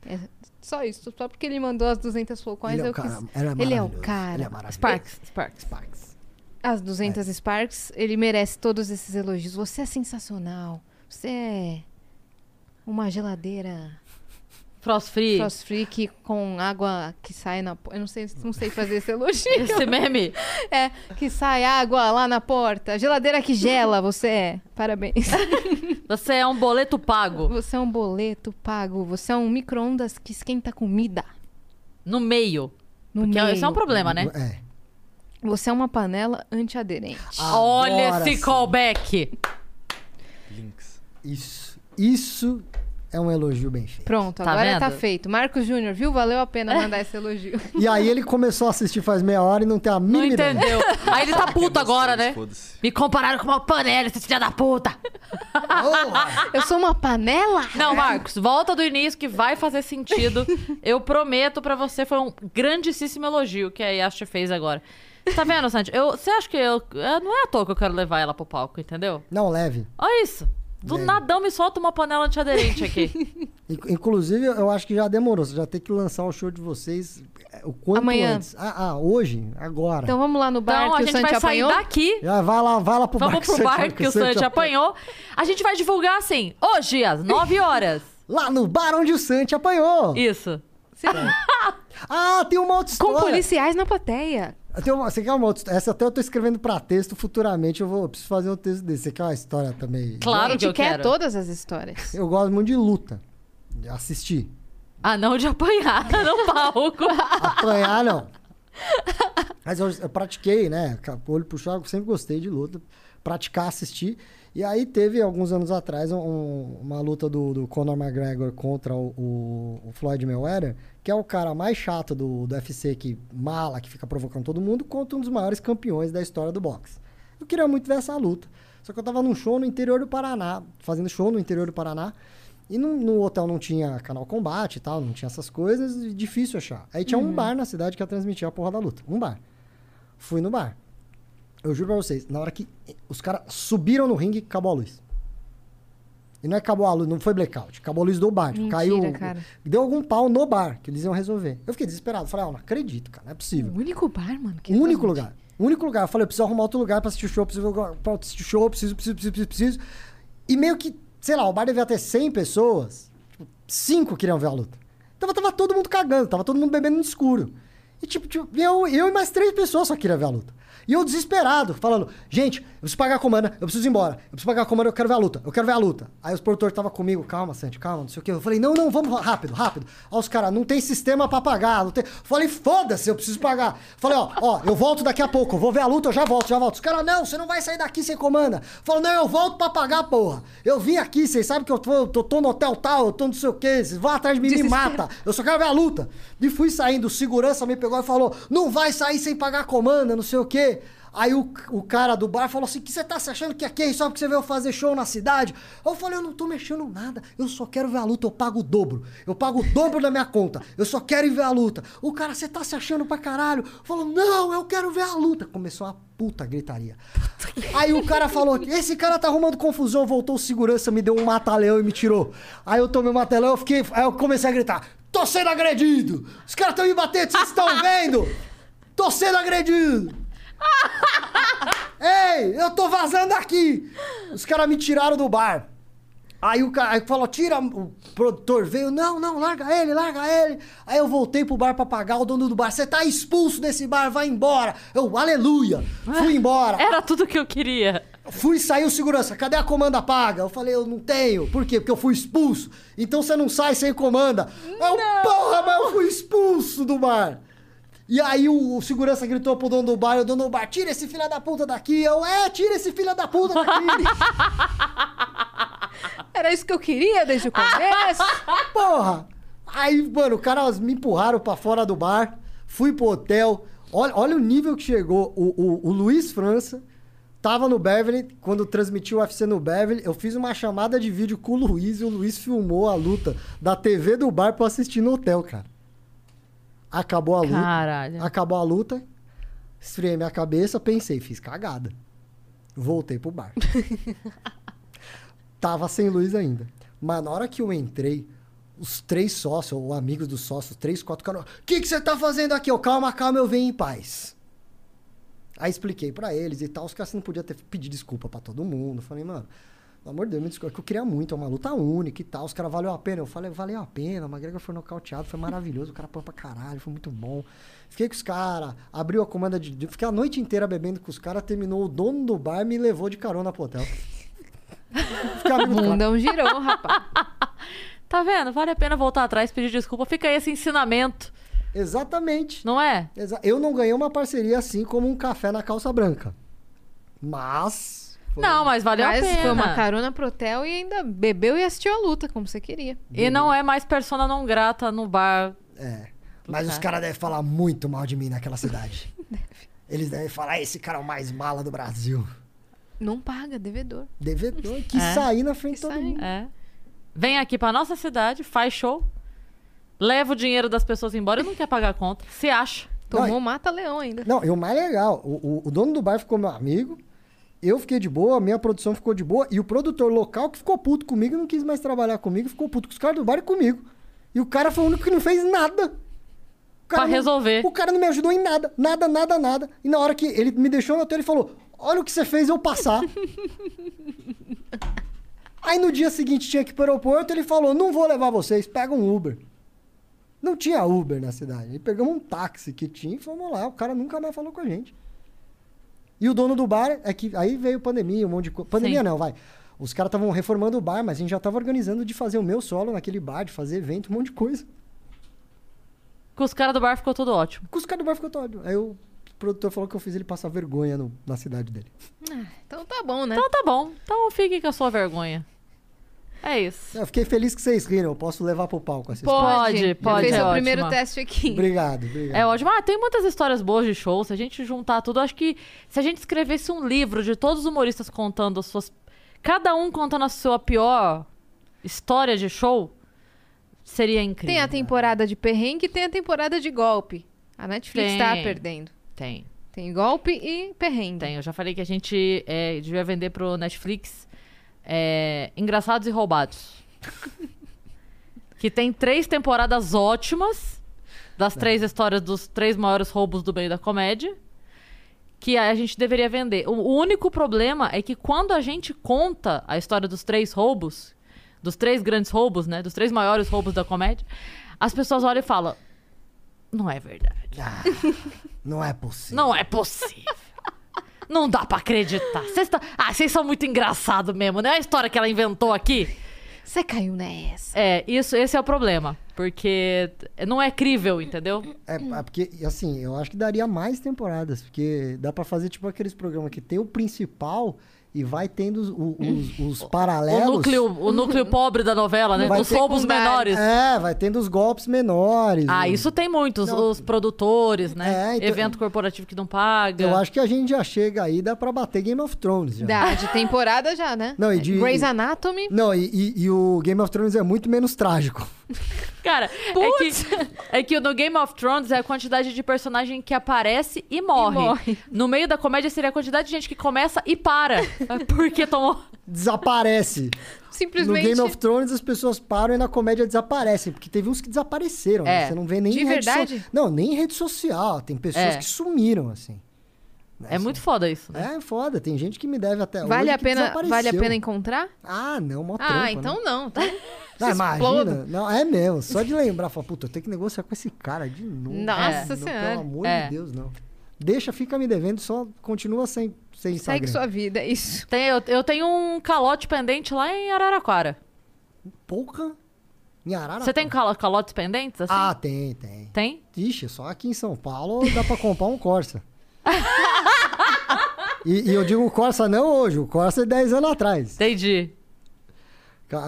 É só isso, só porque ele mandou as 200 flocões Ele é o cara- quis. ele é é o cara. ele é maravilhoso. Sparks, Sparks. Sparks. As 200 Sparks, ele merece todos esses elogios. Você é sensacional. Você é uma geladeira Frost Free. frost free que com água que sai na Eu não sei, não sei fazer esse elogio. Esse meme. É, que sai água lá na porta. Geladeira que gela, você é. Parabéns. Você é um boleto pago. Você é um boleto pago. Você é um micro-ondas que esquenta comida. No meio. No Porque meio. esse é um problema, né? É. Você é uma panela antiaderente. Olha Agora esse sim. callback. Links. Isso. Isso é um elogio bem feito. Pronto, Tá agora vendo? tá feito. Marcos Júnior, viu? Valeu a pena mandar esse elogio. E aí ele começou a assistir faz meia hora e não tem a Não mínima ideia. entendeu. Aí ele tá puto agora, né? Foda-se. Me compararam com uma panela, esse filho da puta. Eu sou uma panela? Não, Marcos, volta do início que vai fazer sentido. Eu prometo pra você, foi um grandíssimo elogio que a Yasti fez agora. Tá vendo, Santi? Eu, você acha que eu. é, Não é à toa que eu quero levar ela pro palco, entendeu? Não, leve. Olha isso. Do Leve. nadão me solta uma panela antiaderente aqui. In- Inclusive, eu acho que já demorou. Você já tem que lançar o show de vocês é, o quanto Amanhã. antes. Ah, ah, hoje? Agora. Então vamos lá no bar Então a que o gente Santi vai sair apanhou? daqui. Já vai lá, vai lá pro bar Vamos que pro o bar Santi- que o Santi apanhou. A gente vai divulgar assim, hoje, às 9 horas. Lá no bar onde o Santi apanhou. Isso. Ah, tem uma outra Com história. policiais na plateia. Uma- você quer uma outra história? Essa até eu tô escrevendo pra texto. Futuramente eu vou eu preciso fazer um texto desse. Você quer uma história também? Claro a gente que eu quer quero. todas as histórias. Eu gosto muito de luta. De assistir. Ah, não de apanhar no palco. Apanhar, não. Mas eu, eu pratiquei, né? Olho puxado, eu sempre gostei de luta. praticar, assistir. E aí teve, alguns anos atrás, um- uma luta do, do Conor McGregor contra o, o- o Floyd Mayweather, que é o cara mais chato do, do UFC, que mala, que fica provocando todo mundo, contra um dos maiores campeões da história do boxe. Eu queria muito ver essa luta. Só que eu tava num show no interior do Paraná, fazendo show no interior do Paraná. E no, no hotel não tinha canal combate e tal, não tinha essas coisas, difícil achar. Aí tinha um bar na cidade que ia transmitir a porra da luta. Um bar. Fui no bar. Eu juro pra vocês, na hora que os caras subiram no ringue, acabou a luz. E não é acabou a luz, não foi blackout. Acabou a luz do bar. tipo, Mentira, caiu. cara. Deu algum pau no bar que eles iam resolver. Eu fiquei desesperado. Falei, ah, não acredito, cara, não é possível. O único bar, mano. que O único lugar. O único lugar. Eu falei, eu preciso arrumar outro lugar pra assistir o show, preciso pra assistir o show, preciso, preciso, preciso, preciso, preciso. E meio que, sei lá, o bar devia ter 100 pessoas, tipo, 5 queriam ver a luta. Então tava todo mundo cagando, tava todo mundo bebendo no escuro. E tipo, tipo, eu, eu e mais três pessoas só queriam ver a luta. E eu desesperado, falando, gente, eu preciso pagar a comanda, eu preciso ir embora. Eu preciso pagar a comanda, eu quero ver a luta, eu quero ver a luta. Aí os produtores estavam comigo, calma, Santi, calma, não sei o quê. Eu falei, não, não, vamos rápido, rápido. Aí os caras, não tem sistema pra pagar. Não tem... Falei, foda-se, eu preciso pagar. Falei, ó, ó, eu volto daqui a pouco, eu vou ver a luta, eu já volto, já volto. Os caras, não, você não vai sair daqui sem comanda. Falei, não, eu volto pra pagar, porra. Eu vim aqui, vocês sabem que eu tô, tô, tô no hotel tal, eu tô não sei o quê, vocês vão atrás de mim, me Desespero. mata. Eu só quero ver a luta. E fui saindo, o segurança me pegou e falou: não vai sair sem pagar a comanda, não sei o quê. Aí o, o cara do bar falou assim: que você tá se achando que aqui é só porque você veio fazer show na cidade? Eu falei: eu não tô mexendo nada, eu só quero ver a luta, eu pago o dobro. Eu pago o dobro da minha conta, eu só quero ir ver a luta. O cara, você tá se achando pra caralho? Falou: não, eu quero ver a luta. Começou uma puta gritaria. Aí o cara falou: esse cara tá arrumando confusão, voltou o segurança, me deu um mata-leão e me tirou. Aí eu tomei um mata-leão, eu fiquei. Aí eu comecei a gritar: tô sendo agredido! Os caras estão me batendo, vocês estão vendo? Tô sendo agredido! Ei, eu tô vazando daqui! Os caras me tiraram do bar. Aí o cara aí falou, tira, o produtor veio, não, não, larga ele, larga ele. Aí eu voltei pro bar pra pagar, o dono do bar, você tá expulso desse bar, vai embora. Eu, aleluia, fui embora. Era tudo que eu queria. Fui sair o segurança, cadê a comanda paga? Eu falei, eu não tenho. Por quê? Porque eu fui expulso. Então você não sai sem comanda. Eu, porra, mas eu fui expulso do bar. E aí o, o segurança gritou pro dono do bar, e o dono do bar, tira esse filho da puta daqui. Eu, é, tira esse filho da puta daqui. Era isso que eu queria desde o começo. Porra! Aí, mano, os caras me empurraram pra fora do bar, fui pro hotel. Olha, olha o nível que chegou. O, o, o Luiz França tava no Beverly, quando transmitiu o UFC no Beverly. Eu fiz uma chamada de vídeo com o Luiz e o Luiz filmou a luta da TV do bar pra eu assistir no hotel, cara. Acabou a luta. Caralho. Acabou a luta. Esfriei minha cabeça, pensei, fiz cagada. Voltei pro bar. Tava sem luz ainda. Mas na hora que eu entrei, os três sócios, ou amigos dos sócios, três, quatro caras, o que, que você tá fazendo aqui? Eu, calma, calma, eu venho em paz. Aí expliquei pra eles e tal, os caras não podiam ter pedido desculpa pra todo mundo. Falei, mano, pelo amor de Deus, me desculpa, que eu queria muito, é uma luta única e tal. Os caras valeu a pena. Eu falei, valeu a pena, o McGregor foi nocauteado, foi maravilhoso, o cara pô pra caralho, foi muito bom. Fiquei com os caras, abriu a comanda de. Fiquei a noite inteira bebendo com os caras, terminou o dono do bar me levou de carona pro hotel. Cara. mundão girou, rapaz. Tá vendo? Vale a pena voltar atrás, pedir desculpa. Fica aí esse ensinamento, Exatamente. não é? Eu não ganhei uma parceria assim como um café na calça branca. Mas. Foi- Não, mas valeu Mas a pena. foi uma carona pro hotel e ainda bebeu e assistiu a luta, como você queria. E não é mais persona não grata no bar. É. Mas cara. os caras devem falar muito mal de mim naquela cidade. Eles devem falar, esse cara é o mais mala do Brasil. Não paga, devedor. Devedor, que É. sair na frente de Que todo sair. mundo. É. Vem aqui pra nossa cidade, faz show, leva o dinheiro das pessoas embora e não quer pagar a conta. Se acha. Tomou Não, mata-leão ainda. Não, e o mais legal, o, o- o dono do bar ficou meu amigo, eu fiquei de boa, a minha produção ficou de boa, e o produtor local que ficou puto comigo, não quis mais trabalhar comigo, ficou puto com os caras do bar e comigo. E o cara foi o único que não fez nada. O Pra não- resolver. O cara não me ajudou em nada, nada, nada, nada. E na hora que ele me deixou no hotel, ele falou: Olha o que você fez eu passar. Aí no dia seguinte tinha que ir pro aeroporto, ele falou: Não vou levar vocês, pega um Uber. Não tinha Uber na cidade. E pegamos um táxi que tinha e fomos lá. O cara nunca mais falou com a gente. E o dono do bar é que aí veio pandemia, um monte de coisa. Pandemia Sim. não, vai. Os caras estavam reformando o bar, mas a gente já tava organizando de fazer o meu solo naquele bar, de fazer evento, um monte de coisa. Com os caras do bar ficou tudo ótimo. Com os caras do bar ficou todo. Aí eu o produtor falou que eu fiz ele passar vergonha no- na cidade dele. Então tá bom, né? Então tá bom. Então fique com a sua vergonha. É isso. Eu fiquei feliz que vocês riram, eu posso levar pro palco essa Pode, história. pode, Fez é o ótima. primeiro teste aqui. Obrigado, obrigado. É ótimo. Ah, tem muitas histórias boas de show. Se a gente juntar tudo, acho que se a gente escrevesse um livro de todos os humoristas contando as suas. Cada um contando a sua pior história de show, seria incrível. Tem a temporada de perrengue e tem a temporada de golpe. A Netflix Tem. tá perdendo. Tem, Tem golpe e perrengue. tem. Eu já falei que a gente é, devia vender pro Netflix é, Engraçados e Roubados. que tem três temporadas ótimas das três histórias dos três maiores roubos do meio da comédia. Que a gente deveria vender. O único problema é que quando a gente conta a história dos três roubos, dos três grandes roubos, né? Dos três maiores roubos da comédia, as pessoas olham e falam: Não é verdade. Ah, não é possível. Não é possível. Não dá pra acreditar. Vocês tá... Ah, vocês são muito engraçados mesmo, né? A história que ela inventou aqui. Você caiu nessa. É, isso, esse é o problema. Porque não é crível, entendeu? É, é porque, assim, eu acho que daria mais temporadas, porque dá pra fazer tipo aqueles programas que tem o principal e vai tendo os, o- os- os O paralelos. núcleo, o núcleo pobre da novela, né? Vai Os roubos menores. É, vai tendo os golpes menores. Ah, o- isso tem muitos. Não. Os produtores, né? É, então- Evento corporativo que não paga. Eu acho que a gente já chega aí, dá pra bater Game of Thrones já. Dá de temporada já, né? Não, e de- Grey's Anatomy. Não, e, e- e o Game of Thrones é muito menos trágico. Cara, é que, é que no Game of Thrones é a quantidade de personagem que aparece e morre. morre. No meio da comédia seria a quantidade de gente que começa e para. Porque tomou. Desaparece. No Simplesmente. Game of Thrones as pessoas param e na comédia desaparecem, porque teve uns que desapareceram. né? É. Você não vê nem De em rede so- verdade? Não, nem em rede social. Tem pessoas É. que sumiram, assim. É muito foda isso, né? É foda, tem gente que me deve até Vale hoje a pena, vale a pena encontrar? Ah, não, mó Ah, trampa, então né? não. Então, Ah, explodo. imagina. Não, é mesmo. Só de lembrar, fala, puta, eu tenho que negociar com esse cara de novo. Nossa Não, Senhora. Pelo amor É. de Deus, não. Deixa, fica me devendo, só continua sem, sem segue Instagram. sua vida, é isso. Tem- eu, eu tenho um calote pendente lá em Araraquara. Porra. Em Araraquara. Você tem calo- calotes pendentes assim? Ah, tem, tem. Tem? Ixi, só aqui em São Paulo dá pra comprar um Corsa. e, e eu digo Corsa não hoje, o Corsa é 10 anos atrás. Entendi.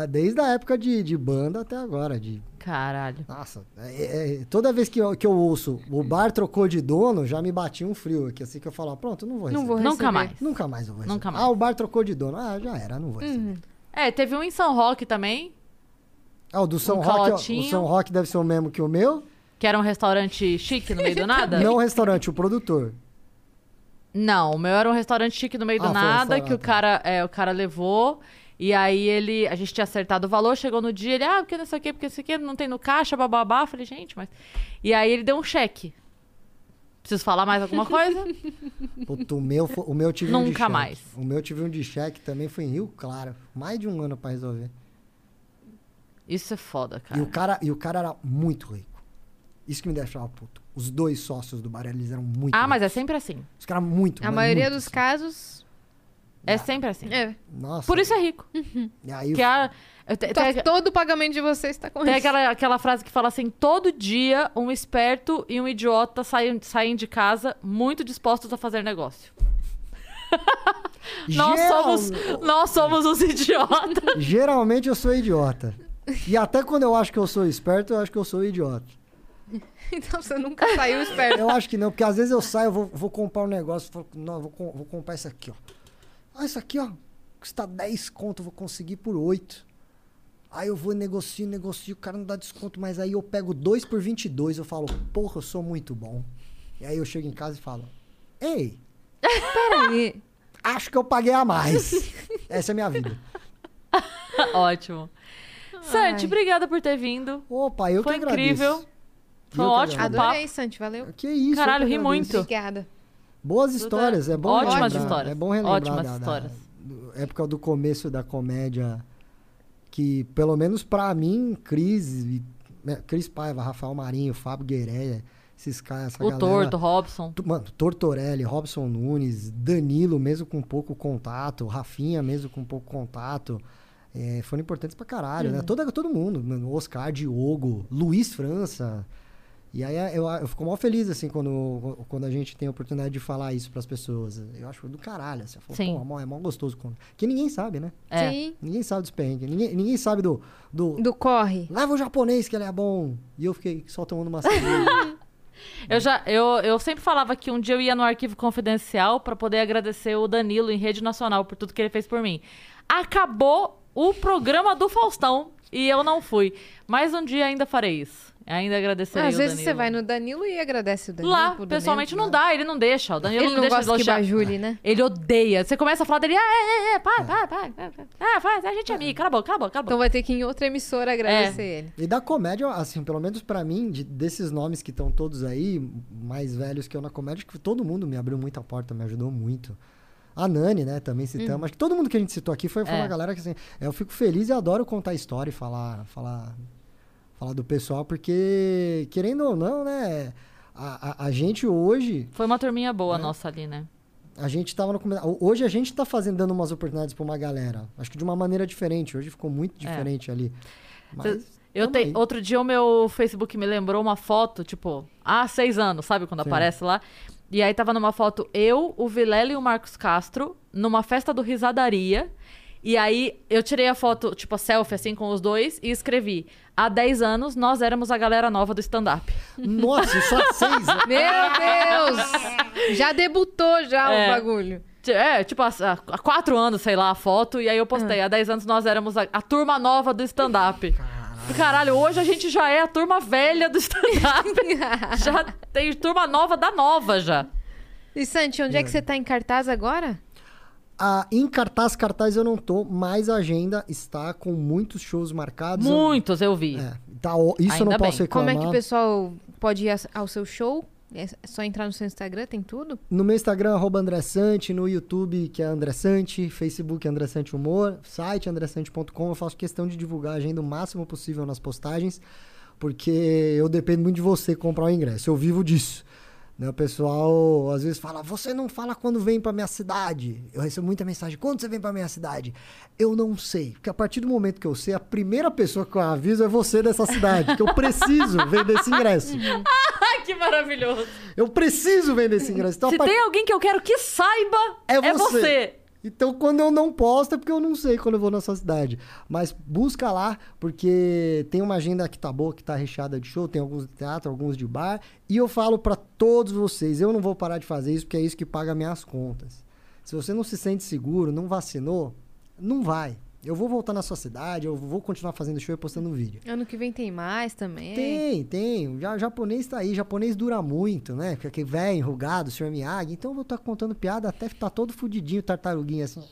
Desde a época de, de banda até agora. De, Caralho. nossa, é- é- toda vez que eu, que eu ouço o bar trocou de dono, já me batia um frio aqui. Assim que eu falo, pronto, não vou Não receber. vou Nunca receber. mais. Nunca mais eu vou receber. Nunca mais. Ah, o bar trocou de dono. Ah, já era, não vou receber. É, teve um em São Roque também, Ah, o do São Um Roque, ó, o. São Roque deve ser o mesmo que o meu. que era um restaurante chique no meio do nada. Não o restaurante, o produtor. Não, o meu era um restaurante chique no meio Ah, do foi um nada, que o restaurante. cara, é, o cara levou. E aí ele. A gente tinha acertado o valor, chegou no dia, ele, ah, porque não sei o quê, porque isso aqui não tem no caixa, bababá. Eu Falei, gente, mas. E aí ele deu um cheque. Preciso falar mais alguma coisa? Puta, o meu, fo- o meu tive um de Nunca cheque. mais. O meu tive um de cheque também, foi em Rio Claro. Mais de um ano pra resolver. Isso é foda, E o cara. cara, e o cara era muito rico. Isso que me deixava puto. Os dois sócios do bar, eles eram muito Ah, mas é sempre assim. Os caras muito, A maioria muito, dos assim. casos. É sempre assim. É. Nossa. Por isso é rico. E aí, Que a, eu te- To- tem, todo o pagamento de vocês está com tem isso. aquela, aquela frase que fala assim: todo dia um esperto e um idiota saem, saem de casa muito dispostos a fazer negócio. Nós geral- somos, nós somos os idiotas. Geralmente eu sou idiota. E até quando eu acho que eu sou esperto, eu acho que eu sou idiota. Então você nunca saiu esperto. Eu acho que não, porque às vezes eu saio, eu vou, vou comprar um negócio, falo, não, eu vou, vou comprar isso aqui, ó. Ah, isso aqui, ó, custa 10 conto, eu vou conseguir por 8. Aí eu vou negocio, negocio, o cara não dá desconto, mas aí eu pego 2 por 22, eu falo, porra, eu sou muito bom. E aí eu chego em casa e falo, ei, Peraí. acho que eu paguei a mais. Essa é a minha vida. Ótimo. Santi, obrigada por ter vindo. Opa, eu Foi que agradeço. incrível. Foi Eu um ótimo agradeço. Adorei, Santi. Valeu. Que isso, Caralho, ri muito. Obrigada. Boas histórias, é bom Ótimas relembrar. histórias. É bom relembrar Ótimas da, da- histórias. do- época do começo da comédia, que pelo menos pra mim, Cris, e- né, Cris Paiva, Rafael Marinho, Fábio Guerreia, esses caras, essa O galera... Torto, Robson. Tu- Mano, Tortorelli, Robson Nunes, Danilo, mesmo com pouco contato, Rafinha, mesmo com pouco contato, é, foram importantes pra caralho, Uhum. né? Todo, todo mundo, mano, Oscar, Diogo, Luiz França. E aí eu, eu fico mal feliz, assim, quando, quando a gente tem a oportunidade de falar isso pras pessoas. Eu acho do caralho, assim. Falo, Sim. Pô, é mó gostoso. Quando... Que ninguém sabe, né? É. Sim. Ninguém sabe dos perrengues. Ninguém, ninguém sabe do, do... Do corre. Leva o japonês que ele é bom. E eu fiquei só tomando uma cerveja. Eu já, eu, eu sempre falava que um dia eu ia no arquivo confidencial pra poder agradecer o Danilo em rede nacional por tudo que ele fez por mim. Acabou o programa do Faustão e eu não fui. Mas um dia ainda farei isso. Ainda agradecerei Às o vezes você vai no Danilo e agradece o Danilo. Lá, pessoalmente Danilo. não dá, ele não deixa. O Danilo Ele não deixa gosta que elogiar. bajule, né? Ele odeia. Você começa a falar dele, ah, é, é, é, para, para, para, para. Ah, faz, a gente é amigo, cala a boca, cala a boca, cala a boca. Então vai ter que ir em outra emissora agradecer ele. E da comédia, assim, pelo menos pra mim, de- desses nomes que estão todos aí, mais velhos que eu na comédia, que todo mundo me abriu muita porta, me ajudou muito. A Nani, né, também citamos. Acho que todo mundo que a gente citou aqui foi, foi É. uma galera que, assim, eu fico feliz e adoro contar história e falar, falar, falar do pessoal, porque, querendo ou não, né, a, a, a gente hoje, Foi uma turminha boa É. nossa ali, né? a gente tava no Hoje a gente tá fazendo, dando umas oportunidades pra uma galera. Acho que de uma maneira diferente. Hoje ficou muito diferente ali. Mas, Eu aí. Outro dia o meu Facebook me lembrou uma foto, tipo, há seis anos, sabe? Quando Sim. aparece lá. E aí tava numa foto eu, o Vilela e o Marcos Castro, numa festa do Risadaria. E aí eu tirei a foto, tipo, a selfie, assim, com os dois, e escrevi: há 10 anos nós éramos a galera nova do stand-up. Nossa, isso há seis anos. Meu Deus! Já debutou já É. o bagulho. É, tipo, há, há quatro anos, sei lá, a foto, e aí eu postei. Há 10 anos nós éramos a, a turma nova do stand-up. Caralho, hoje a gente já é a turma velha do stand-up. já tem turma nova da nova já. E Santi, onde é que você tá em cartaz agora? Ah, em cartaz, cartaz eu não tô, mas a agenda está com muitos shows marcados. Muitos eu vi. É, tá, isso eu não Ainda posso bem. Como reclamar. é que o pessoal pode ir ao seu show? É só entrar no seu Instagram, tem tudo? No meu Instagram, arroba André Sante, no YouTube, que é André Sante, Facebook André Sante Humor, site andressante.com. Eu faço questão de divulgar a agenda o máximo possível nas postagens, porque eu dependo muito de você comprar o ingresso. Eu vivo disso. Né, o pessoal às vezes fala, você não fala quando vem pra minha cidade. Eu recebo muita mensagem, quando você vem pra minha cidade? Eu não sei, porque a partir do momento que eu sei, a primeira pessoa que eu aviso é você dessa cidade, que eu preciso vender esse ingresso. Que maravilhoso. Eu preciso vender esse ingresso. Então, Se par- tem alguém que eu quero que saiba, É é você. Então, quando eu não posto, é porque eu não sei quando eu vou na sua cidade. Mas busca lá, porque tem uma agenda que tá boa, que tá recheada de show, tem alguns de teatro, alguns de bar. E eu falo pra todos vocês, eu não vou parar de fazer isso, porque é isso que paga minhas contas. Se você não se sente seguro, não vacinou, não vai. Eu vou voltar na sua cidade, eu vou continuar fazendo show e postando vídeo. Ano que vem tem mais também. Tem, tem. Já, japonês tá aí. Japonês dura muito, né? Fica aquele velho, enrugado, Sr. Miyagi. Então eu vou estar contando piada até tá todo fudidinho, tartaruguinha assim.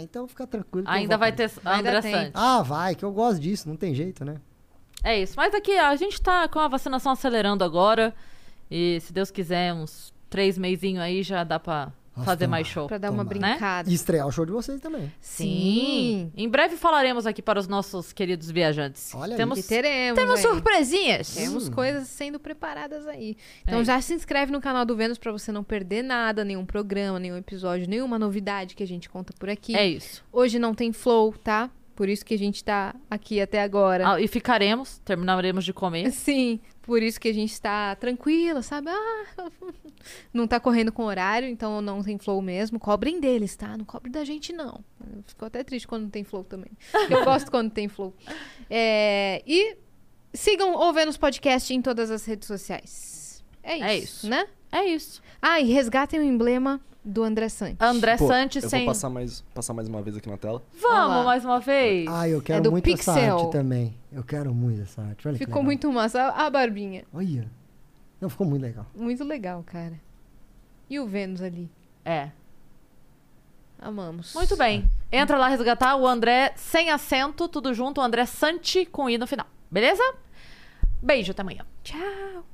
Então fica tranquilo. Ainda vai ter André. Santos. Ah, vai, que eu gosto disso. Não tem jeito, né? É isso. Mas aqui a gente tá com a vacinação acelerando agora. E se Deus quiser, uns três meizinhos aí já dá pra fazer mais show. Pra dar uma Tomara. brincada. E estrear o show de vocês também. Sim. Em breve falaremos aqui para os nossos queridos viajantes. Olha aí. temos, E teremos. temos aí. surpresinhas. Temos Hum. coisas sendo preparadas aí. Então É já se inscreve no canal do Vênus pra você não perder nada, nenhum programa, nenhum episódio, nenhuma novidade que a gente conta por aqui. É isso. Hoje não tem flow, tá? Por isso que a gente tá aqui até agora. Ah, e ficaremos, terminaremos de comer. Sim, por isso que a gente tá tranquila, sabe? Ah, não tá correndo com horário, então não tem flow mesmo. Cobrem deles, tá? Não cobre da gente, não. Ficou até triste quando não tem flow também. Eu gosto quando tem flow. É, e sigam o Vênus Podcast em todas as redes sociais. É isso, É isso. né? É isso. Ah, e resgatem o emblema do André Santos. André Pô, Santos eu sem. vou passar mais, passar mais uma vez aqui na tela. Vamos Olá. mais uma vez. Ah, eu quero É do muito essa Pixel. arte também. Eu quero muito essa arte. Olha Ficou muito massa. A a barbinha. Olha. Não, ficou muito legal. Muito legal, cara. E o Vênus ali. É. Amamos. Muito bem. Entra lá resgatar o André sem acento, tudo junto, o André Santi com I no final. Beleza? Beijo, até amanhã. Tchau.